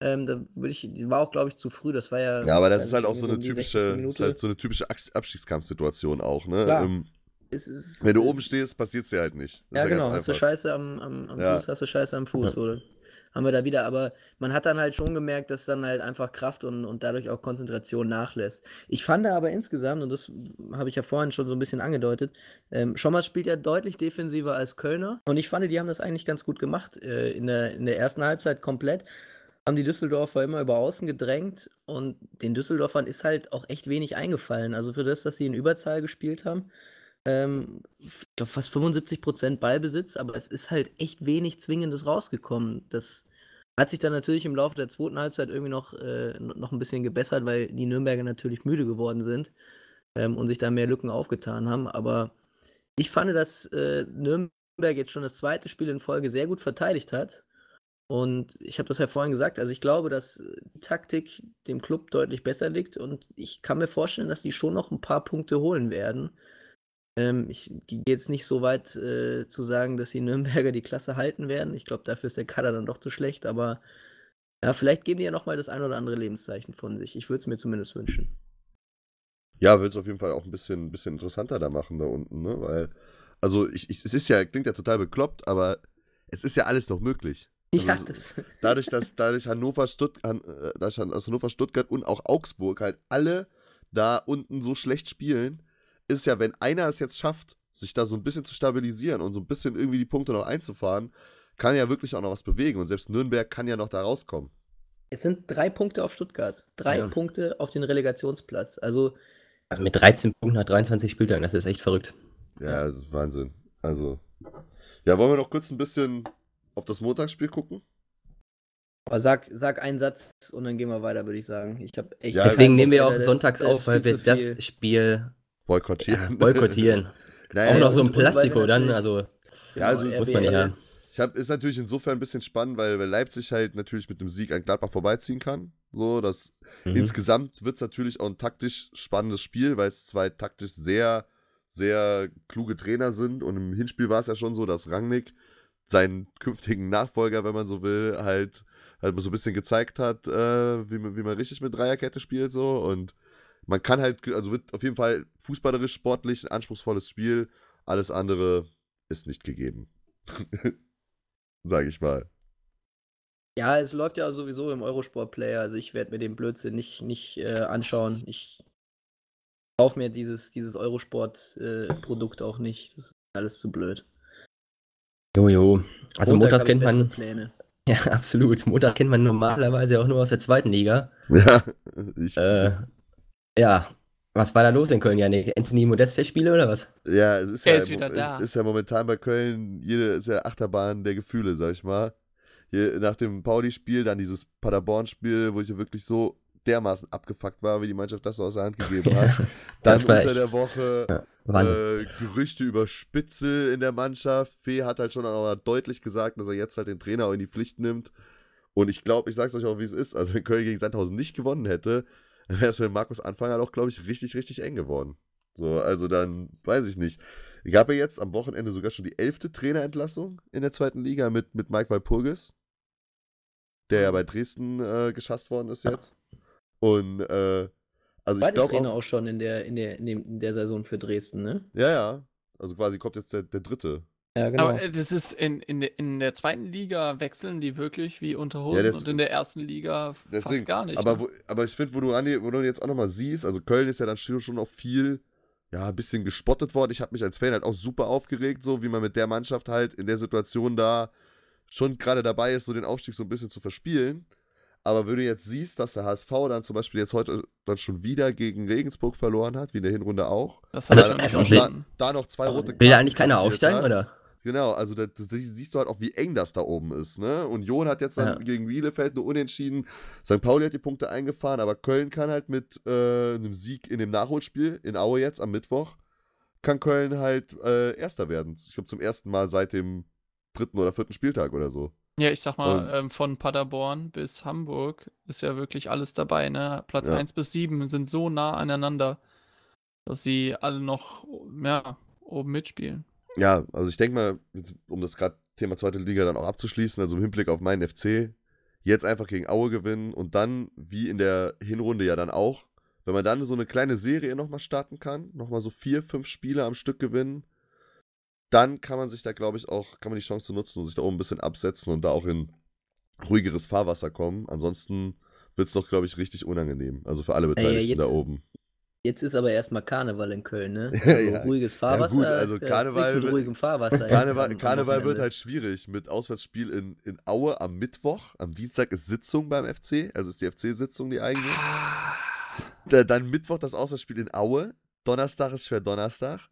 Ähm, da würde ich, war auch, glaube ich, zu früh. Das war ja. Ja, aber das ist halt auch so eine typische, ist halt so eine typische Abstiegskampfsituation auch, ne? Ähm, ist, ist, wenn du oben stehst, passiert es dir halt nicht. Das ja, ja genau. Hast du Scheiße am, am, am ja. Fuß, hast du Scheiße am Fuß, ja. oder? Haben wir da wieder, aber man hat dann halt schon gemerkt, dass dann halt einfach Kraft und, und dadurch auch Konzentration nachlässt. Ich fand aber insgesamt, und das habe ich ja vorhin schon so ein bisschen angedeutet, ähm, Schommers spielt ja deutlich defensiver als Kölner und ich fand, die haben das eigentlich ganz gut gemacht äh, in, der, in der ersten Halbzeit komplett haben die Düsseldorfer immer über außen gedrängt und den Düsseldorfern ist halt auch echt wenig eingefallen. Also für das, dass sie in Überzahl gespielt haben, ähm, ich glaube fast 75% Ballbesitz, aber es ist halt echt wenig Zwingendes rausgekommen. Das hat sich dann natürlich im Laufe der zweiten Halbzeit irgendwie noch, äh, noch ein bisschen gebessert, weil die Nürnberger natürlich müde geworden sind ähm, und sich da mehr Lücken aufgetan haben. Aber ich fand, dass äh, Nürnberg jetzt schon das zweite Spiel in Folge sehr gut verteidigt hat und ich habe das ja vorhin gesagt, also ich glaube, dass äh, die Taktik dem Club deutlich besser liegt und ich kann mir vorstellen, dass die schon noch ein paar Punkte holen werden. Ähm, ich gehe jetzt nicht so weit äh, zu sagen, dass die Nürnberger die Klasse halten werden. Ich glaube, dafür ist der Kader dann doch zu schlecht, aber ja, vielleicht geben die ja nochmal das ein oder andere Lebenszeichen von sich. Ich würde es mir zumindest wünschen. Ja, würde es auf jeden Fall auch ein bisschen, bisschen interessanter da machen da unten, ne? Weil, also ich, ich, es ist ja, klingt ja total bekloppt, aber es ist ja alles noch möglich. Also ja, das. Dadurch, dass dadurch Hannover, Stutt, äh, dadurch Hannover, Stuttgart und auch Augsburg halt alle da unten so schlecht spielen, ist ja, wenn einer es jetzt schafft, sich da so ein bisschen zu stabilisieren und so ein bisschen irgendwie die Punkte noch einzufahren, kann ja wirklich auch noch was bewegen. Und selbst Nürnberg kann ja noch da rauskommen. Es sind drei Punkte auf Stuttgart. Drei ja. Punkte auf den Relegationsplatz. Also, also mit 13 Punkten nach 23 Spieltagen, das ist echt verrückt. Ja, das ist Wahnsinn. Also. Ja, wollen wir noch kurz ein bisschen auf das Montagsspiel gucken? Aber sag, sag einen Satz und dann gehen wir weiter, würde ich sagen. Ich echt ja, Deswegen nehmen wir auch sonntags auf, weil wir das Spiel boykottieren. boykottieren. naja, auch noch so ein Plastiko dann, also, ja, also muss man nicht haben. Ich hab, ist natürlich insofern ein bisschen spannend, weil, weil Leipzig halt natürlich mit dem Sieg an Gladbach vorbeiziehen kann. So, das mhm. insgesamt wird es natürlich auch ein taktisch spannendes Spiel, weil es zwei taktisch sehr, sehr kluge Trainer sind. Und im Hinspiel war es ja schon so, dass Rangnick seinen künftigen Nachfolger, wenn man so will, halt, halt so ein bisschen gezeigt hat, äh, wie, man, wie man richtig mit Dreierkette spielt so und man kann halt, also wird auf jeden Fall fußballerisch, sportlich ein anspruchsvolles Spiel. Alles andere ist nicht gegeben. Sag ich mal. Ja, es läuft ja sowieso im Eurosport-Player. Also ich werde mir den Blödsinn nicht, nicht äh, anschauen. Ich kaufe mir dieses, dieses Eurosport-Produkt äh, auch nicht. Das ist alles zu blöd. Jojo. Also Montag montags kennt man. Pläne. Ja, absolut. Montag kennt man normalerweise auch nur aus der zweiten Liga. Ja, ich, äh, ja. Was war da los in Köln, Janik? Anthony Modest Festspiele oder was? Ja, es ist er ja, ist wieder da. ist ja momentan bei Köln jede ist ja Achterbahn der Gefühle, sag ich mal. Hier, nach dem Pauli-Spiel, dann dieses Paderborn-Spiel, wo ich ja wirklich so dermaßen abgefuckt war, wie die Mannschaft das so aus der Hand gegeben hat. Dann unter echt, der Woche ja, äh, Gerüchte über Spitzel in der Mannschaft. Fee hat halt schon auch deutlich gesagt, dass er jetzt halt den Trainer auch in die Pflicht nimmt. Und ich glaube, ich sage es euch auch, wie es ist. Also, wenn Köln gegen Sandhausen nicht gewonnen hätte, wäre es für Markus Anfang halt auch, glaube ich, richtig, richtig eng geworden. So, also dann weiß ich nicht. Ich habe ja jetzt am Wochenende sogar schon die elfte Trainerentlassung in der zweiten Liga mit, mit Mike Walpurgis, der ja bei Dresden äh, geschasst worden ist jetzt. Und äh, also War ich glaube Trainer auch, auch, schon in der, in, der, in der Saison für Dresden, ne? Ja, ja. Also quasi kommt jetzt der, der dritte. Ja, genau. Aber äh, das ist in, in, der, in der zweiten Liga wechseln die wirklich wie unter Hosen ja, das, und in der ersten Liga deswegen, fast gar nicht. Aber, ne? wo, aber ich finde, wo du, wo du jetzt auch nochmal siehst, also Köln ist ja dann schon auch viel, ja, ein bisschen gespottet worden. Ich habe mich als Fan halt auch super aufgeregt, so wie man mit der Mannschaft halt in der Situation da schon gerade dabei ist, so den Aufstieg so ein bisschen zu verspielen. Aber wenn du jetzt siehst, dass der HSV dann zum Beispiel jetzt heute dann schon wieder gegen Regensburg verloren hat, wie in der Hinrunde auch. Das also, also da, da, noch zwei rote Karten. Will da eigentlich keiner aufsteigen, hat. oder? Genau, also das, das, siehst du halt auch, wie eng das da oben ist. Ne? Union hat jetzt dann ja. gegen Bielefeld nur unentschieden. St. Pauli hat die Punkte eingefahren, aber Köln kann halt mit äh, einem Sieg in dem Nachholspiel in Aue jetzt am Mittwoch, kann Köln halt äh, Erster werden. Ich glaube zum ersten Mal seit dem dritten oder vierten Spieltag oder so. Ja, ich sag mal, ähm, von Paderborn bis Hamburg ist ja wirklich alles dabei, ne? Platz ja. 1 bis 7 sind so nah aneinander, dass sie alle noch ja, oben mitspielen. Ja, also ich denke mal, um das gerade Thema zweite Liga dann auch abzuschließen, also im Hinblick auf meinen FC, jetzt einfach gegen Aue gewinnen und dann, wie in der Hinrunde ja dann auch, wenn man dann so eine kleine Serie nochmal starten kann, nochmal so vier, fünf Spiele am Stück gewinnen, dann kann man sich da, glaube ich, auch, kann man die Chance nutzen und sich da oben ein bisschen absetzen und da auch in ruhigeres Fahrwasser kommen. Ansonsten wird es doch, glaube ich, richtig unangenehm. Also für alle Beteiligten jetzt, da oben. Jetzt ist aber erstmal Karneval in Köln, ne? Also ja, ruhiges Fahrwasser. Ja, gut, also Karneval, mit ruhigem Fahrwasser. Karneval, am, Karneval am wird halt schwierig mit Auswärtsspiel in, in Aue am Mittwoch. Am Dienstag ist Sitzung beim FC, also ist die FC-Sitzung die eigene. Da, dann Mittwoch das Auswärtsspiel in Aue. Donnerstag ist schwer Donnerstag.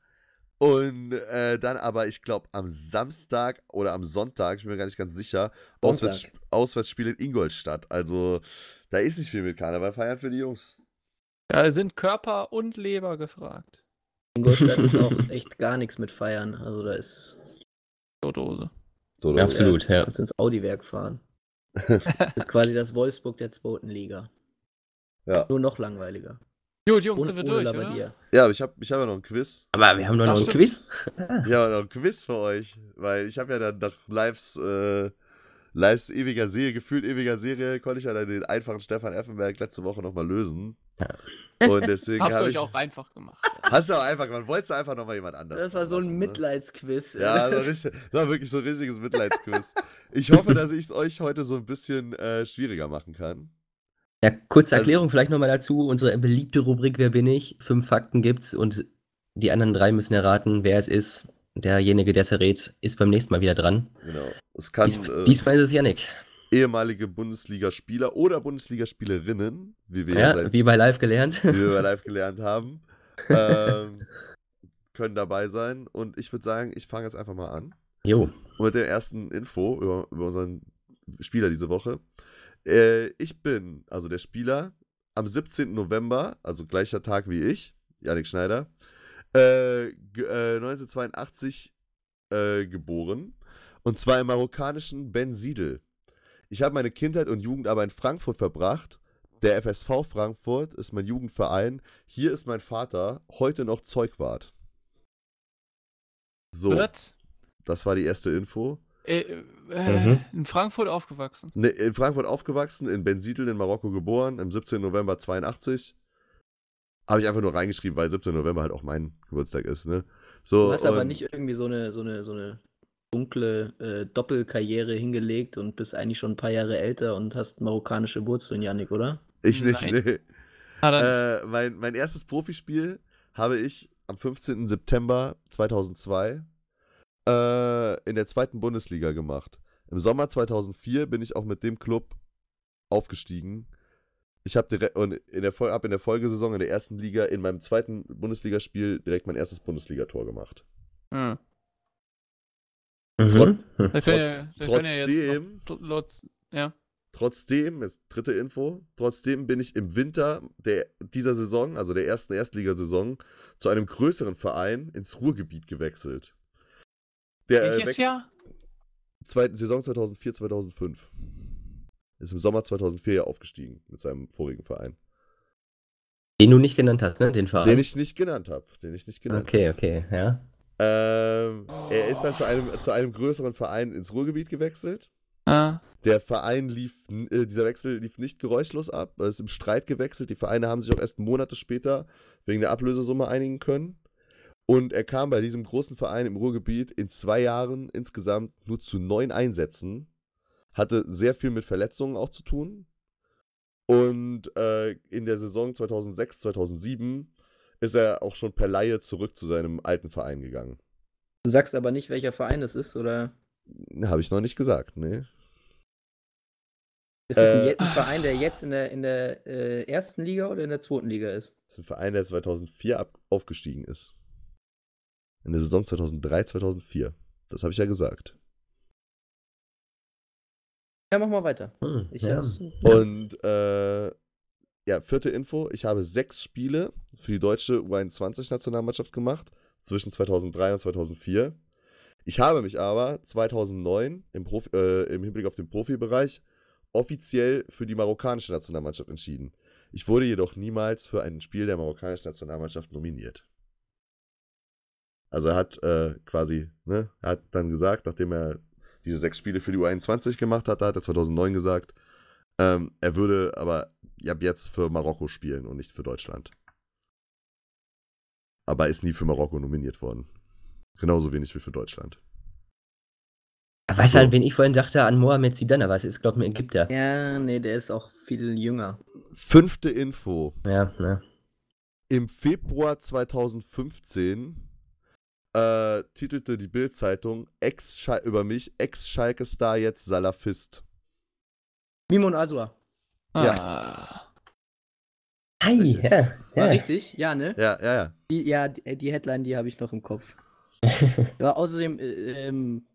Und äh, dann aber, ich glaube, am Samstag oder am Sonntag, ich bin mir gar nicht ganz sicher, Auswärts, Auswärtsspiel in Ingolstadt. Also da ist nicht viel mit Karneval feiern für die Jungs. Ja, sind Körper und Leber gefragt. Ingolstadt ist auch echt gar nichts mit feiern. Also da ist. Dodose. Dodose. Absolut, ja. Kannst ins Audi-Werk fahren. das ist quasi das Wolfsburg der zweiten Liga. Ja. Nur noch langweiliger. Gut, Jungs, sind wir durch, oder? Ja, aber ich habe ich hab ja noch ein Quiz. Aber wir haben doch noch ein Quiz. ja, noch ein Quiz für euch, weil ich habe ja dann nach Lives, äh, Lives ewiger Serie, gefühlt ewiger Serie, konnte ich ja dann den einfachen Stefan Effenberg letzte Woche nochmal lösen. Ja. Und deswegen habe hab ich auch einfach gemacht. Hast du auch einfach gemacht. Wolltest du einfach nochmal jemand anders Das war so ein lassen, ne? Mitleidsquiz. Ja, das war, richtig, das war, wirklich so ein riesiges Mitleidsquiz. Ich hoffe, dass ich es euch heute so ein bisschen äh, schwieriger machen kann. Ja, kurze also Erklärung vielleicht nochmal dazu. Unsere beliebte Rubrik Wer bin ich? Fünf Fakten gibt's und die anderen drei müssen erraten, wer es ist. Derjenige, der es errät, ist beim nächsten Mal wieder dran. Genau. Es kann, Dies, äh, diesmal ist es Yannick. Ehemalige Bundesligaspieler oder Bundesligaspielerinnen, wie wir ja, seit, wie bei Live gelernt. Wie wir bei Live gelernt haben, ähm, können dabei sein. Und ich würde sagen, ich fange jetzt einfach mal an. Jo. Und mit der ersten Info über, über unseren Spieler diese Woche. Äh, ich bin, also der Spieler, am 17. November, also gleicher Tag wie ich, Janik Schneider, äh, äh, 1982 äh, geboren. Und zwar im marokkanischen Ben Siedel. Ich habe meine Kindheit und Jugend aber in Frankfurt verbracht. Der FSV Frankfurt ist mein Jugendverein. Hier ist mein Vater, heute noch Zeugwart. So. Das war die erste Info. Äh, äh, mhm. In Frankfurt aufgewachsen? Ne, in Frankfurt aufgewachsen, in Bensiedel in Marokko geboren, am 17. November 82. Habe ich einfach nur reingeschrieben, weil 17. November halt auch mein Geburtstag ist. Ne? So, du hast aber nicht irgendwie so eine, so eine, so eine dunkle äh, Doppelkarriere hingelegt und bist eigentlich schon ein paar Jahre älter und hast marokkanische Wurzeln, Janik, oder? Ich nicht, Nein. nee. Ah, äh, mein, mein erstes Profispiel habe ich am 15. September 2002 äh, in der zweiten Bundesliga gemacht. Im Sommer 2004 bin ich auch mit dem Club aufgestiegen. Ich habe direkt und in der, hab in der Folgesaison in der ersten Liga in meinem zweiten Bundesligaspiel direkt mein erstes Bundesligator gemacht. Hm. Mhm. Trot, trotz, ja, trotzdem, ja, trotzdem, ist dritte Info, trotzdem bin ich im Winter der, dieser Saison, also der ersten Erstligasaison, zu einem größeren Verein ins Ruhrgebiet gewechselt. Der, äh, Welches äh, Jahr? Zweiten Saison 2004, 2005. Ist im Sommer 2004 ja aufgestiegen mit seinem vorigen Verein. Den du nicht genannt hast, ne? Den Verein. Den ich nicht genannt habe. Den ich nicht genannt Okay, okay, ja. Ähm, oh. Er ist dann zu einem, zu einem größeren Verein ins Ruhrgebiet gewechselt. Ah. Der Verein lief, äh, dieser Wechsel lief nicht geräuschlos ab, er ist im Streit gewechselt. Die Vereine haben sich auch erst Monate später wegen der Ablösesumme einigen können. Und er kam bei diesem großen Verein im Ruhrgebiet in zwei Jahren insgesamt nur zu neun Einsätzen. Hatte sehr viel mit Verletzungen auch zu tun. Und äh, in der Saison 2006, 2007 ist er auch schon per Laie zurück zu seinem alten Verein gegangen. Du sagst aber nicht, welcher Verein es ist, oder? Habe ich noch nicht gesagt, nee. Ist es äh, ein, Verein, der jetzt in der, in der äh, ersten Liga oder in der zweiten Liga ist? Das ist ein Verein, der 2004 ab, aufgestiegen ist. In der Saison 2003, 2004. Das habe ich ja gesagt. Ja, mach mal weiter. Hm, ich ja. Und äh, ja, vierte Info. Ich habe sechs Spiele für die deutsche U21-Nationalmannschaft gemacht, zwischen 2003 und 2004. Ich habe mich aber 2009 im, Profi, äh, im Hinblick auf den Profibereich offiziell für die marokkanische Nationalmannschaft entschieden. Ich wurde jedoch niemals für ein Spiel der marokkanischen Nationalmannschaft nominiert. Also er hat äh, quasi, ne, er hat dann gesagt, nachdem er diese sechs Spiele für die U21 gemacht hat, da hat er 2009 gesagt, Ähm, er würde aber ab jetzt für Marokko spielen und nicht für Deutschland. Aber ist nie für Marokko nominiert worden. Genauso wenig wie für Deutschland. Weißt du, an wen ich vorhin dachte? An Mohamed Zidane, aber es ist, glaube ich, ein Ägypter. Ja, nee, der ist auch viel jünger. Fünfte Info. Ja, ne. Im Februar 2015 äh, titelte die Bild-Zeitung Ex über mich, Ex-Schalke-Star jetzt Salafist. Mimon Asua. Ja. Ei, ja, War ja. richtig? Ja, ne? Ja, ja, ja. Die, ja, die, Headline, die habe ich noch im Kopf. ja, außerdem, äh, ähm,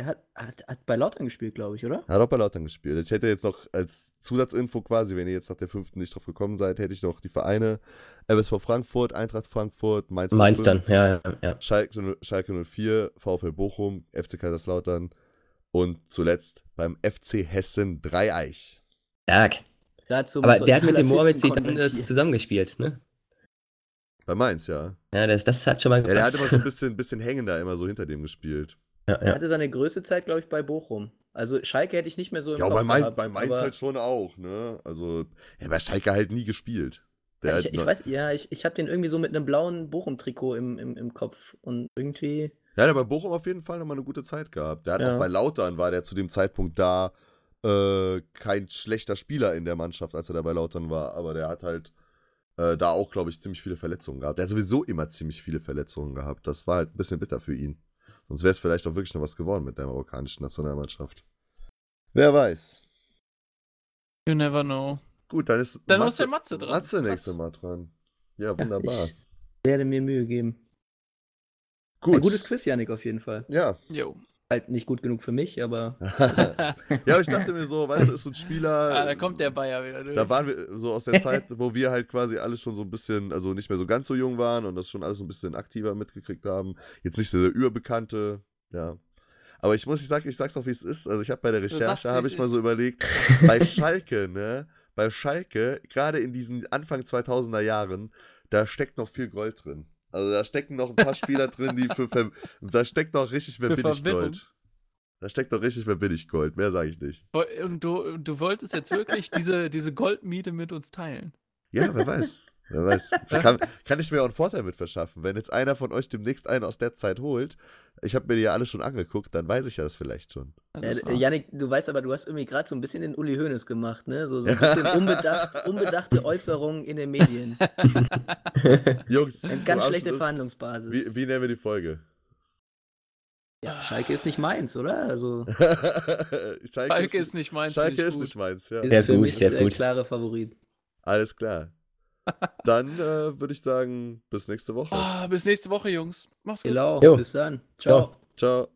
er hat, hat, hat bei Lautern gespielt, glaube ich, oder? Er hat auch bei Lautern gespielt. Ich hätte jetzt noch als Zusatzinfo quasi, wenn ihr jetzt nach der fünften nicht drauf gekommen seid, hätte ich noch die Vereine MSV Frankfurt, Eintracht Frankfurt, Mainz, Mainz 05, dann, ja, ja, ja. Schalke, Schalke 04, VfL Bochum, FC Kaiserslautern und zuletzt beim FC Hessen Dreieich. Stark. Dazu Aber der hat mit dem Mohamed Salafisten Zidane zusammengespielt, ne? Bei Mainz, ja. Ja, das, das hat schon mal Ja, der hat gepasst. immer so ein bisschen, bisschen hängender immer so hinter dem gespielt. Ja, Er ja. hatte seine größte Zeit, glaube ich, bei Bochum. Also Schalke hätte ich nicht mehr so im Ja, Kopf bei, Mainz, gehabt, bei Mainz aber- halt schon auch, ne? Also, ja, bei Schalke halt nie gespielt. Der Ja, ich, halt ich weiß, ja, ich, ich habe den irgendwie so mit einem blauen Bochum-Trikot im, im, im Kopf. Und irgendwie. Ja, der hat bei Bochum auf jeden Fall nochmal eine gute Zeit gehabt. Der hat Ja. auch bei Lautern war der zu dem Zeitpunkt da äh, kein schlechter Spieler in der Mannschaft, als er da bei Lautern war, aber der hat halt äh, da auch, glaube ich, ziemlich viele Verletzungen gehabt. Der hat sowieso immer ziemlich viele Verletzungen gehabt. Das war halt ein bisschen bitter für ihn. Sonst wäre es vielleicht auch wirklich noch was geworden mit der marokkanischen Nationalmannschaft. Wer weiß. You never know. Gut, dann ist Dann muss der Matze dran. Matze nächste Mal dran. Ja, wunderbar. Ich werde mir Mühe geben. Gut. Ein gutes Quiz, Janik, auf jeden Fall. Ja. Jo. Halt nicht gut genug für mich, aber. ja, aber ich dachte mir so, weißt du, ist so ein Spieler. Ah, da kommt der Bayer wieder durch. Da waren wir so aus der Zeit, wo wir halt quasi alle schon so ein bisschen, also nicht mehr so ganz so jung waren und das schon alles so ein bisschen aktiver mitgekriegt haben. Jetzt nicht so der Überbekannte, ja. Aber ich muss, ich sag, ich sag's auch, wie es ist. Also ich habe bei der Recherche, habe ich mal so überlegt, bei Schalke, ne, bei Schalke, gerade in diesen Anfang 2000er Jahren, da steckt noch viel Gold drin. Also da stecken noch ein paar Spieler drin, die für, Ver da steckt noch richtig, wer Für bin ich. Gold. Da steckt doch richtig, wer bin ich Gold. Mehr sage ich nicht. Und du, du wolltest jetzt wirklich diese, diese Goldmiete mit uns teilen. Ja, wer weiß. Wer weiß. Kann, kann ich mir auch einen Vorteil mit verschaffen. Wenn jetzt einer von euch demnächst einen aus der Zeit holt, ich habe mir die ja alle schon angeguckt, dann weiß ich ja das vielleicht schon. Ja, äh, Janik, du weißt aber, du hast irgendwie gerade so ein bisschen den Uli Hoeneß gemacht, ne? So, so ein bisschen unbedacht, unbedachte Äußerungen in den Medien. Jungs, Eine ganz schlechte Abschluss, Verhandlungsbasis. Wie, wie nennen wir die Folge? Ja, Schalke ist nicht meins, oder? Also Schalke, Schalke ist nicht meins. Schalke ist gut. nicht meins, ja. ist Der ist für gut, mich der ist der gut. klare Favorit. Alles klar. Dann äh, würde ich sagen, bis nächste Woche. Ah, bis nächste Woche, Jungs. Mach's gut. Genau, bis dann. Ciao. Ciao.